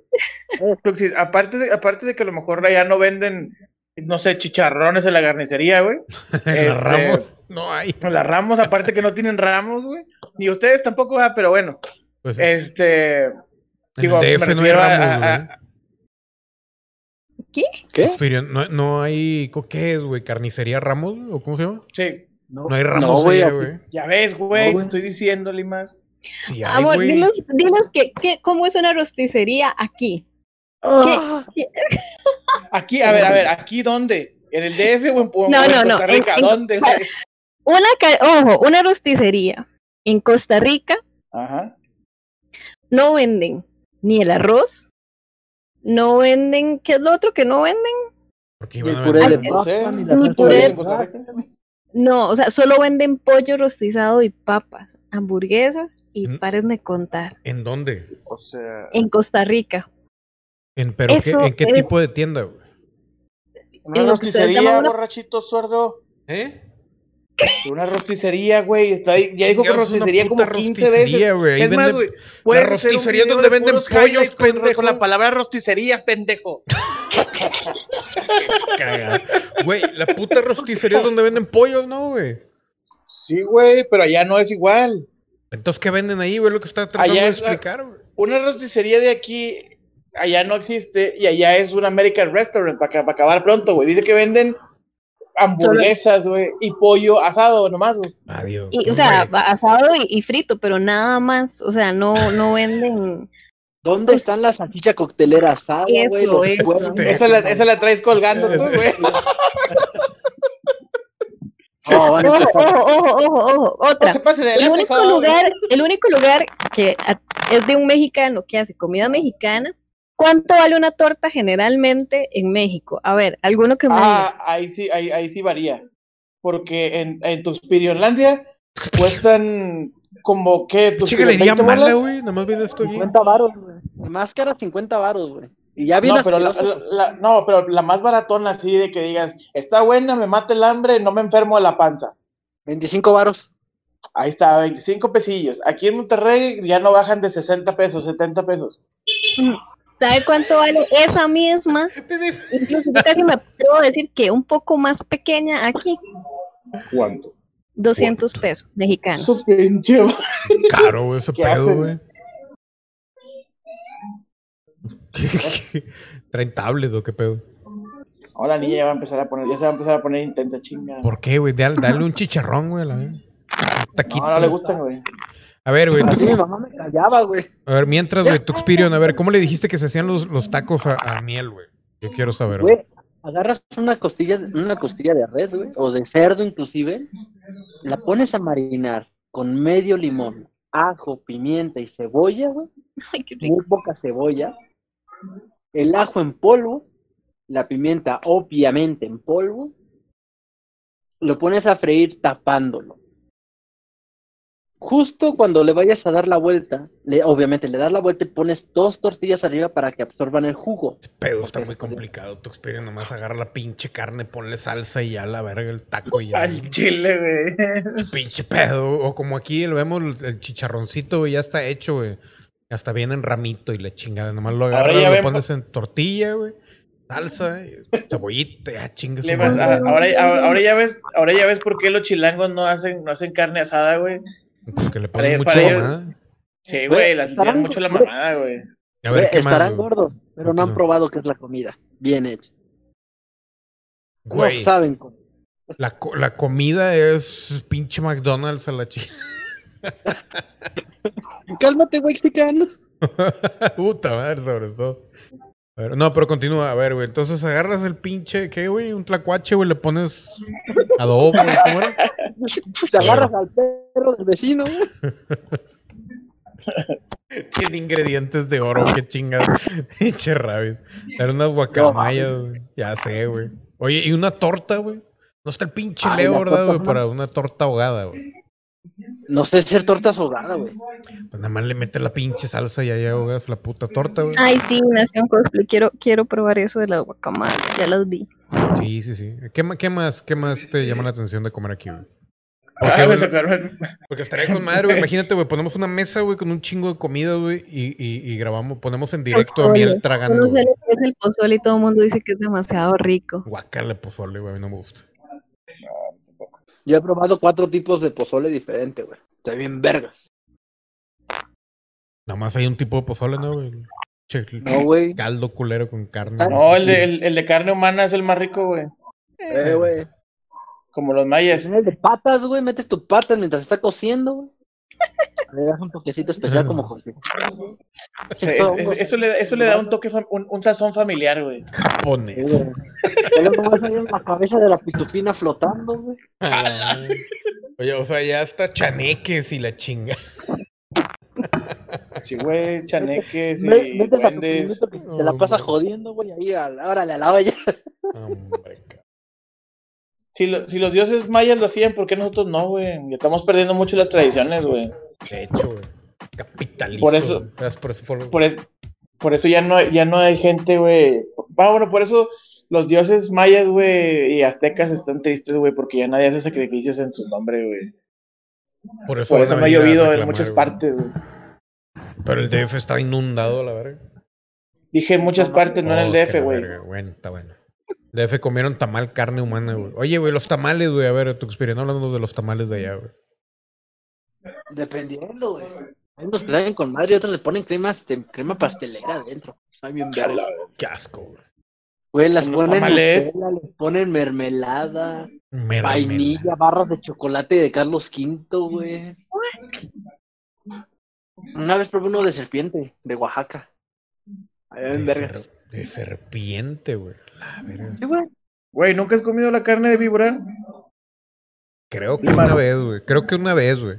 Tuxis, aparte de, aparte de que a lo mejor allá no venden, no sé, chicharrones en la carnicería, güey. En las Este- ramos no hay. Las ramos, aparte que no tienen ramos, güey. Ni ustedes tampoco, ah, pero bueno. Pues, Este. en digo, el me DF no hay a- ramos, a-. ¿Qué? No, no hay. ¿Qué es, güey? ¿Carnicería Ramos? ¿O cómo se llama? Sí. No hay ramos No, güey. Ya ves, güey, No, te estoy diciendo, Limas. Sí hay, Amor, güey. dinos, dinos que, que- cómo es una rosticería aquí. Ah, Aquí, a ver, a ver, ¿aquí dónde? ¿En el DF o en, en No, no, no, Costa Rica? en- en- ¿Dónde, güey? Una, ca- ojo, una rosticería en Costa Rica Ajá. no venden ni el arroz, no venden, ¿qué es lo otro que no venden? Porque iban a puré vender- ni la ni puré ¿En? No, o sea, solo venden pollo rostizado y papas, hamburguesas y paren de contar. ¿En dónde? O sea, En Costa Rica. ¿En, pero qué- ¿En qué es- tipo de tienda, güey? una en lo que ustedes rosticería, borrachito sordo. ¿Eh? Una rosticería, güey. está ahí- Ya dijo que rosticería como puta 15 rosticería, veces. Es más, güey. un rosticería video donde de venden pollos, con- pendejo. Con la palabra rosticería, pendejo. Güey, la puta rosticería es donde venden pollos, ¿no, güey? Sí, güey, pero allá no es igual. Entonces, ¿qué venden ahí, güey? Lo que está tratando Allá de explicar, güey. Una rosticería de aquí, allá no existe y allá es un American Restaurant para acabar pronto, güey. Dice que venden hamburguesas, güey, y pollo asado nomás, güey. Adiós. Y, o sea, asado y, y frito, pero nada más. O sea, no, no venden. ¿Dónde están las salchicha coctelera asada, Eso, güey? Esa la, esa la traes colgando tú, güey. Oh, van a Ojo, ojo, ojo, ojo, Otra. El único lugar, el único lugar que a- es de un mexicano que hace comida mexicana. ¿Cuánto vale una torta generalmente en México? A ver, alguno que me diga. Ah, ahí sí, ahí, ahí sí varía. Porque en, en Tuxpirionlandia cuestan como que tus Pinche galería mala, güey. Nada más viene esto aquí. 50 varos, güey. Máscara 50 varos, güey. Y ya viene No, pero la, la- la- no, pero la más baratona así de que digas, está buena, me mata el hambre, no me enfermo de la panza. 25 varos. Ahí está, 25 pesillos. Aquí en Monterrey ya no bajan de 60 pesos, 70 pesos. ¿Sabe cuánto vale esa misma? Incluso yo casi me atrevo a decir que un poco más pequeña aquí. ¿Cuánto? 200 pesos mexicanos. Su pinche. Caro, güey, ese ¿Qué pedo, güey. ¿Traen tablet o qué pedo? Ahora la niña ya va a empezar a poner, ya se va a empezar a poner intensa chinga. ¿Por qué, güey? Dale, dale un chicharrón, güey. a la vez. No, no le gustan, güey. A ver, güey. Así tú- mi mamá me callaba, güey. A ver, mientras, güey, Tuxpirion, a ver, ¿cómo le dijiste que se hacían los, los tacos a, a miel, güey? Yo quiero saber, güey. Güey, agarras una costilla, una costilla de res, güey, o de cerdo inclusive, la pones a marinar con medio limón, ajo, pimienta y cebolla, güey, Ay, qué rico. muy poca cebolla, el ajo en polvo, la pimienta obviamente en polvo, lo pones a freír tapándolo. Justo cuando le vayas a dar la vuelta, le, obviamente le das la vuelta y pones dos tortillas arriba para que absorban el jugo. Ese pedo está muy complicado. Tuxpirion, nomás agarra la pinche carne, ponle salsa y ya la verga el taco y ya. Al chile, güey. Pinche pedo. O como aquí lo vemos, el- chicharroncito, güey, ya está hecho, güey. Hasta viene en ramito y la chingada. Nomás lo agarras, ya lo ven- pones en tortilla, güey. Salsa, cebollita, ya chingas. Ahora, ahora, ahora ya ves, ahora ya ves por qué los chilangos no hacen, no hacen carne asada, güey. Porque le ponen mucho ellos- mamada. Sí, Güey, güey, las estarán- tiran mucho la güey. mamada, güey. A ver, Güey, ¿qué más, estarán güey? gordos, pero no han probado qué es la comida. Bien hecha. Güey, No saben cómo. la, co- la comida es pinche McDonald's a la chica. Cálmate, Wexicano. Puta madre, sobre todo. A ver, no, pero continúa. A ver, güey. Entonces agarras el pinche, ¿qué, güey? Un tlacuache, güey. Le pones adobo, güey. ¿Cómo era? Te agarras al perro del vecino, güey. Tiene ingredientes de oro, qué chingada. Pinche rabbit. Era unas guacamayas, güey. Ya sé, güey. Oye, y una torta, güey. No está el pinche Ay, Leo, ¿verdad, güey? Para una torta ahogada, güey. No sé hacer torta ahogada, güey. Pues nada más le metes la pinche salsa y ahí ahogas la puta torta, güey. Ay, sí, Nación Cosplay. Quiero, quiero probar eso de las guacamayas. Ya las vi. Sí, sí, sí. ¿Qué, qué más, ¿Qué más te llama la atención de comer aquí, güey? Ah, Porque, sacaron- porque estaría con madre, güey. Imagínate, güey, ponemos una mesa, güey, con un chingo de comida, güey, y, y, y grabamos, ponemos en directo a Pozole. miel Yo tragando. no sé güey. lo que es el pozole y todo el mundo dice que es demasiado rico. Guacala pozole, güey, a mí no me gusta. Yo he probado cuatro tipos de pozole diferentes, güey. Estoy bien vergas. Nada más hay un tipo de pozole, ¿no, güey? Che, No, güey. caldo culero con carne. Ah, No, el de, el, el de carne humana es el más rico, güey. Eh, güey. Como los mayas. Es el de patas, güey. Metes tu patas mientras está cociendo, güey. Le das un toquecito especial como con O sea, es- es- eso, le, eso le da un toque, un, un sazón familiar, güey. Japonés. Hay la cabeza de la pitufina flotando, güey. Ah, Oye, o sea, ya está chaneques y la chinga. Sí, güey, chaneques y Me- Metes a tu duendes. primito que te la pasa jodiendo, güey. Ahí, a la- órale, a la olla. Hombre. Si, lo- si los dioses mayas lo hacían, ¿por qué nosotros no, güey? Estamos perdiendo mucho las tradiciones, güey. De hecho, güey. Capitalista. Por eso- Por eso fue- Por, es- por eso ya no, ya no hay gente, güey. Ah, bueno, por eso los dioses mayas, güey, y aztecas están tristes, güey, porque ya nadie hace sacrificios en su nombre, güey. por eso, Por eso no ha llovido en muchas partes, güey. Pero el DF está inundado, la verga. Dije en muchas partes, no en el Oh, DF, güey. Bueno, está bueno. DF comieron tamal carne humana, güey. Oye, güey, los tamales, güey. A ver, tu experiencia hablando de los tamales de allá, güey. Dependiendo, güey. Hay unos que saben con madre y otros le ponen crema, este, crema pastelera adentro. Está bien verga. Qué asco, güey. Güey, las ponen tamales. Nutella, les ponen mermelada, Mermelada. vainilla, barras de chocolate de Carlos V, güey. Una vez probé uno de serpiente, de Oaxaca. Ahí De, en vergas. De serpiente, güey. La verga. Sí, güey. Güey, ¿nunca has comido la carne de víbora? Creo que Sí, una mano. vez, güey. Creo que una vez, güey.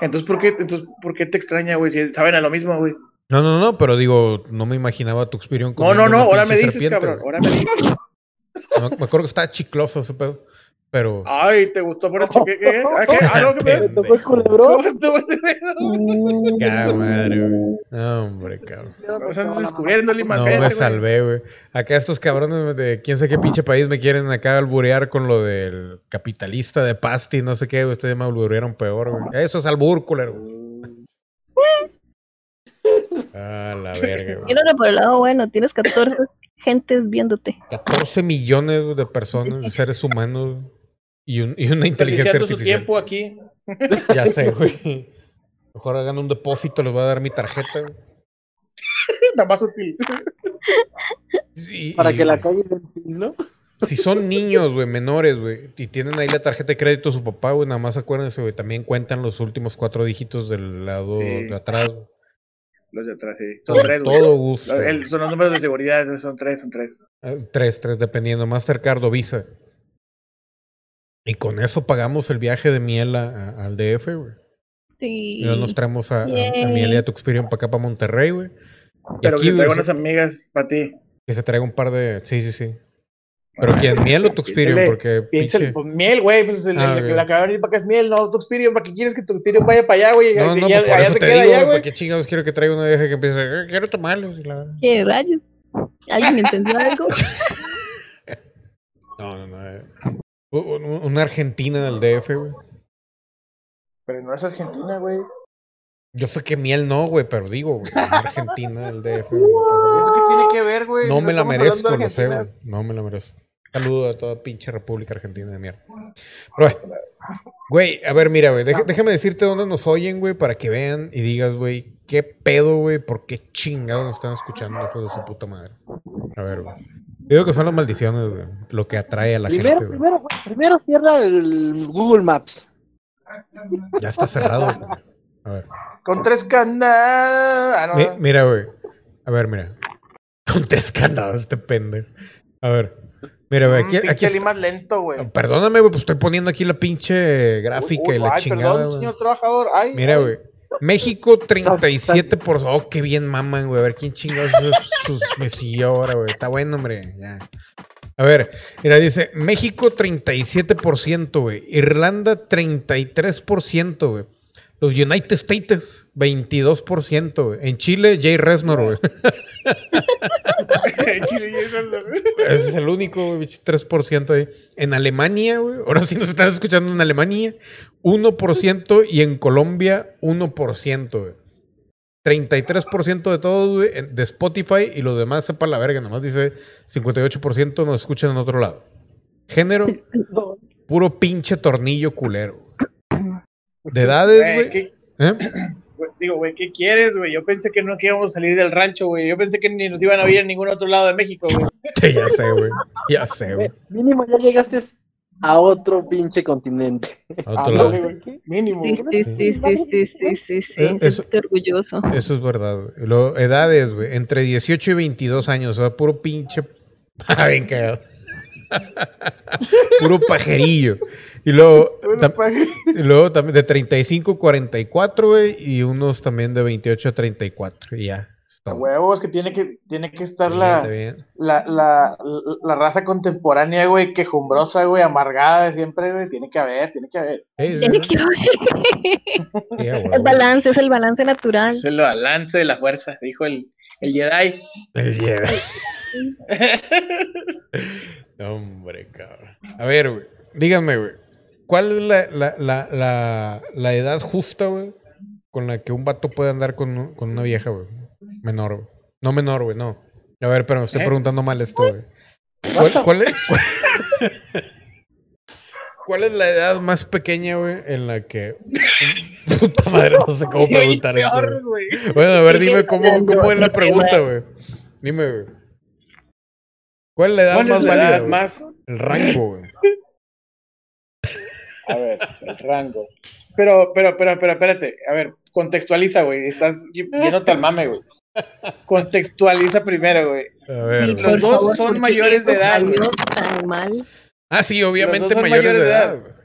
Entonces, ¿por qué, entonces, ¿por qué te extraña, güey? Si saben a lo mismo, güey. No, no, no, pero digo, no me imaginaba tu experiencia No, no, no, ahora me dices, cabrón. Ahora me dices. Me acuerdo que estaba chicloso ese pedo. Pero. Ay, ¿te gustó por el chique? ¿Qué? ¿Ah, qué? Ah, no, ¿qué pedo? Me tocó el culebrón. ¿Cómo estuvo ese pedo? Madre, güey. No, hombre, cabrón. Estamos antes descubriendo, Lima. No me salvé, güey. Acá estos cabrones de quién sé qué pinche país me quieren acá alburear con lo del capitalista de Pasti, no sé qué, güey. Ustedes me alburearon peor, güey. Eso es albur, culero. Ah, la verga, güey. Míralo por el lado bueno, tienes 14 gentes viéndote. 14 millones de personas, de seres humanos y, un- y una inteligencia Desperdiciando su artificial. tiempo aquí. Ya sé, güey. Mejor hagan un depósito, les voy a dar mi tarjeta. güey. Nada más útil. Sí, Para y- que la calle ¿no? Si son niños, güey, menores, güey, y tienen ahí la tarjeta de crédito de su papá, güey, nada más acuérdense, güey, también cuentan los últimos cuatro dígitos del lado Sí. de atrás. Los de atrás, sí. Son tres, güey. todo gusto. El- son los números de seguridad, son tres, son tres. Eh, Tres, tres, dependiendo. Mastercard o Visa. Y con eso pagamos el viaje de miel a- a- al DF, güey. Sí. Y nos traemos a, a- a Yay. miel y a Tuxperion para acá, para Monterrey, güey. Pero aquí, que traigo güey, unas amigas para ti. que se traiga un par de... Sí, sí, sí. ¿Pero quién? ¿Miel o? Piénsale, Porque Piénsale, pues miel, güey, pues el, Ah, el- ok. la que va a venir para acá es miel, no Tuxperion, ¿para qué quieres que Tuxperion vaya para allá, güey? No, no, Y ya- pues por allá eso se te queda digo, allá, güey, güey. ¿para qué chingados quiero que traiga una vieja que empiece a... "Eh, Quiero tomarlos. y la- ¿Qué rayos? ¿Alguien entendió algo? No, no, no. eh. Una argentina del DF, güey. Pero no es Argentina, güey. Yo sé que miel no, güey, pero digo, güey. Argentina del DF. güey, ¿Eso qué tiene que ver, güey? No Si me la merezco, lo sé, güey. No me la merezco. Saludo a toda pinche República Argentina de mierda. Pero, güey, a ver, mira, güey, déjame decirte dónde nos oyen, güey, para que vean y digas, güey, qué pedo, güey, por qué chingados nos están escuchando, hijos de su puta madre. A ver, güey. Digo que son las maldiciones, güey, lo que atrae a la Primero, gente, güey. primero, primero cierra el Google Maps. Ya está cerrado, güey. A ver. Con tres candados. Ah, no, Mi- no. mira, güey. A ver, mira. Con tres candados, este pendejo. A ver. Mira, güey, Mm, aquí, aquí pinche está- Lee más lento, güey. Perdóname, güey, pues estoy poniendo aquí la pinche gráfica y Uy, la ay, chingada, perdón, güey. señor trabajador. Ay, Mira, ay. güey. México 37 por... Oh, qué bien maman, güey. A ver quién chingados sus, me siguió ahora, güey. Está bueno, hombre. Ya. A ver, mira, dice México 37%, güey. Irlanda 33%, güey. Los United States 22%, güey. En Chile, Jay Reznor, güey. Chile y eso, ¿no? Ese es el único, güey, bicho, 3% ahí. En Alemania, güey. Ahora sí nos están escuchando en Alemania. 1% y en Colombia 1%, güey. 33% de todos, güey, de Spotify y los demás sepa la verga. Nomás dice 58% nos escuchan en otro lado. Género, puro pinche tornillo culero. De edades, Güey, güey. ¿qué- ¿eh? güey, Digo, güey, ¿qué quieres, güey? Yo pensé que no que íbamos a salir del rancho, güey. Yo pensé que ni nos iban a ver en ningún otro lado de México, güey. Ya sé, güey. Ya sé, güey. Mínimo ya llegaste a otro pinche continente. A otro Ah, lado. no, güey. Mínimo. Sí, sí, sí, sí, sí, sí, sí, sí. Eh, eso- Siéntete orgulloso. Eso es verdad, edades, güey. Entre 18 y 22 años. O sea, puro pinche. Ah, bien cagado. puro pajerillo. Y luego, tam- y luego también de 35 a 44, güey. Y unos también de 28 a 34. Y ya. Huevos, que tiene que, tiene que estar Bien, la, bien. la, la, la raza contemporánea, güey, quejumbrosa, güey, amargada de siempre, güey. Tiene que haber, tiene que haber. Tiene que haber. El balance, es el balance natural. Es el balance de la fuerza, dijo el, el Jedi. El Jedi. Hombre, cabrón. A ver, güey. Díganme, güey. ¿Cuál es la, la, la, la, la edad justa, güey? Con la que un vato puede andar con, con una vieja, güey. Menor, güey. No menor, güey, no. A ver, pero me estoy ¿Eh? preguntando mal esto, güey. ¿Cuál, cuál es, cuál es la edad más pequeña, güey, en la que... Puta madre, no sé cómo preguntar esto, güey. Bueno, a ver, dime cómo, cómo es la pregunta, güey. Dime, güey. ¿Cuál es la edad ¿Cuál más es la válida? edad más? El rango, güey. A ver, el rango. Pero, pero, pero, pero, espérate. A ver, contextualiza, güey. Estás yéndote al mame, güey. Contextualiza primero, güey. Sí. Los dos favor, son mayores de edad, güey. mal. Ah, sí, obviamente Los dos son mayores, mayores de edad. edad. güey.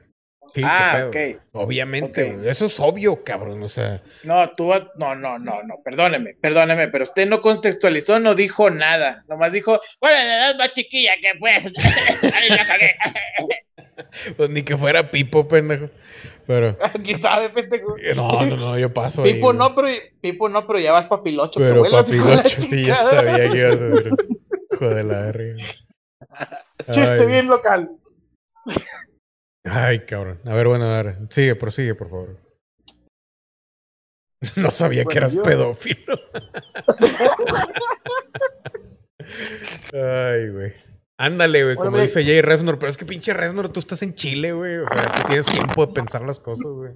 Sí, Ah, ok. Obviamente. Eso es obvio, cabrón. O sea, No, tú, no, no, no, no, perdóneme, perdóneme, pero usted no contextualizó, no dijo nada. Nomás dijo, ¿cuál es la edad más chiquilla que puedes? Ay, la cagué. pues ni que fuera Pipo, pendejo. Pero. ¿Quién sabe, pendejo? No, no, no, yo paso. Pipo no, pero, Pipo no, pero ya vas papilocho, que Pero la papilocho, sí, ya chingada. sabía que ibas a. Hijo de la verga. Chiste bien local. Ay, cabrón. A ver, bueno, a ver. Sigue, prosigue, por favor. No sabía que eras yo- pedófilo. Ay, güey. Ándale, güey, como dice Jay Reznor, pero es que pinche Reznor, tú estás en Chile, güey. O sea, tú tienes tiempo de pensar las cosas, güey.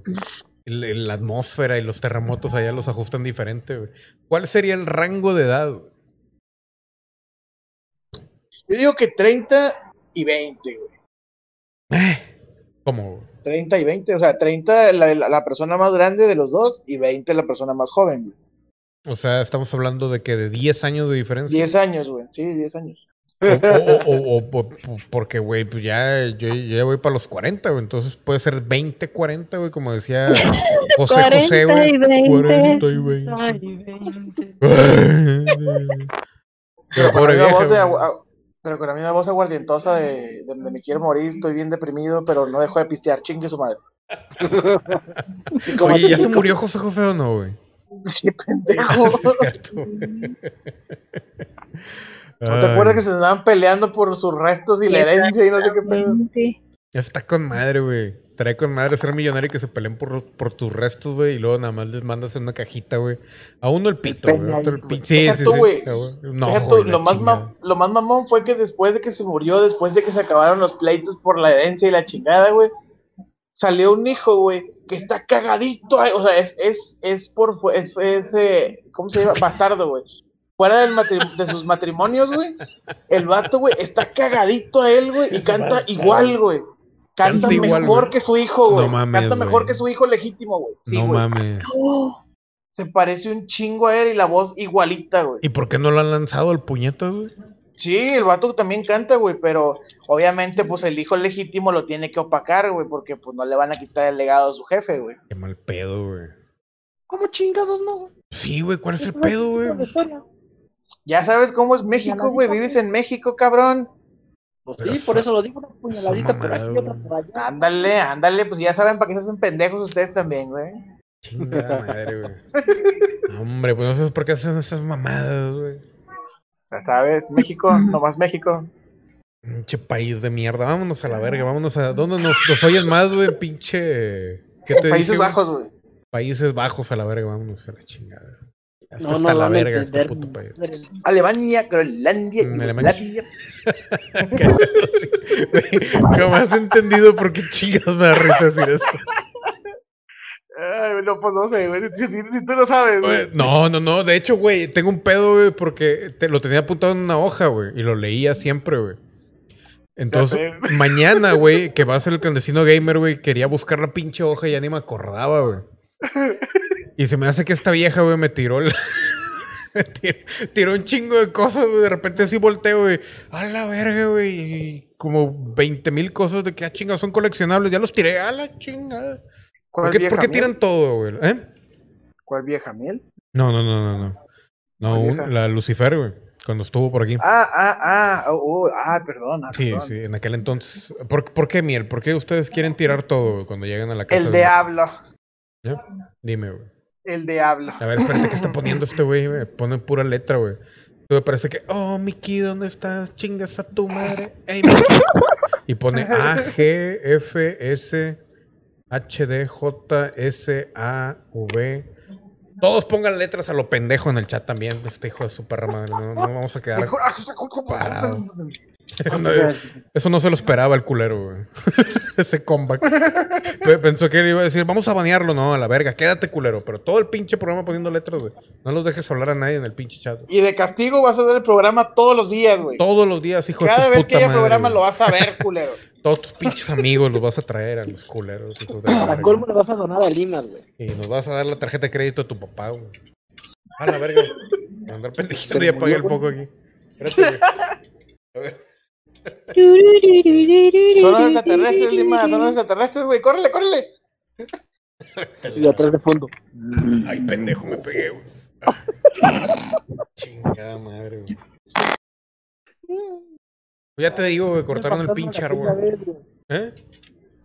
La atmósfera y los terremotos allá los ajustan diferente, güey. ¿Cuál sería el rango de edad? güey? Yo digo que 30 y 20, güey. ¿Cómo? güey? 30 y 20, o sea, 30 la, la, la persona más grande de los dos y 20 la persona más joven, güey. O sea, estamos hablando de que de 10 años de diferencia. 10 años, güey. Sí, 10 años. O, o- o- o po- po- porque, güey, pues ya, yo, yo ya voy para los 40, güey. Entonces puede ser 20, 40, güey, como decía José José, 40 güey. y 20. 40 y 20. Ay, Pero Pero con vieja, voz de, ah, pero con la misma voz aguardientosa de, de, de me quiero morir, estoy bien deprimido, pero no dejo de pistear, chingue su madre. Oye, ¿ya se murió José José o no, güey? Sí, pendejo. Sí, es cierto. ¿No te acuerdas que se andaban peleando por sus restos y la herencia y no sé qué pedo? Está con madre, güey. Trae con madre ser millonario y que se peleen por, por tus restos, güey. Y luego nada más les mandas en una cajita, güey. A uno el pito, güey. a otro el Sí, sí, tú. No, lo, más lo más mamón fue que después de que se murió, después de que se acabaron los pleitos por la herencia y la chingada, güey, salió un hijo, güey, que está cagadito, o sea, es, es, es por, fu- es, es, eh, ¿cómo se llama? Bastardo, güey. Fuera del de sus matrimonios, güey, el vato, güey, está cagadito a él, güey, y Es canta igual, güey. Canta, Canta igual, mejor güey. que su hijo, güey. No mames, canta mejor güey. que su hijo legítimo, güey. Sí, no güey. mames. Oh, Se parece un chingo a él y la voz igualita, güey. ¿Y por qué no lo han lanzado al puñetas, güey? Sí, el vato también canta, güey, pero obviamente, pues el hijo legítimo lo tiene que opacar, güey, porque pues no le van a quitar el legado a su jefe, güey. Qué mal pedo, güey. ¿Cómo chingados no? Sí, güey, ¿cuál es el pedo, güey? Ya sabes cómo es México, güey, vives en México, cabrón. Pues Pero sí, por eso lo digo, una puñaladita por aquí, otra por allá. Ándale, ándale, pues ya saben para qué se hacen pendejos ustedes también, güey. Chingada madre, güey. Hombre, pues no sabes por qué hacen esas mamadas, güey. O sea, sabes, México, nomás México. Pinche país de mierda. Vámonos a la verga, vámonos a. ¿Dónde nos, nos oyes más, güey? Pinche. ¿Qué te Países dije? Bajos, güey. Países Bajos a la verga, vámonos a la chingada. Esto No, está no, a la verga, este puto país. Alemania, Groenlandia, Mm. Yugoslavia. Jamás he entendido por qué chingas me da risa decir eso. Ay, no, pues no sé, güey, si, tú lo sabes, Güey, güey. No, no, no. De hecho, güey, tengo un pedo, güey, porque te, lo tenía apuntado en una hoja, güey, y lo leía siempre, güey. Entonces, mañana, güey, que va a ser el clandestino gamer, güey, quería buscar la pinche hoja y ya ni me acordaba, güey. Y se me hace que esta vieja, güey, me tiró me tiró, un chingo de cosas, güey. De repente así volteo, güey. A la verga, güey. Como 20 mil cosas de que, ah, chinga, son coleccionables. Ya los tiré, a la chingada. ¿Cuál ¿Por qué, vieja por qué miel? tiran todo, güey? ¿Eh? ¿Cuál vieja miel? No, no, no, no, no. No, la Lucifer, güey. Cuando estuvo por aquí. Ah, ah, ah, oh, oh, ah, perdón. ah, sí, perdón. sí, en aquel entonces. ¿Por, por qué miel? ¿Por qué ustedes quieren tirar todo güey, cuando llegan a la casa? El diablo, ¿Ya? Dime, güey. El diablo. A ver, espérate, ¿qué está poniendo este güey? Pone pura letra, güey. Me parece que, oh, Mickey, ¿dónde estás? Chingas a tu madre. Ey, Mickey. Y pone A, G, F, S, H, D, J, S, A, V. Todos pongan letras a lo pendejo en el chat también. Este hijo de su perra madre. No, no vamos a quedar. parado. Eso no se lo esperaba el culero, güey. Ese comeback. Pe- Pensó que iba a decir, vamos a banearlo. No, a la verga, quédate culero. Pero todo el pinche programa poniendo letras, güey. No los dejes hablar a nadie en el pinche chat. Y de castigo vas a ver el programa todos los días, güey. Todos los días, hijo de Cada vez puta que haya madre, programa lo vas a ver, culero. Todos tus pinches amigos los vas a traer a los culeros. verga. colmo le vas a donar a Limas, güey. Y nos vas a dar la tarjeta de crédito de tu papá, güey. A la verga. Andar pendejito y apagué el foco aquí. Espérate, güey. A ver. Son los extraterrestres, Lima, son los extraterrestres, güey. Córrele, córrele. Y atrás de fondo. Ay, pendejo, me pegué, güey. Chingada madre, güey. Ya te digo, güey, cortaron el fantasma pinche árbol. vez. ¿Eh?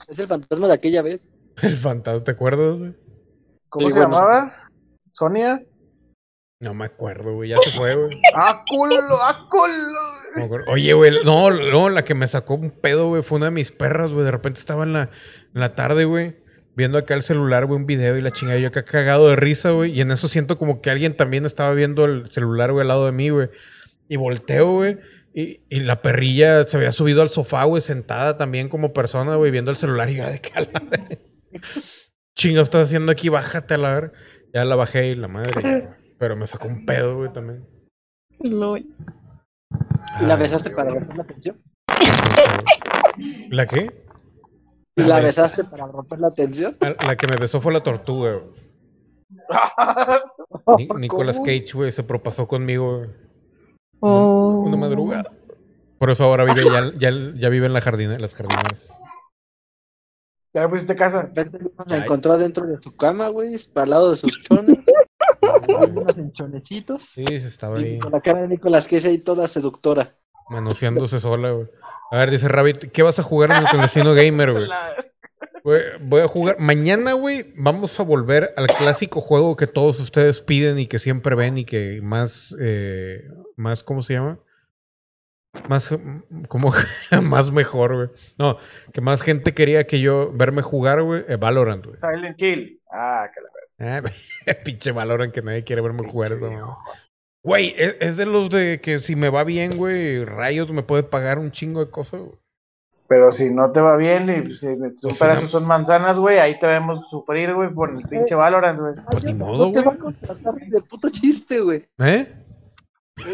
Es el fantasma de aquella vez. El fantasma, ¿te acuerdas, güey? ¿Cómo Sí, se bueno, llamaba? ¿Sonia? No me acuerdo, güey. Ya se fue, güey. ¡Ah, culo! ¡Ah, culo! Oye, güey, no, no, la que me sacó un pedo, güey, fue una de mis perras, güey. De repente estaba en la, en la tarde, güey, viendo acá el celular, güey, un video y la chingada, yo acá cagado de risa, güey, y en eso siento como que alguien también estaba viendo el celular, güey, al lado de mí, güey. Y volteo, güey, y, y la perrilla se había subido al sofá, güey, sentada también como persona, güey, viendo el celular y yo, de qué a la verga? Chingo, estás haciendo aquí, bájate a la ver. Ya la bajé y la madre, ya, pero me sacó un pedo, güey, también. Lol. ¿Y la besaste para romper la tensión? ¿La qué? ¿Y La la besaste. besaste para romper la tensión? La, la que me besó fue la tortuga. Ni- Nicolas ¿Cómo? Cage, güey, se propasó conmigo. Oh. Una madrugada. Por eso ahora vive ya, ya, ya vive en la jardina, las jardineras. Ya me pusiste casa. De repente la encontró dentro de su cama, güey, para al lado de sus chones. Unos enchonecitos. Sí, se estaba ahí con la cara de Nicolas Cage ahí toda seductora. manoseándose sola, güey. A ver, dice Rabbit, ¿qué vas a jugar en el clandestino gamer, güey? Voy a jugar. Mañana, güey, vamos a volver al clásico juego que todos ustedes piden y que siempre ven y que más, eh, más, ¿cómo se llama? Más, como, más mejor, güey. No, que más gente quería que yo verme jugar, güey, eh, Valorant, güey. Silent Kill. Ah, que la Ah, pinche Valorant que nadie quiere verme jugar eso. Güey, es, es de los de que si me va bien, güey, Riot me puede pagar un chingo de cosas, güey. Pero si no te va bien y si son Pues, pedazos, no. son manzanas, güey, ahí te vemos sufrir, güey, por el pinche Valorant, güey. Pues ni modo, No te güey. va a contratar ni de puto chiste, güey. ¿Eh?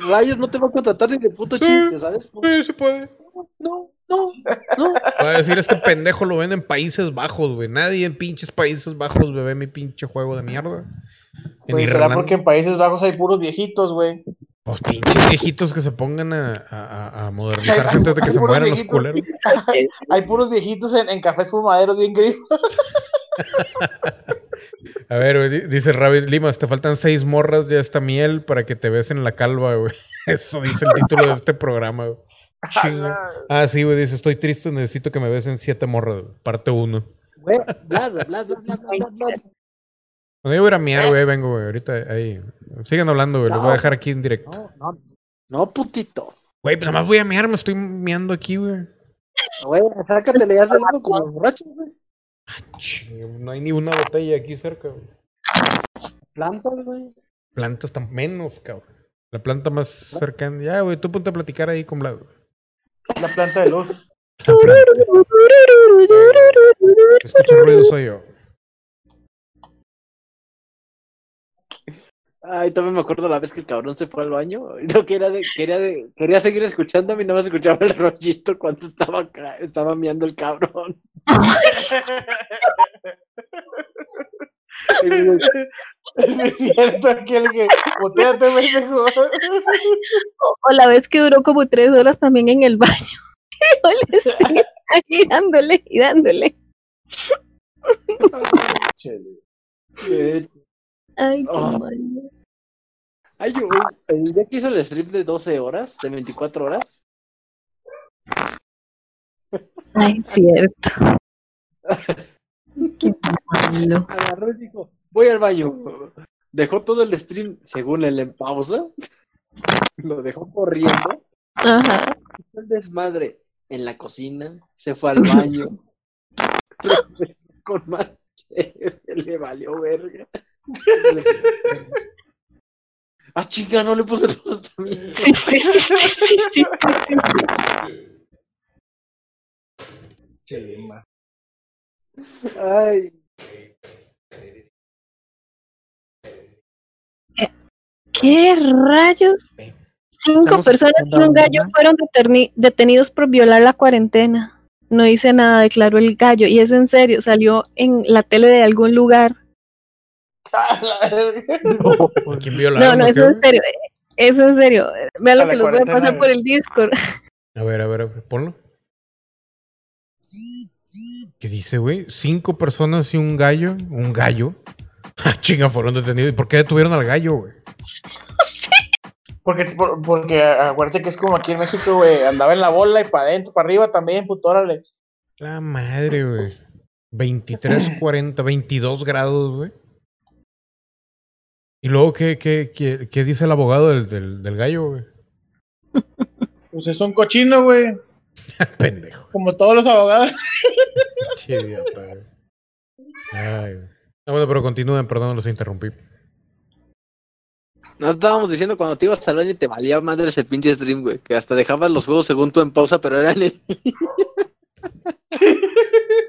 Rayos no te va a contratar ni de puto Sí. chiste, ¿sabes? Sí, se puede. No, no, no. Va a decir, este pendejo lo ven en Países Bajos, güey. Nadie en pinches Países Bajos ve mi pinche juego de mierda. Güey, será Irlanda, porque en Países Bajos hay puros viejitos, güey. Pues pinches viejitos que se pongan a, a, modernizarse antes de que se mueran los culeros. Hay puros viejitos en, en cafés fumaderos bien gris. A ver, güey, di- dice Rabbit Limas, te faltan seis morras de esta miel para que te besen la calva, güey. Eso dice el título de este programa, güey. Ah, sí, güey, dice, estoy triste, necesito que me besen siete morras. Parte uno. Güey, bla, bla, bla, bla, bla. Cuando yo voy a ir a miar, güey, vengo, güey. Ahorita ahí. Sigan hablando, güey. Los voy a dejar aquí en directo. No, no, no, putito. Güey, pues nada más voy a miar, me estoy miando aquí, güey. Güey, sácatele ya de lado como los borrachos, güey. No hay ni una botella aquí cerca, güey. Plantas, güey. Plantas tan menos, cabrón. La planta más cercana. Ya, güey, tú ponte a platicar ahí con Vlad. güey. La planta de luz. Ruido, soy yo. Ay, también me acuerdo la vez que el cabrón se fue al baño. No quería, de, quería, de, quería seguir escuchándome y no me escuchaba el rollito cuando estaba acá, estaba miando el cabrón. Es cierto, aquel que. Botéate, pendejo. O la vez que duró como tres horas también en el baño. Yo le estoy ahí dándole y dándole. Chele. "Eh, Ay, qué Oh. mal. Ay, yo, el día que hizo el stream de 12 horas, de 24 horas, Ay, cierto. Qué malo. agarró y dijo, voy al baño. Dejó todo el stream, según él, en pausa. Lo dejó corriendo. Ajá. El desmadre en la cocina, se fue al baño. con más le valió verga. Ah, chica, no le puse los también. Sí, sí, sí, sí, sí, sí. Chele, más. Ay, ¿Qué rayos? Cinco Estamos personas y un gallo ¿no? fueron detenidos por violar la cuarentena. No dice nada, declaró el gallo. Y es en serio, salió en la tele de algún lugar. A la verga. ¿A quién No, no, o es en serio. Es en serio. Vean lo que les voy a pasar por el Discord. A ver, a ver, a ver, ponlo. ¿Qué dice, güey? Cinco personas y un gallo. Un gallo. Ah, chinga, fueron detenidos. ¿Y por qué detuvieron al gallo, güey? Porque, por- porque acuérdate que es como aquí en México, güey. Andaba en la bola y para adentro, para arriba también, puto, órale. La madre, güey. 23, 40, 22 grados, güey. Y luego, ¿qué, qué, qué, qué dice el abogado del, del, del gallo, güey? Pues es un cochino, güey. Pendejo. Como todos los abogados. Che, idiota, güey. Ay, güey. Ah, bueno, pero continúen, perdón, los interrumpí. Nos estábamos diciendo cuando te ibas al baño y te valía madres el pinche stream, güey. Que hasta dejabas los juegos según tú en pausa, pero eran el...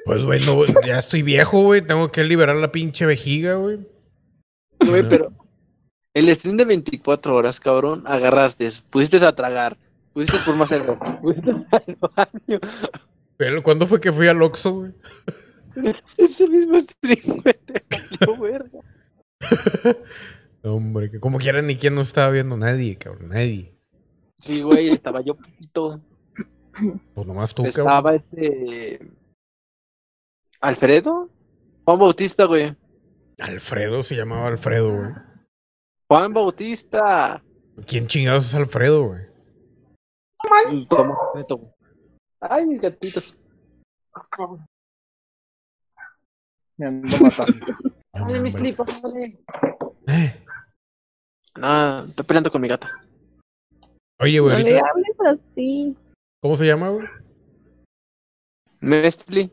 Pues, güey, no, ya estoy viejo, güey. Tengo que liberar la pinche vejiga, güey. Güey, pero el stream de 24 horas, cabrón, agarraste, pusiste a tragar, pusiste por más al baño. Pero, ¿Cuándo fue que fui al Oxxo, güey? Ese mismo stream, güey, te valió verga. No, Hombre, que como quieran ni quién no estaba viendo nadie, cabrón, nadie. Sí, güey, estaba yo poquito. Pues nomás tú, cabrón. Estaba este. ¿Alfredo? Juan Bautista, güey. Alfredo se llamaba Alfredo, güey. Juan Bautista. ¿Quién chingados es Alfredo, güey? Güey. Ay, mis gatitos. Me ando matando. Ay, mis flipas, madre. Eh, No, estoy peleando con mi gata. Oye, No güey, le ahorita- hables así. ¿cómo se llama, güey? Mestli.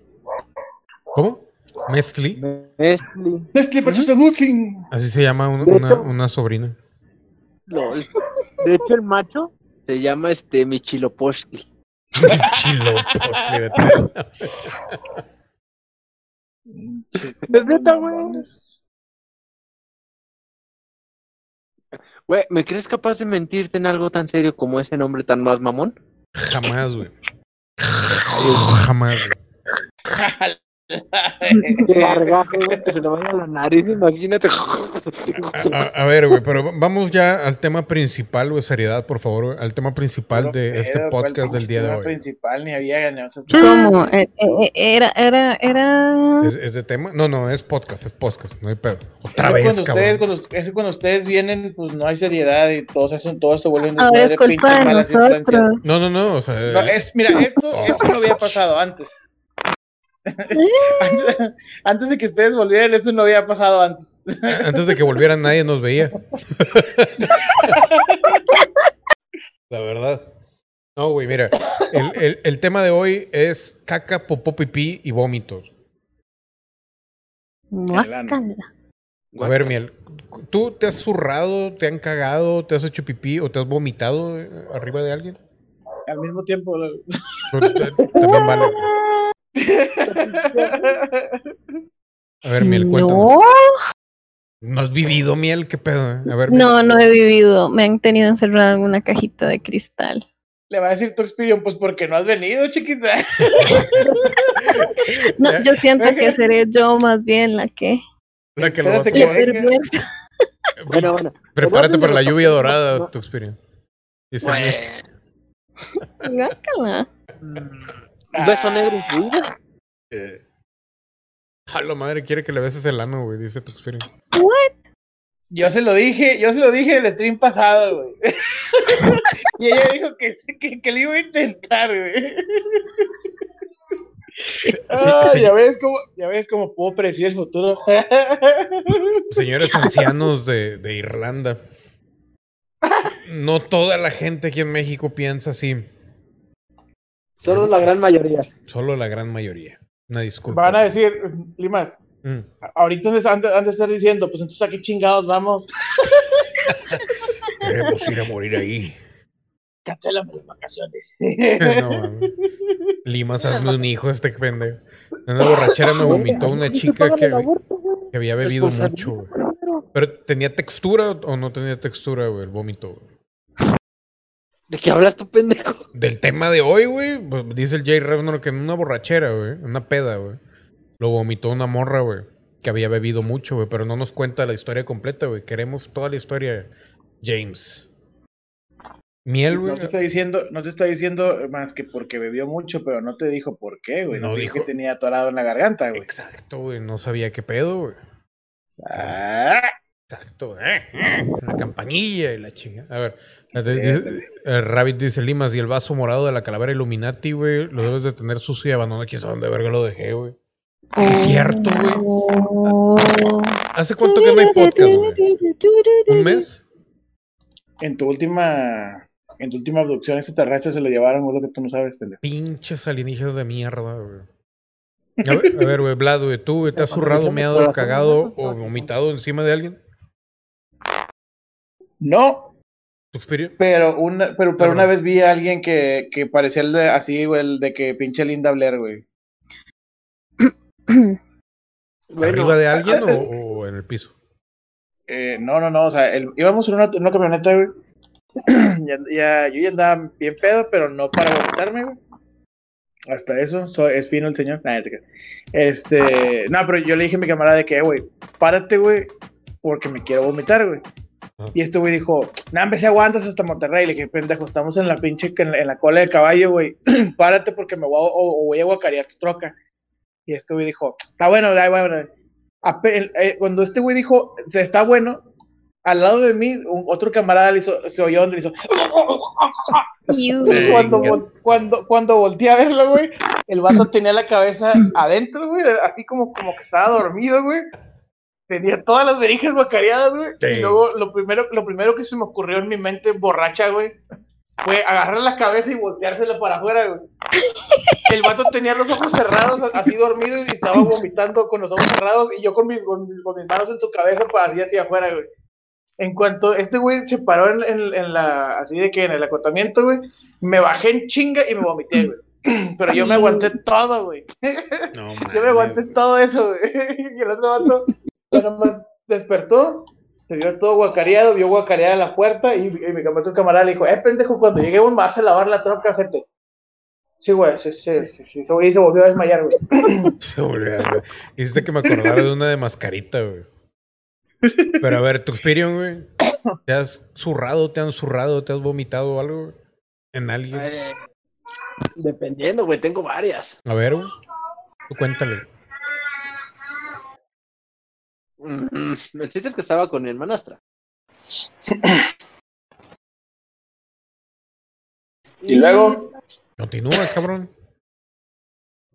¿Cómo? Mestli. Mestli. Just a looking. Así se llama un- una, una sobrina. Lol. De hecho, el macho se llama este Michiloposhki. Chilo, postre de tela. Es neta, güey. Güey, ¿me crees capaz de mentirte en algo tan serio como ese nombre tan más mamón? Jamás, güey. Jamás, güey. Qué gargajo, güey, que se le vaya la nariz, imagínate. A, a- a ver, güey, pero vamos ya al tema principal, güey, seriedad, por favor, al tema principal de este Pedo, ¿cuál podcast del día de hoy. principal ni había no seas- ¿Cómo? Eh, eh, eh, Era, era, era. ¿Es, es de tema? No, no, es podcast, es podcast, no hay pedo. Otra Eso vez, cuando cabrón. ustedes, cuando, eso cuando ustedes vienen, pues no hay seriedad y todos hacen todo esto vuelven es desmadre, pinches malas nosotros. influencias. No, no, no, o sea, No, es, mira, esto, esto no había pasado antes. Antes. Antes de que ustedes volvieran, esto no había pasado antes. antes de que volvieran nadie nos veía. La verdad. No, güey, mira, el, el- el tema de hoy es caca, popó, pipí y vómitos. A ver, Miel, ¿tú te has zurrado, te han cagado, te has hecho pipí o te has vomitado arriba de alguien? Al mismo tiempo. También vale. A ver, Miel, cuéntame. No, ¿No has vivido, Miel? ¿Qué pedo? eh? A ver, Miel. no, no he vivido. Me han tenido encerrada en una cajita de cristal. Le va a decir tu pues porque no has venido, chiquita. No, yo siento que seré yo más bien la que La que lo. Bueno, bueno. Prepárate para la lluvia dorada, No. tu. Guácala. Un beso negro incluido. Eh, Jalo, madre, quiere que le beses el ano, güey, dice tu experiencia. Yo se lo dije, yo se lo dije en el stream pasado, güey. y ella dijo que, sí, que, que lo iba a intentar, güey. Ah, ya ves cómo, ya ves cómo puedo predecir el futuro. Señores ancianos de, de Irlanda. No toda la gente aquí en México piensa así. Solo la gran mayoría. Solo la gran mayoría. Una disculpa. Van a decir, Limas, Mm. ahorita antes, antes, antes de estar diciendo, pues entonces aquí chingados vamos. Queremos ir a morir ahí. Cancélame las vacaciones. No. Limas, hazme un hijo este pendejo. En una borrachera me vomitó una chica que, que había bebido mucho, güey. Pero tenía textura o no tenía textura, güey, el vómito, güey. ¿De qué hablas tú, pendejo? Del tema de hoy, güey, pues, dice el Jay Resnor que en una borrachera, güey, en una peda, güey, lo vomitó una morra, güey, que había bebido mucho, güey, pero no nos cuenta la historia completa, güey. Queremos toda la historia, James. Miel, güey. No te está diciendo, no te está diciendo más que porque bebió mucho, pero no te dijo por qué, güey. No, No te dijo dijo. que tenía atorado en la garganta, güey. Exacto, güey, no sabía qué pedo, güey. Ah, Exacto, eh, eh, la campanilla y la chinga. A ver, eh, Rabbit dice Limas y el vaso morado de la calavera Illuminati, güey, lo debes de tener sucio y abandonado. ¿Quién sabe dónde verga lo dejé, güey? Es cierto, güey. Oh. ¿Hace cuánto que no hay podcast, güey? ¿Un mes? en tu última, en tu última abducción extraterrestre se lo llevaron, es lo que tú no sabes, pendejo. Pinches alienígenas de mierda, güey. A ver, güey, Vlad, güey, ¿tú te has zurrado, meado, cagado ¿no? o vomitado encima de alguien? No. Pero una, pero, pero una vez vi a alguien que, que parecía el de así, güey, el de que pinche Linda Blair, güey. Bueno, ¿Arriba de alguien o, o en el piso? Eh, no, no, no, o sea, el- íbamos en una, en una camioneta, güey. ya, ya- yo ya andaba bien pedo, pero no para vomitarme, güey. Hasta eso, so- es fino el señor. Nah, ya te creas. este, no, pero yo le dije a mi camarada de que, güey, párate, güey, porque me quiero vomitar, güey. Y este güey dijo, nah, empecé aguantas hasta Monterrey. Le dije, pendejo, estamos en la pinche, en la, en la cola de caballo, güey. párate porque me voy a, o, o voy a guacarear tu troca. Y este güey dijo, está bueno, da bueno. Eh, cuando este güey dijo, se está bueno, al lado de mí, un- otro camarada le hizo, se oyó donde le hizo. Cuando, vol- cuando, cuando volteé a verlo, güey, el vato tenía la cabeza adentro, güey, así como, como que estaba dormido, güey. Tenía todas las verijas guacareadas, güey. Sí. Y luego lo primero, lo primero que se me ocurrió en mi mente borracha, güey, fue agarrar la cabeza y volteársela para afuera, güey. El vato tenía los ojos cerrados, así dormido, y estaba vomitando con los ojos cerrados, y yo con mis, con, mis- con mis manos en su cabeza, pues así hacia afuera, güey. En cuanto este güey se paró en, en- en la, así de que en el acotamiento, güey, me bajé en chinga y me vomité, güey. Pero yo me aguanté todo, güey. No, Yo me aguanté todo eso, güey. Y el otro vato ya nomás despertó, se vio todo guacareado, vio guacareada la puerta y, y mi otro camarada le dijo, eh, pendejo, cuando lleguemos me vas a lavar la troca, gente. Sí, güey, sí, sí, sí, sí, güey se volvió a desmayar, güey. Se volvió, güey. Hiciste que me acordara de una de mascarita, güey. Pero a ver, tu experience, güey. ¿Te has zurrado, te han zurrado, te has vomitado algo güey? en alguien? eh, dependiendo, güey, tengo varias. A ver, güey. Tú cuéntale. Mm, El chiste es que estaba con mi hermanastra. Y luego, Continúa, cabrón.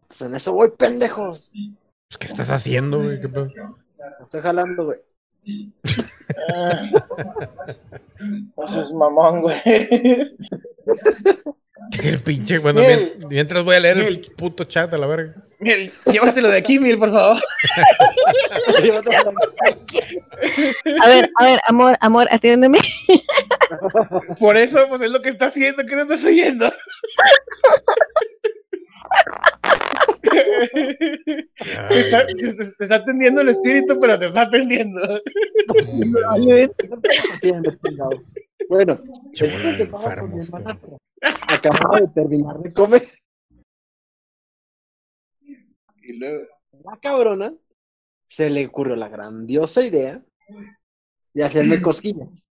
Pues en eso voy, pendejo. Pues, ¿Qué estás haciendo, güey? ¿Qué pedo? Me estoy jalando, güey. no seas mamón, güey. El pinche, bueno, Miel. mien- mientras voy a leer el Miel. puto chat a la verga. Miel, llévatelo de aquí, Mil, por favor. A ver, a ver, amor, amor, atiéndeme. Por eso, pues es lo que está haciendo, que no estás oyendo. Te está, te- te está atendiendo el espíritu, pero te está atendiendo. Bueno. Acababa de terminar de comer. Y luego, La cabrona se le ocurrió la grandiosa idea de hacerme cosquillas.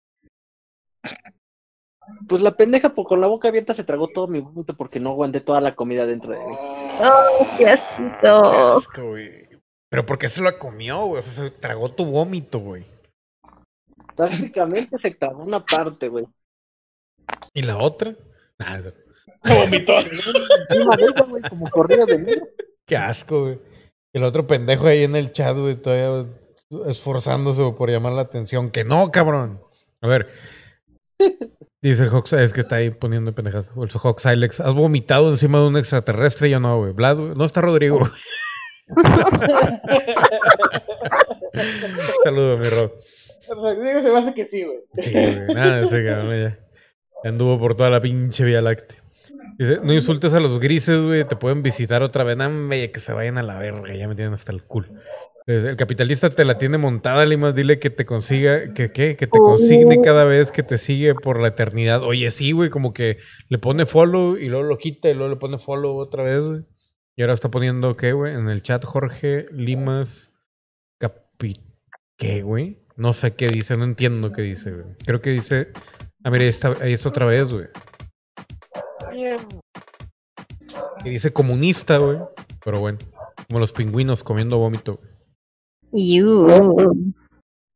Pues la pendeja por- con la boca abierta se tragó todo mi vómito porque no aguanté toda la comida dentro de mí. Oh, qué asco, güey. Pero ¿por qué se lo comió, güey? O sea, se tragó tu vómito, güey. Prácticamente se tragó una parte, güey. ¿Y la otra? Nah, eso- vomitó. Como corrido de mí. qué asco, güey. El otro pendejo ahí en el chat, güey, todavía esforzándose por llamar la atención. Que no, cabrón. A ver. Dice el Hawks, es que está ahí poniendo pendejas. El Hawk Silex, ¿has vomitado encima de un extraterrestre? Yo no, güey. Vlad, güey. No está Rodrigo. güey. Saludos, mi Rod. Rodrigo se me hace que sí, güey. Sí, güey. Nada, ese cabrón ya. Anduvo por toda la pinche Vía Láctea. Dice, no insultes a los grises, güey. Te pueden visitar otra vez. Nada, que se vayan a la verga. Ya me tienen hasta el culo. El capitalista te la tiene montada, Limas. Dile que te consiga, que qué, que te consigne cada vez que te sigue por la eternidad. Oye, sí, güey, como que le pone follow y luego lo quita y luego le pone follow otra vez, güey. Y ahora está poniendo, ¿qué, güey? En el chat, Jorge Limas Capi... ¿Qué, güey? No sé qué dice, no entiendo qué dice, güey. Creo que dice... Ah, mira, ahí está, ahí está otra vez, güey. Que dice comunista, güey. Pero bueno, como los pingüinos comiendo vómito. güey. Iu.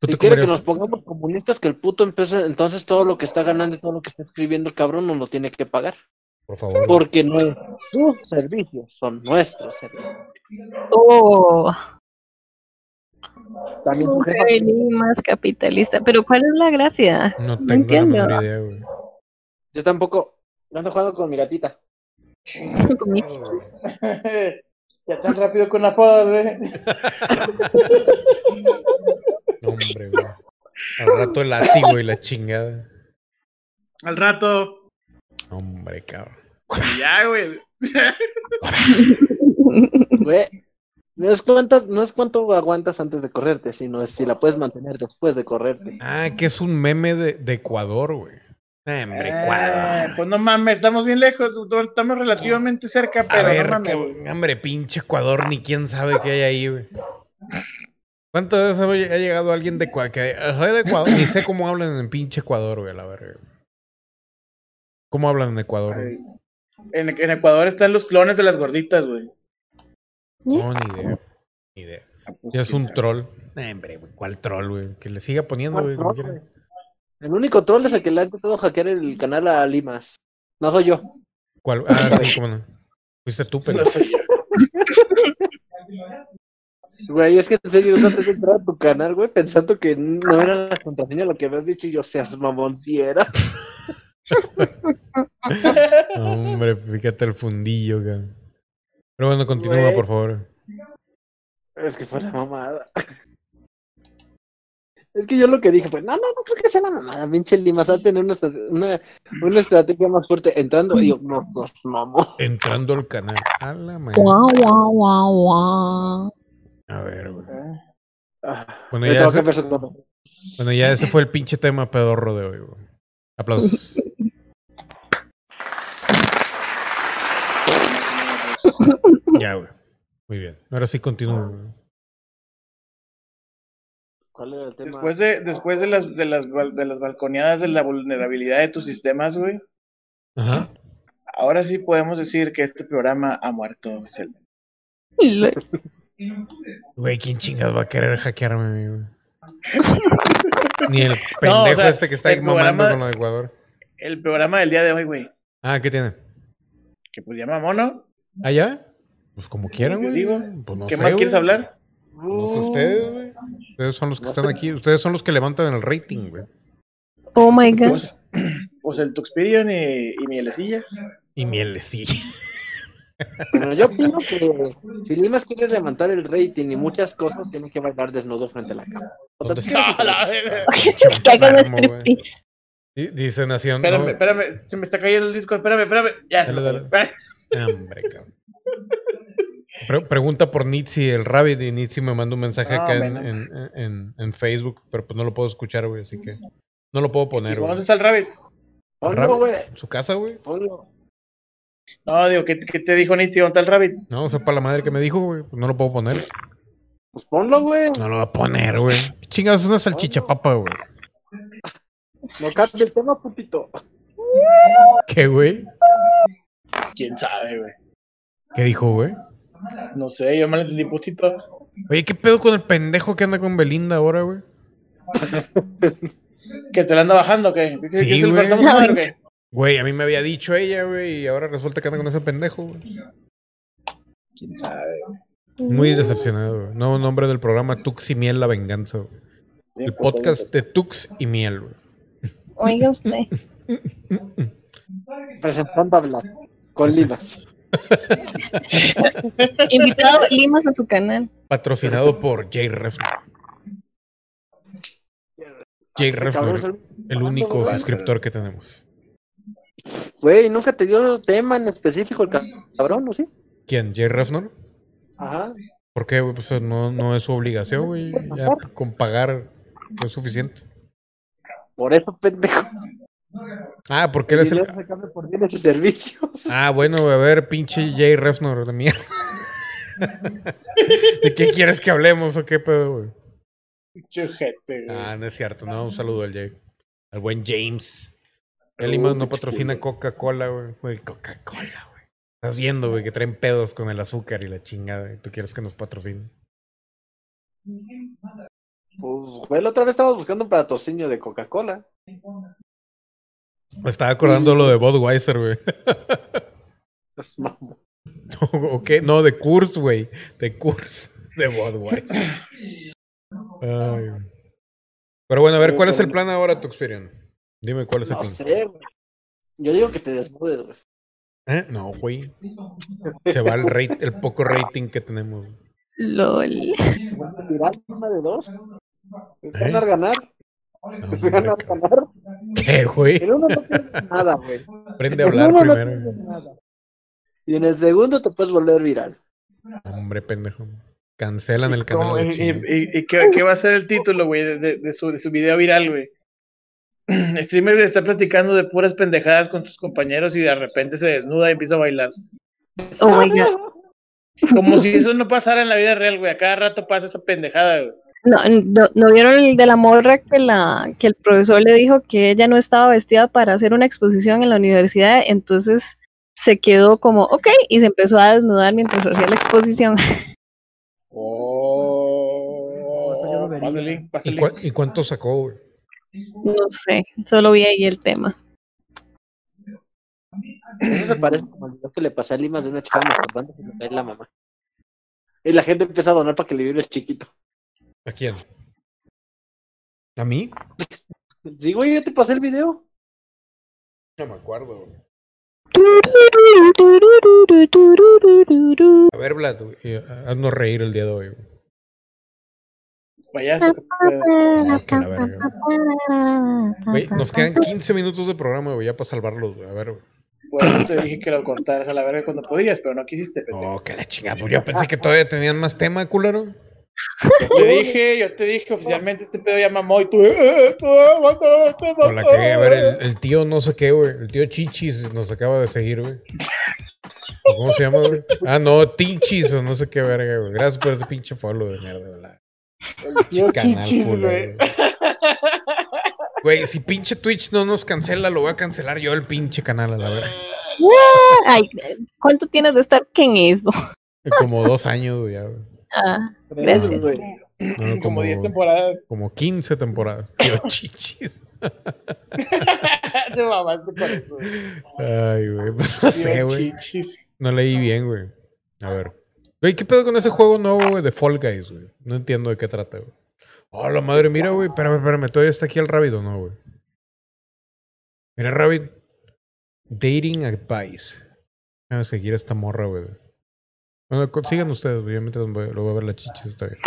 ¿Tú Si te quiere que nos pongamos comunistas, que el puto empiece, entonces todo lo que está ganando y todo lo que está escribiendo el cabrón nos lo tiene que pagar. Por favor. Porque no es sus servicios, son nuestros servicios. Oh, También mujer y más capitalista. Pero ¿cuál es la gracia? No No tengo entiendo. idea, güey. Yo tampoco. Yo ando jugando con mi gatita. Ya tan rápido con apodos, güey. No, hombre, güey. Al rato el látigo y la chingada. Al rato. Hombre, cabrón. Ya, güey. Güey, no es, cuántas, no es cuánto aguantas antes de correrte, sino es si la puedes mantener después de correrte. Ah, que es un meme de, de Ecuador, güey. Hombre, Eh, Ecuador. pues no mames, estamos bien lejos, estamos relativamente cerca, A pero ver, no mames, güey. hombre, pinche Ecuador, ni quién sabe qué hay ahí, güey. ¿Cuántas veces ha llegado alguien de Ecuador? Que, soy de Ecuador, ni sé cómo hablan en pinche Ecuador, güey, a la verga. ¿Cómo hablan en Ecuador? güey? En, en Ecuador están los clones de las gorditas, güey. No, ni idea. Ni idea. Ah, pues, Ya es un sabe. troll. Hombre, güey, ¿cuál troll, güey? Que le siga poniendo, ¿Cuál güey, como troll, quiera. El único troll es el que le ha intentado hackear el canal a Limas. No soy yo. ¿Cuál? Ah, sí, cómo no. Fuiste tú, pero. No soy yo. Güey, es que en serio, no te entrar a tu canal, güey, pensando que no era la contraseña lo que habías dicho y yo seas mamón si era. Hombre, fíjate el fundillo, cabrón. Pero bueno, continúa, Güey. por favor. Es que fue la mamada. Es que yo lo que dije fue, no, no, no creo que sea la mamada, pinche Limas va a tener una, una, una estrategia más fuerte entrando y yo, no sos mamón. Entrando al canal. A la. Guau, guau, guau, guau. A ver, güey. Ah, Bueno, ya ese-. Bueno, ya ese fue el pinche tema pedorro de hoy, güey. Aplausos. ya, güey. Muy bien. Ahora sí continúo. güey. ¿Cuál era el tema? Después de, después de las, de las, de las balconeadas de la vulnerabilidad de tus sistemas, güey, Ajá. ahora sí podemos decir que este programa ha muerto oficialmente. Güey, ¿quién chingas va a querer hackearme, a mí, güey? Ni el No, pendejo o sea, este que está ahí el mamando programa- con lo de Ecuador. El programa del día de hoy, güey, Ah, ¿qué tiene? que pues llama mono. ¿Ah, ya? Pues como quieran, güey. digo, Pues no ¿Qué sé, más quieres hablar? No sé ustedes, güey. Ustedes son los que No están sé. aquí. Ustedes son los que levantan el rating, güey. Oh my god. Pues, pues el Tuxperion y, y Mielecilla. Y mieles, sí. Bueno, yo opino que si Limas quiere levantar el rating y muchas cosas, tiene que bailar desnudo frente a la. Di- Dice Nación. Espérame, no- espérame, se me está cayendo el disco, espérame, espérame. Ya se dale. cayó. Hombre, cabrón. Pre- pregunta por Nitsi, el Rabbit, y Nitsi me manda un mensaje No, acá en, en, en- en Facebook, pero pues no lo puedo escuchar, güey, así que no lo puedo poner, güey. ¿Dónde está el Rabbit? Ponlo, güey. ¿En su casa, güey? No, digo, ¿qué, qué te dijo Nitsi? ¿Dónde está el Rabbit? No, o sea, para la madre que me dijo, güey, pues no lo puedo poner. Pues ponlo, güey. No lo voy a poner, güey. Chingados, es una salchicha papa, güey. No cambie el tema, putito. ¿Qué, güey? ¿Quién sabe, güey? ¿Qué dijo, güey? No sé, yo me lo entendí putito. Oye, ¿qué pedo con el pendejo que anda con Belinda ahora, güey? ¿Que te la anda bajando o qué? ¿Qué, Sí, qué, se le güey. madre qué? Güey, a mí me había dicho ella, güey, y ahora resulta que anda con ese pendejo, güey. ¿Quién sabe, güey? Muy decepcionado, güey. Nuevo nombre del programa Tux y Miel La Venganza, güey. El podcast de Tux y Miel, güey. Oiga usted. Presentando a Vlad. Con Limas. Invitado Limas a su canal. Patrocinado por Jay Refner. Jay Refner, el- único suscriptor que tenemos. Güey, nunca te dio tema en específico el cabrón, ¿o sí? ¿Quién? ¿Jay Refner? Ajá. ¿Por qué? Pues no, no es su obligación, güey. Ya con pagar es suficiente. Por eso, pendejo. Ah, porque él es el... por bienes y servicios. Ah, bueno, a ver, pinche Jay Refner de mierda. ¿De qué quieres que hablemos o qué pedo, güey? Chujete, güey. Ah, no es cierto, no, un saludo al Jay. Al buen James. El Oh, Limas no patrocina. Coca-Cola, güey. Güey, Coca-Cola, güey. Estás viendo, güey, que traen pedos con el azúcar y la chingada. Y tú quieres que nos patrocinen. Pues, güey, la otra vez estábamos buscando un patrocinio de Coca-Cola. Me estaba acordando lo de Budweiser, güey. ¿O qué? No, de Kurs, güey. De Kurs. De Budweiser. Ay. Pero bueno, a ver, ¿cuál es el plan ahora, Tuxperion? Dime cuál es el No plan. sé, güey. Yo digo que te desnudes, güey. ¿Eh? No, güey. Se va el, rate, el poco rating que tenemos. LOL. Viral, una de dos. Es ¿Eh? ganar, ganar. No, Es ganar, ganar. ¿Qué, güey? En uno no pierdes nada, güey. Aprende a hablar uno no primero. pierdes nada. Y en el segundo te puedes volver viral. Hombre, pendejo. Cancelan el canal. ¿Y, de chinga. y- y qué, qué va a ser el título, güey, de, de- de su, de su video viral, güey? Streamer está platicando de puras pendejadas con sus compañeros y de repente se desnuda y empieza a bailar. Oh my god. Como si eso no pasara en la vida real, güey. A cada rato pasa esa pendejada, güey. No, no, ¿no vieron el de la morra que, la, que el profesor le dijo que ella no estaba vestida para hacer una exposición en la universidad? Entonces se quedó como, ok, y se empezó a desnudar mientras hacía la exposición. Oh, pásale, ¿Y, cuánto sacó? No sé, solo vi ahí el tema. Eso se parece como el video que le pasé a Limas de una chica masturbando que me cae la mamá. Y la gente empieza a donar para que le vibre el chiquito. ¿A quién? ¿A mí? Sí, güey, yo te pasé el video. No me acuerdo, güey. A ver, Vlad, güey, eh, haznos reír el día de hoy. güey. Payaso. que la verga. Güey, nos quedan 15 minutos de programa, güey, ya para salvarlos, güey. A ver, güey. Eso te dije que lo cortaras a la verga cuando podías, pero no quisiste, pendejo. Oh, que la chingada. Pues yo pensé que todavía tenían más tema, culero. Yo te dije, yo te dije oficialmente este pedo ya mamó y tú, eh, tú, aguanta, te Con la que, a ver, el, el tío no sé qué, güey. El tío Chichis nos acaba de seguir, güey. ¿O ¿Cómo se llama, güey? Ah, no, Tinchis o no sé qué verga, güey. Gracias por ese pinche follow de mierda, ¿verdad? Tío Canal chichis, güey. Güey, si pinche Twitch no nos cancela, lo voy a cancelar yo el pinche canal, a la verga. Ay, ¿cuánto tienes de estar que en eso? Como dos años, güey, ya, güey. Ah, gracias. güey. No, Como como, 10 temporadas. como 15 temporadas. Tío Chichis. Te mamaste por eso. Ay, güey, pues no sé, güey. chichis. No leí bien, güey. A ver. Güey, ¿qué pedo con ese juego nuevo, güey, de Fall Guys, güey? No entiendo de qué trata, güey. Oh, la madre, mira, güey. Espérame, espérame. ¿Todavía está aquí el Rabbit o no, güey? Mira, Rabbit. Dating Advice. Déjame seguir a esta morra, güey. Bueno, sigan ustedes, güey. Yo mientras voy, lo voy a ver la chichis, está bien.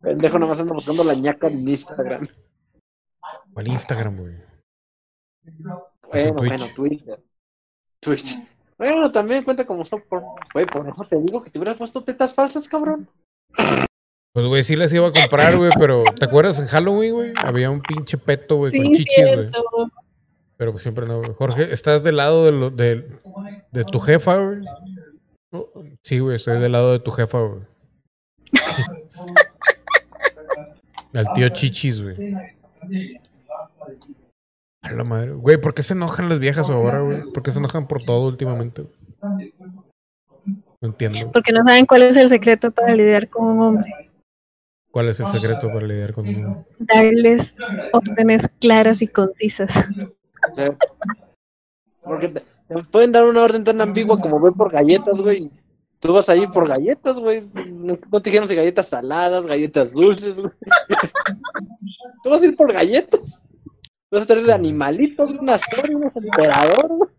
Pendejo nomás anda buscando la ñaca en Instagram. ¿Cuál Instagram, güey? Bueno, Twitch. bueno, Twitter. Twitch. Bueno, también cuenta como son por... Güey, por eso te digo que te hubieras puesto tetas falsas, cabrón. Pues, güey, sí las iba a comprar, güey, pero ¿te acuerdas en Halloween, güey? Había un pinche peto, güey, con Sí, chichis, güey. Pero pues siempre no, güey. Jorge, ¿estás del lado de, lo- de, de tu jefa, güey? Sí, güey, estoy del lado de tu jefa, güey. Al tío Chichis, güey. A la madre. Güey, ¿por qué se enojan las viejas ahora, güey? ¿Por qué se enojan por todo últimamente? güey? No entiendo. Porque no saben cuál es el secreto para lidiar con un hombre. ¿Cuál es el secreto para lidiar con un Darles órdenes claras y concisas. Porque te, te pueden dar una orden tan ambigua como voy por galletas, güey. Tú vas a ir por galletas, güey. No, no te dijeron si galletas saladas, galletas dulces, güey. Tú vas a ir por galletas. Vas a traer de animalitos, güey, unas unos emperador, güey.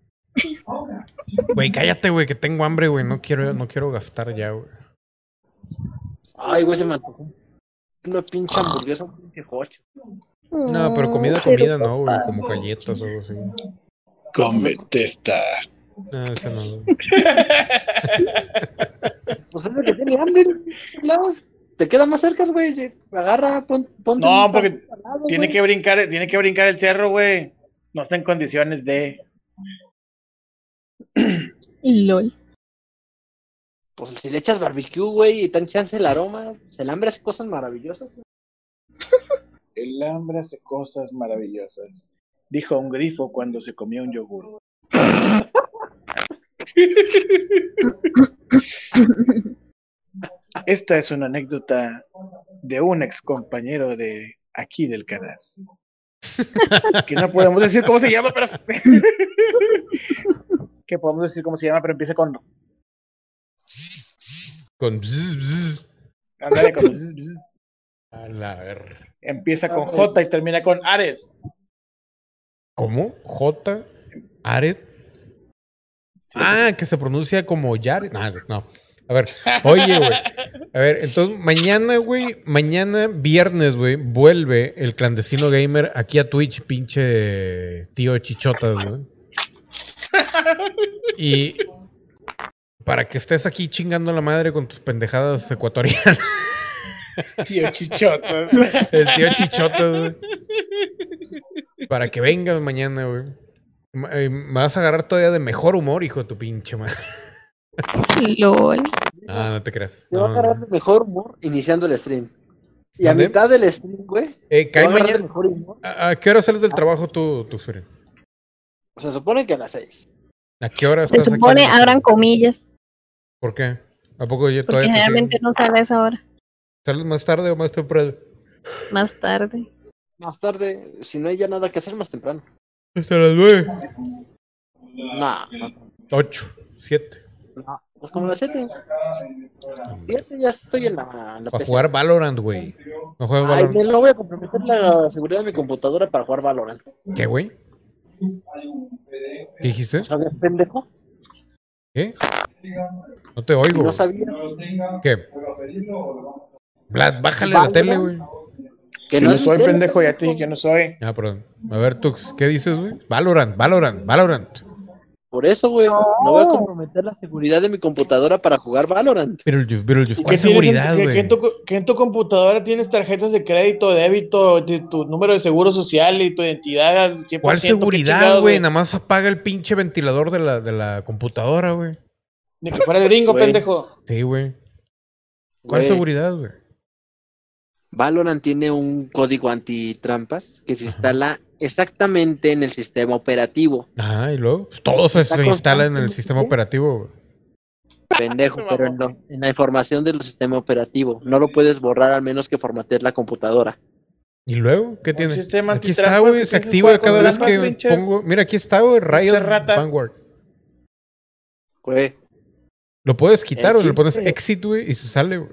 Güey, cállate, güey, que tengo hambre, güey. No quiero, no quiero gastar ya, güey. Ay, güey, se me antojó. Una pinche hamburguesa, un pinche jocho. No, pero comida, Mm, comida no, güey. Como galletas o algo así. Cómete esta. No, ese no. Pues es lo que tiene hambre, claro. Te queda más cerca, güey. Agarra, pon, ponte No, porque lado, Tiene güey. que brincar, tiene que brincar el cerro, güey. No está en condiciones de. LOL. Pues si le echas barbecue, güey, y tan chance el aroma, pues, el hambre hace cosas maravillosas. güey. El hambre hace cosas maravillosas. Dijo un grifo cuando se comió un yogur. Esta es una anécdota de un ex compañero de aquí del canal. Que no podemos decir cómo se llama, pero. que podemos decir cómo se llama, pero empieza con. Con bzz, bzz. Ándale, con bzz. A la ver. Empieza con J y termina con Ared. ¿Cómo? J. Aret. Ah, que se pronuncia como Yare. No, no. A ver, oye, güey. A ver, entonces mañana, güey, mañana viernes, güey, vuelve el clandestino gamer aquí a Twitch, pinche tío chichotas, güey. Y para que estés aquí chingando la madre con tus pendejadas ecuatorianas. Tío Chichota. El tío chichotas, güey. Para que vengas mañana, güey. Eh, Me vas a agarrar todavía de mejor humor, hijo de tu pinche madre. LOL. Ah, no te creas. Te va a No, agarrar no. de mejor humor iniciando el stream. Y a mitad del stream, güey, Eh, cae mañana. mejor humor. ¿A, a qué hora sales del trabajo tú, tú Suri? Se supone que a las seis. ¿A qué hora Se estás aquí supone, el- abran comillas, ¿Por qué? ¿A poco porque todavía te generalmente no sale a esa hora. ¿Sales más tarde o más temprano? Más tarde. Más tarde, si no hay ya nada que hacer, más temprano. Hasta las nueve. No, no, Ocho, siete. no. Pues como las siete. Siete ya estoy en la, en la Para PC. jugar Valorant, güey. No juego Ay, Valorant. no voy a comprometer la seguridad de mi computadora para jugar Valorant. ¿Qué, güey? ¿Qué dijiste? ¿Sabes, pendejo? ¿Qué? No te oigo. No sabía ¿Qué? Vlad, bájale la Valorant. tele, güey. Que no soy pendejo, ya te dije que no soy. Ah, perdón. A ver, Tux, ¿qué dices, güey? Valorant, Valorant, Valorant. Por eso, güey. No voy a comprometer la seguridad de mi computadora para jugar Valorant. Beetlejuice, Beetlejuice. ¿Y ¿Cuál seguridad, que- que güey? en, tu, que en tu computadora tienes tarjetas de crédito, débito, de tu número de seguro social y tu identidad al 100%? ¿Cuál ¿qué seguridad, güey? Nada más apaga el pinche ventilador de la, de la computadora, güey. Ni que fuera gringo, Güey. pendejo. Sí, güey. ¿Cuál Güey, seguridad, güey? Valorant tiene un código antitrampas que se instala exactamente en el sistema operativo. Ah, y luego. Pues todo se, se instala en el sistema operativo, güey. Pendejo, pero en, lo- en la información del sistema operativo. No lo puedes borrar al menos que formatees la computadora. ¿Y luego? ¿Qué tiene? sistema Aquí está, güey. Se activa cada vez que pinche- pongo. Mira, aquí está, güey. Riot rata. Vanguard. Güey, Lo puedes quitar o le pones exit, güey, y se sale, güey.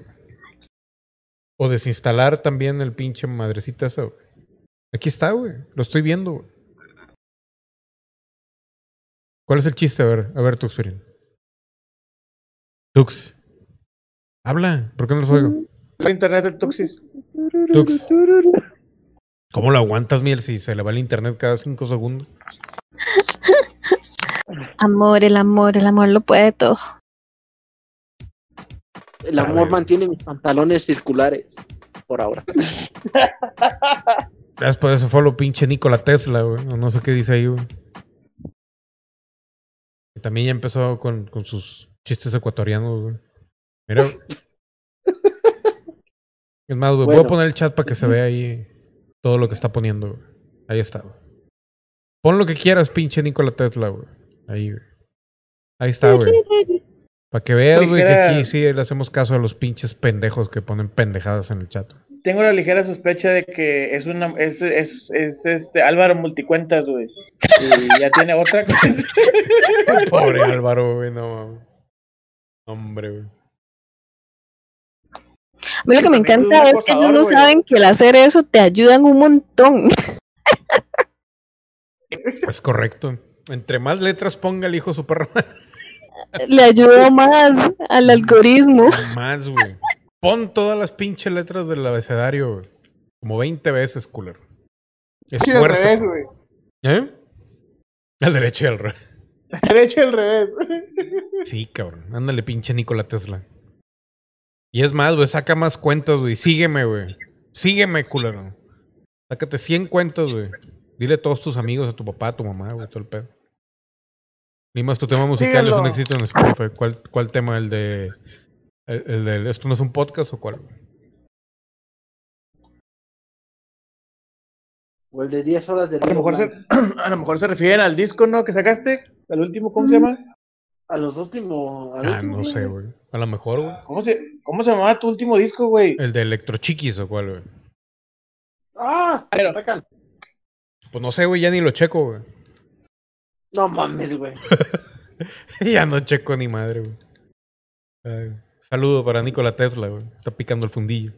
O desinstalar también el pinche madrecita esa, güey. Aquí está, güey. Lo estoy viendo, güey. ¿Cuál es el chiste? A ver, a ver, Tux, Ferin. Tux. Habla. ¿Por qué no los oigo? El internet del Tuxis. Tux. ¿Cómo lo aguantas, Miel, si se le va el internet cada cinco segundos? Amor, el amor, el amor lo puede todo. El A amor ver. mantiene mis pantalones circulares. Por ahora. Gracias por eso fue lo pinche Nikola Tesla, güey. No sé qué dice ahí, güey. También ya empezó con, con sus chistes ecuatorianos, güey. Mira. Es más, güey, voy a poner el chat para que se vea ahí todo lo que está poniendo, güey. Ahí está, güey. Pon lo que quieras, pinche Nikola Tesla, güey. Ahí, güey. Ahí está, güey. Para que veas, güey, que aquí sí le hacemos caso a los pinches pendejos que ponen pendejadas en el chat. Tengo la ligera sospecha de que es una es, es, es este Álvaro multicuentas, güey. Y ya tiene otra. Pobre Álvaro, güey, no mames. Hombre, güey. A mí lo que me encanta es que ellos no saben que el hacer eso te ayudan un montón. Es correcto. Entre más letras ponga el hijo su perro, Le ayuda más al algoritmo. más, güey. Pon todas las pinches letras del abecedario, güey. Como 20 veces, culero. Al Esfuerzo. revés, güey. ¿Eh? Al derecho y al revés. Derecho y al revés. Sí, cabrón. Ándale, pinche Nikola Tesla. Y es más, güey, saca más cuentas, güey. Sígueme, güey. Sígueme, culero. Sácate 100 cuentas, güey. Dile a todos tus amigos, a tu papá, a tu mamá, güey, todo el pedo. Limas, tu tema musical es un éxito en Spotify. ¿Cuál, cuál tema? ¿El de, el, el de esto no es un podcast o cuál? O el de 10 horas de A lo mejor se, a lo mejor se refieren al disco, ¿no? Que sacaste. Al último, ¿cómo se llama? A los últimos. al Ah, último, no sé, güey. A lo mejor, güey. ¿Cómo se, cómo se llamaba tu último disco, güey? El de Electrochiquis o cuál, güey. Ah, Pero- sacan. Pues no sé, güey, ya ni lo checo, güey. No mames, güey. ya no checo ni madre, güey. Ay, Saludo para Nikola Tesla, güey. Está picando el fundillo.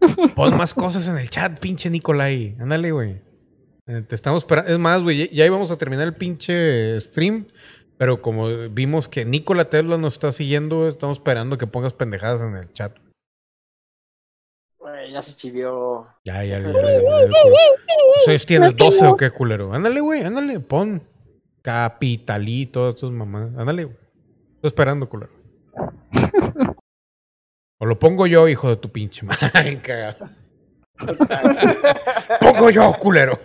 Pon más cosas en el chat, pinche Nicolai. Ándale, güey. Eh, Te estamos esperando. Es más, güey, ya- íbamos a terminar el pinche stream. Pero como vimos que Nikola Tesla nos está siguiendo, estamos esperando que pongas pendejadas en el chat. Güey, ya se chivió. Ya, ya, ya. ya. Ustedes tienes 12 o qué culero. Ándale, güey, ándale, pon. Capitalí, todas tus mamás. Ándale, güey. Estoy esperando, culero. O lo pongo yo, hijo de tu pinche madre. cagado. pongo yo, culero.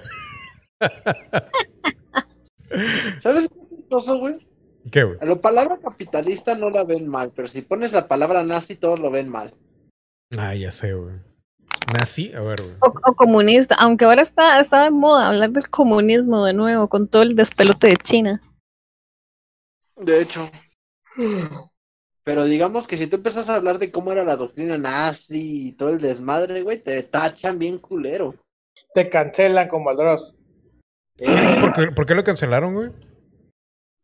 ¿Sabes qué es chistoso, güey? ¿Qué, güey? A la palabra capitalista no la ven mal, pero si pones la palabra nazi, todos lo ven mal. Ah, ya sé, güey. Nazi, a ver, güey. O, o comunista, aunque ahora está, está de moda hablar del comunismo de nuevo, con todo el despelote de China. De hecho. Pero digamos que si tú empezas a hablar de cómo era la doctrina nazi y todo el desmadre, güey, te tachan bien culero. Te cancelan como al Dross. Eh, ¿Por qué, por qué lo cancelaron, güey?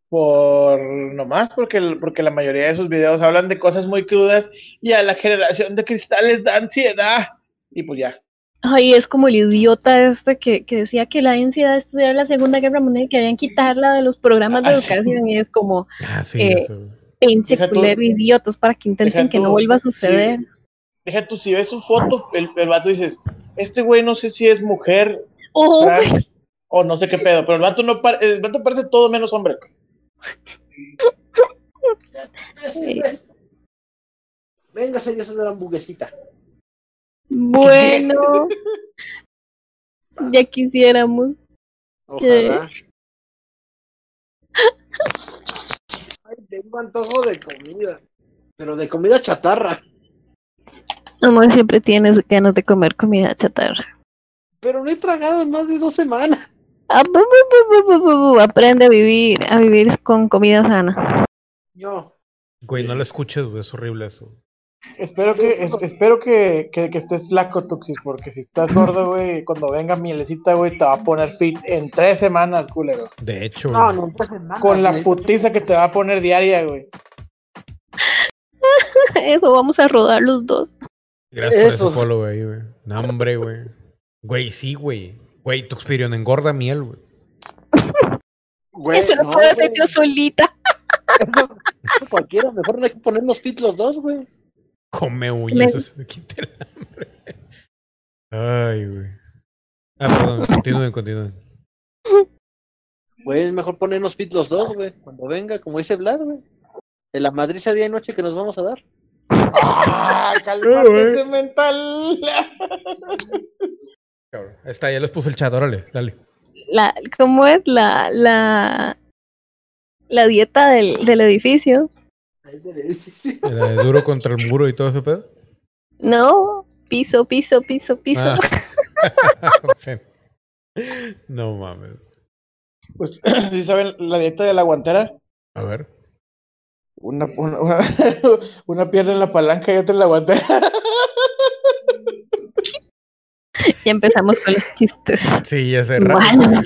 Por nomás, porque, porque la mayoría de sus videos hablan de cosas muy crudas y a la generación de cristales da ansiedad. Y pues ya. Ay, es como el idiota este que, que decía que la ansiedad de estudiar la Segunda Guerra Mundial y querían quitarla de los programas de Ah, sí. educación y es como Ah, sí, Eh, pinche culero idiotas para que intenten que no vuelva a suceder. sí. Deja tú, si ves su foto, el, el vato dices, este güey no sé si es mujer, Oh, trans, o no sé qué pedo, pero el vato, no el vato parece todo menos hombre. Venga, señor, de la hamburguesita. Bueno, ya quisiéramos. Ojalá. Ay, tengo antojo de comida. Pero de comida chatarra. Amor, siempre tienes ganas de comer comida chatarra. Pero no he tragado en más de dos semanas. Ah, bu, bu, bu, bu, bu, bu, bu, Aprende a vivir, a vivir con comida sana. Yo. Güey, no lo escuches, es horrible eso. Espero que, es- espero que, que, que estés flaco, Tuxis, porque si estás gordo, güey, cuando venga mielecita, güey, te va a poner fit en tres semanas, culero. De hecho, No, güey. no, tres semanas. Con la putiza que te va a poner diaria, güey. Eso vamos a rodar los dos. Gracias por Eso. ese follow, güey, güey. No, hombre, güey. Güey, sí, güey. Güey, Tuxperion engorda miel, güey. Güey, Eso lo no, puedo hacer yo solita. Eso cualquiera. Mejor no hay que ponernos fit los dos, güey. Come uñas, eso se quita el hambre. Ay, güey. Ah, perdón, continúen, continúen. Güey, es mejor ponernos fit los dos, güey. Cuando venga, como dice Vlad, güey. En la madriza día y noche que nos vamos a dar. ¡Ah, cálmate ese mental! Cabrón. Ahí está, ya les puse el chat, órale, dale. La, ¿Cómo es la, la, la dieta del, del edificio? De duro contra el muro y todo ese pedo. No, piso, piso, piso, piso. Ah. no mames. Pues, ¿sí saben la dieta de la guantera? A ver. Una, una, una, una pierna en la palanca y otra en la guantera. Ya empezamos con los chistes. Sí, ya sé.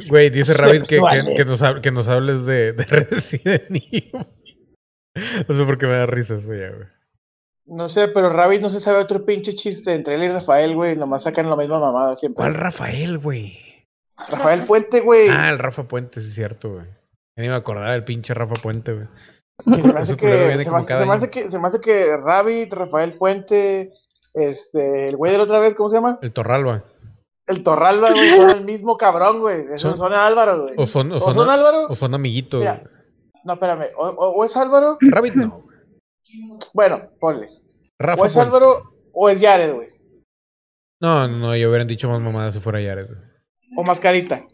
Güey, dice Rabbit que, que, nos, que nos hables de, de Resident Evil. No sé por qué me da risa eso ya, güey. No sé, pero Rabbit no se sabe otro pinche chiste entre él y Rafael, güey. Nomás sacan la misma mamada siempre. ¿Cuál Rafael, güey? Rafael Puente, güey. Ah, el Rafa Puente, sí es cierto, güey. Ya ni me acordaba del pinche Rafa Puente, güey. Que se me hace que, se me como hace, cada se me hace año. que, se me hace que Rabbit, Rafael Puente, este, el güey de la otra vez, ¿cómo se llama? El Torralba. El Torralba, güey, son el mismo cabrón, güey. Son- son Álvaro, güey. O son, o ¿O son, son Álvaro? o son amiguitos. Mira. No, espérame. O, o- o es Álvaro? Rabbit no. Bueno, ponle. Rafa O es Puente. Álvaro o es Jared, güey. No, no, yo hubieran dicho más mamadas si fuera Jared. güey. O Mascarita.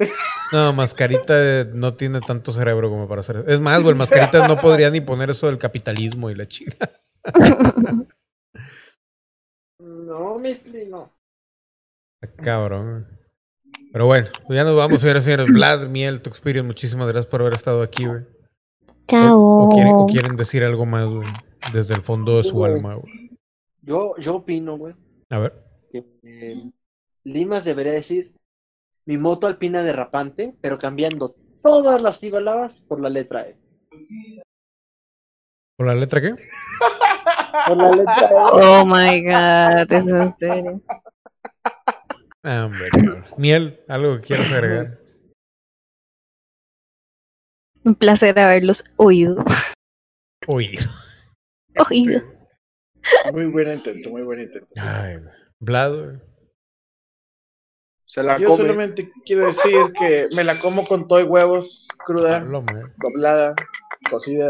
No, Mascarita no tiene tanto cerebro como para hacer eso. Es más, güey, Mascarita no podría ni poner eso del capitalismo y la chinga. No, Misty, no. Está Cabrón. Pero bueno, pues ya nos vamos, señoras y señores. Vlad, Miel, Tuxperion, muchísimas gracias por haber estado aquí, güey. Chao. O, o quieren, o quieren decir algo más, güey, desde el fondo de su Güey. alma, güey. Yo, yo opino, güey, A ver. que eh, Limas debería decir mi moto alpina derrapante, pero cambiando todas las sílabas por la letra E. ¿Por la letra qué? Por la letra E. Oh my god, es en serio. Ah, hombre, cabrón. Miel, algo que quieras agregar. Un placer haberlos oído. Uy. Oído. Muy buen intento, muy buen intento. Ay, güey. Se la Yo come. solamente quiero decir que me la como con todo y huevos, cruda, man. doblada, cocida,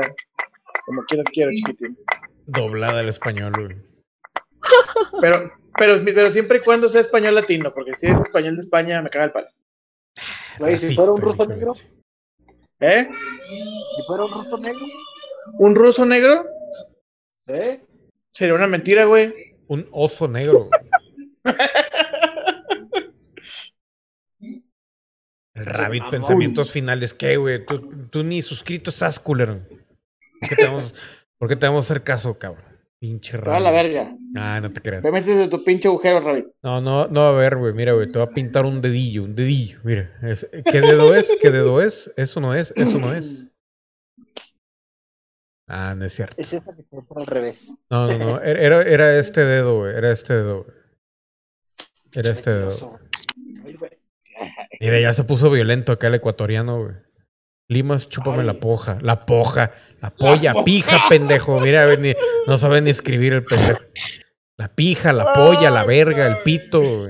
como quieras quiero, chiquitín. Doblada al español, güey. Pero, pero, pero siempre y cuando sea español latino, porque si es español de España me caga el palo. Güey, si fuera un ruso negro, ¿Eh? si fuera un ruso negro, ¿Un ruso negro? ¿eh? Sería una mentira, güey. Un oso negro. El Rabbit, pensamientos finales. ¿Qué, güey? Tú, tú ni suscrito estás, culero. ¿Por qué te vamos, ¿por qué te vamos a hacer caso, cabrón? Pinche Te va a la Rabbit. verga. Ah, no te creas. Te metes de tu pinche agujero, Rabbit. No, no, no, a ver, güey, mira, güey, te va a pintar un dedillo, un dedillo, mira. es- ¿Qué dedo es? ¿Qué dedo es? Eso no es, eso no es. Ah, no es cierto. Es esa que se entra al revés. No, no, no, era, era- era este dedo, güey, era este dedo, güey. Era este dedo. Mira, ya se puso violento acá el ecuatoriano, güey. Limas, chúpame Ay. la poja, la poja, la polla, pija, pendejo. Mira, ni- no sabe ni escribir el pendejo. La pija, la polla, la verga, el pito,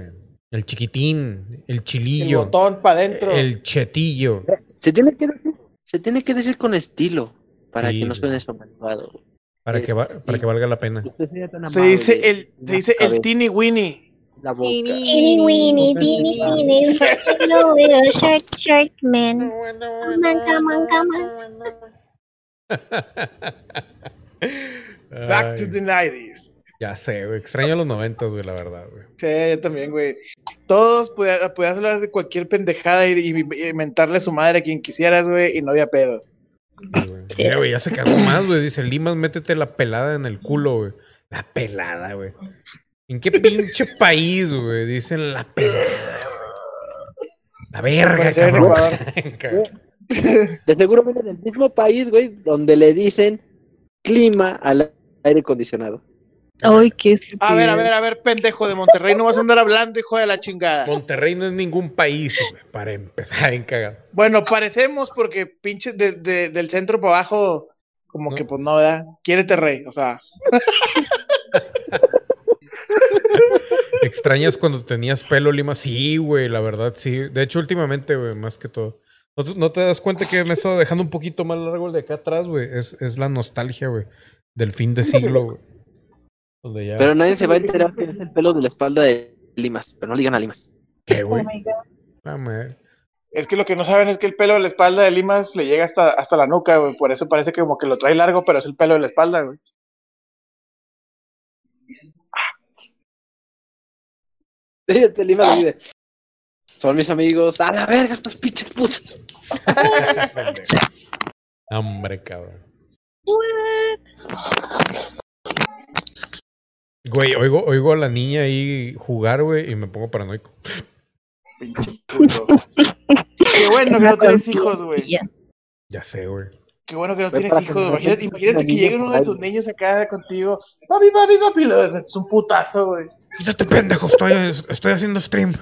el chiquitín, el El chilillo, botón para adentro. el chetillo. Se tiene que decir, se tiene que decir con estilo para Sí, que no suene sobreactuado. Para que, va- para que valga la pena. Tan Se dice el, se dice el teeny winnie. La boca. Teeny weeny, teeny weeny, little, little short, short man. Come on, come on, come on. Back to the 90s. Ya sé, güey. Extraño los noventas, güey, la verdad, güey. Sí, yo también, güey. Todos podías, podías hablar de cualquier pendejada y, y- y mentarle a su madre a quien quisieras, güey, y no había pedo. Sí, güey. Mira, güey, ya se cagó más, güey. Dice, Limas, métete la pelada en el culo, güey. La pelada, güey. ¿En qué pinche país, güey? Dicen la pelada, güey. La verga, cabrón. De seguro viene del mismo país, güey, donde le dicen clima al aire acondicionado. Ay, qué estúpido. A ver, a ver, a ver, pendejo de Monterrey, no vas a andar hablando, hijo de la chingada. Monterrey no es ningún país, güey. Para empezar, en cagado. Bueno, parecemos porque pinche de- de- del centro para abajo, como No. que pues no, ¿verdad? Quiérete rey, o sea. ¿Extrañas cuando tenías pelo, Lima? Sí, güey, la verdad, sí. De hecho, últimamente, güey, más que todo. ¿No te, no te das cuenta que me he estado dejando un poquito más largo el de acá atrás, güey? Es, es la nostalgia, güey. Del fin de siglo, güey. Donde ya... Pero nadie se va a enterar que es el pelo de la espalda de Limas, pero no le digan a Limas. ¿Qué, Oh güey? madre. Es que lo que no saben es que el pelo de la espalda de Limas le llega hasta, hasta la nuca, güey. Por eso parece que como que lo trae largo, pero es el pelo de la espalda, güey. Este Limas dice, son mis amigos, a la verga estos pinches putos. Hombre, cabrón. Güey, oigo, oigo a la niña ahí jugar, güey, y me pongo paranoico. Pinche puto. Qué bueno que no tienes hijos, güey. Ya. Ya sé, güey. Qué bueno que no tienes hijos. Imagínate, que llegue uno de tus niños acá contigo. Papi, papi, papi. Das un putazo, güey. Quítate, pendejo, estoy, estoy haciendo stream.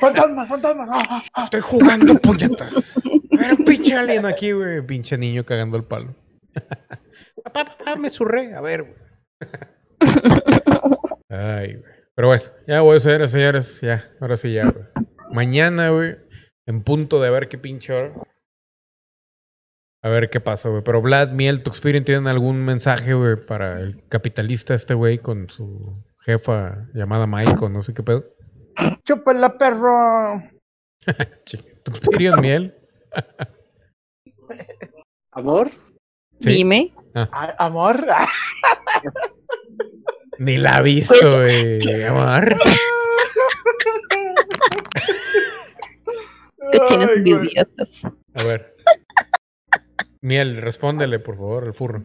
Fantasmas, fantasmas. ah, ah, ah. Estoy jugando puñetas. A ver, un pinche alien aquí, güey. Pinche niño cagando el palo. Papá, papá, me surré. A ver, güey. Ay, güey. Pero bueno, ya voy, señores, señores. Ya, ahora sí, ya, güey. Mañana, güey, en punto de ver qué pinche hora. A ver qué pasa, güey. Pero Vlad, Miel, Tuxpirin, ¿tienen algún mensaje, güey, para el capitalista este güey con su jefa llamada Mike o no sé qué pedo? Chúpala, perro. Tuxpirin, Miel. Amor, Sí. Dime. Ah, Amor. Ni la ha visto, güey. Amor. Cochinos idiotas. A ver. Miel, respóndele, por favor, al furro.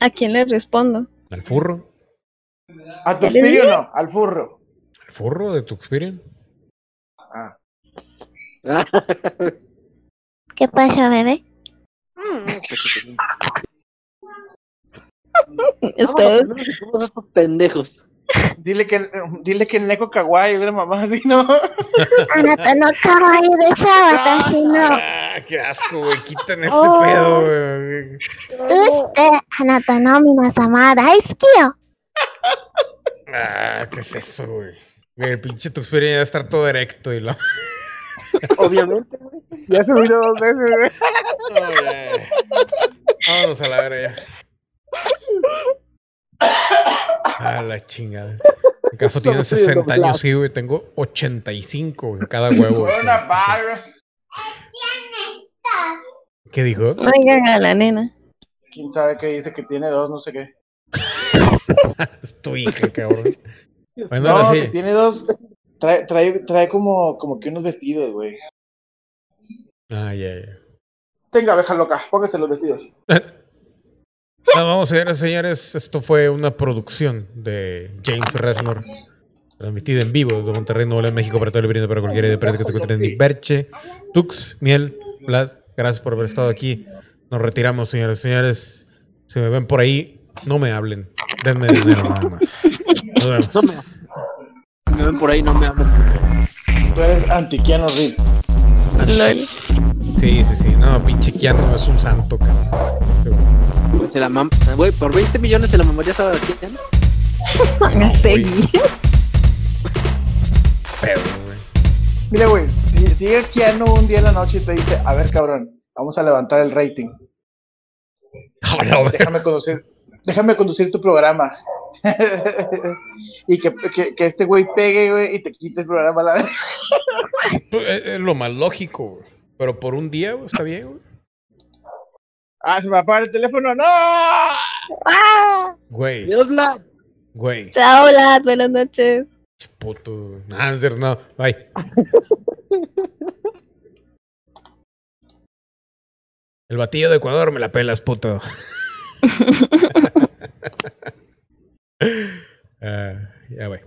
¿A quién le respondo? ¿Al furro? ¿A tu espíritu no? Al furro. ¿Al furro de Tuxpirin? Ah. ¿Qué pasa, bebé? Todos estos pendejos. Dile que, dile que el Neko Kawaii, una mamá así, ¿no? Anata no Kawaii de Chabata, ah, así no. Ah, qué asco, güey, quitan este oh. pedo, güey. Tushite, Hanata no Minasama Daisukiyo. Ah, ¿qué es eso, güey? El pinche tu experiencia va a estar todo erecto y la. Obviamente, güey. Ya se vino dos veces, güey. Vámonos a la verga ya. A la chingada. En caso tiene 60 años, sí, güey. Tengo 85 en cada huevo. Coronavirus. ¿Qué dijo? Oigan a la nena. ¿Quién sabe qué dice que tiene dos? No sé qué. Es tu hija, cabrón. Bueno, No, ahora que tiene dos. Trae, trae, trae como, como que unos vestidos, güey. Ah, ya, ya. Tenga, abeja loca, póngase los vestidos. Ah, vamos, señores, señores. Esto fue una producción de James Resnor. Transmitida en vivo desde Monterrey, Nuevo León, México, para todo el brindis para cualquiera de que se encuentre en Iberche, Tux, Miel, Vlad. Gracias por haber estado aquí. Nos retiramos, señores, señores. Si me ven por ahí, no me hablen. Denme dinero nada más. Nos vemos. No me Si me ven por ahí, no me hablen. Tú eres antiquiano Reeves. Sí, sí, sí. No, pinche Keanu es un santo, cabrón. Se la mam... Güey, por 20 millones se la mamaría a quién? Van a seguir. Pedo, güey. Mira, güey, si, si llega Keanu un día en la noche y te dice, a ver, cabrón, vamos a levantar el rating. Hola. Déjame conducir, déjame conducir tu programa. y que, que, que este güey pegue, güey, y te quite el programa a la vez. Pues, Es es lo más lógico, güey. Pero por un día, güey, está bien, güey. Ah, se me apaga el teléfono, no. ¡Ah! Güey, Dios, Vlad. güey. Chao, Vlad. Buenas noches. Puto. No, no, cierto, no. Bye. El batillo de Ecuador me la pelas, puto. Ah, ya, güey.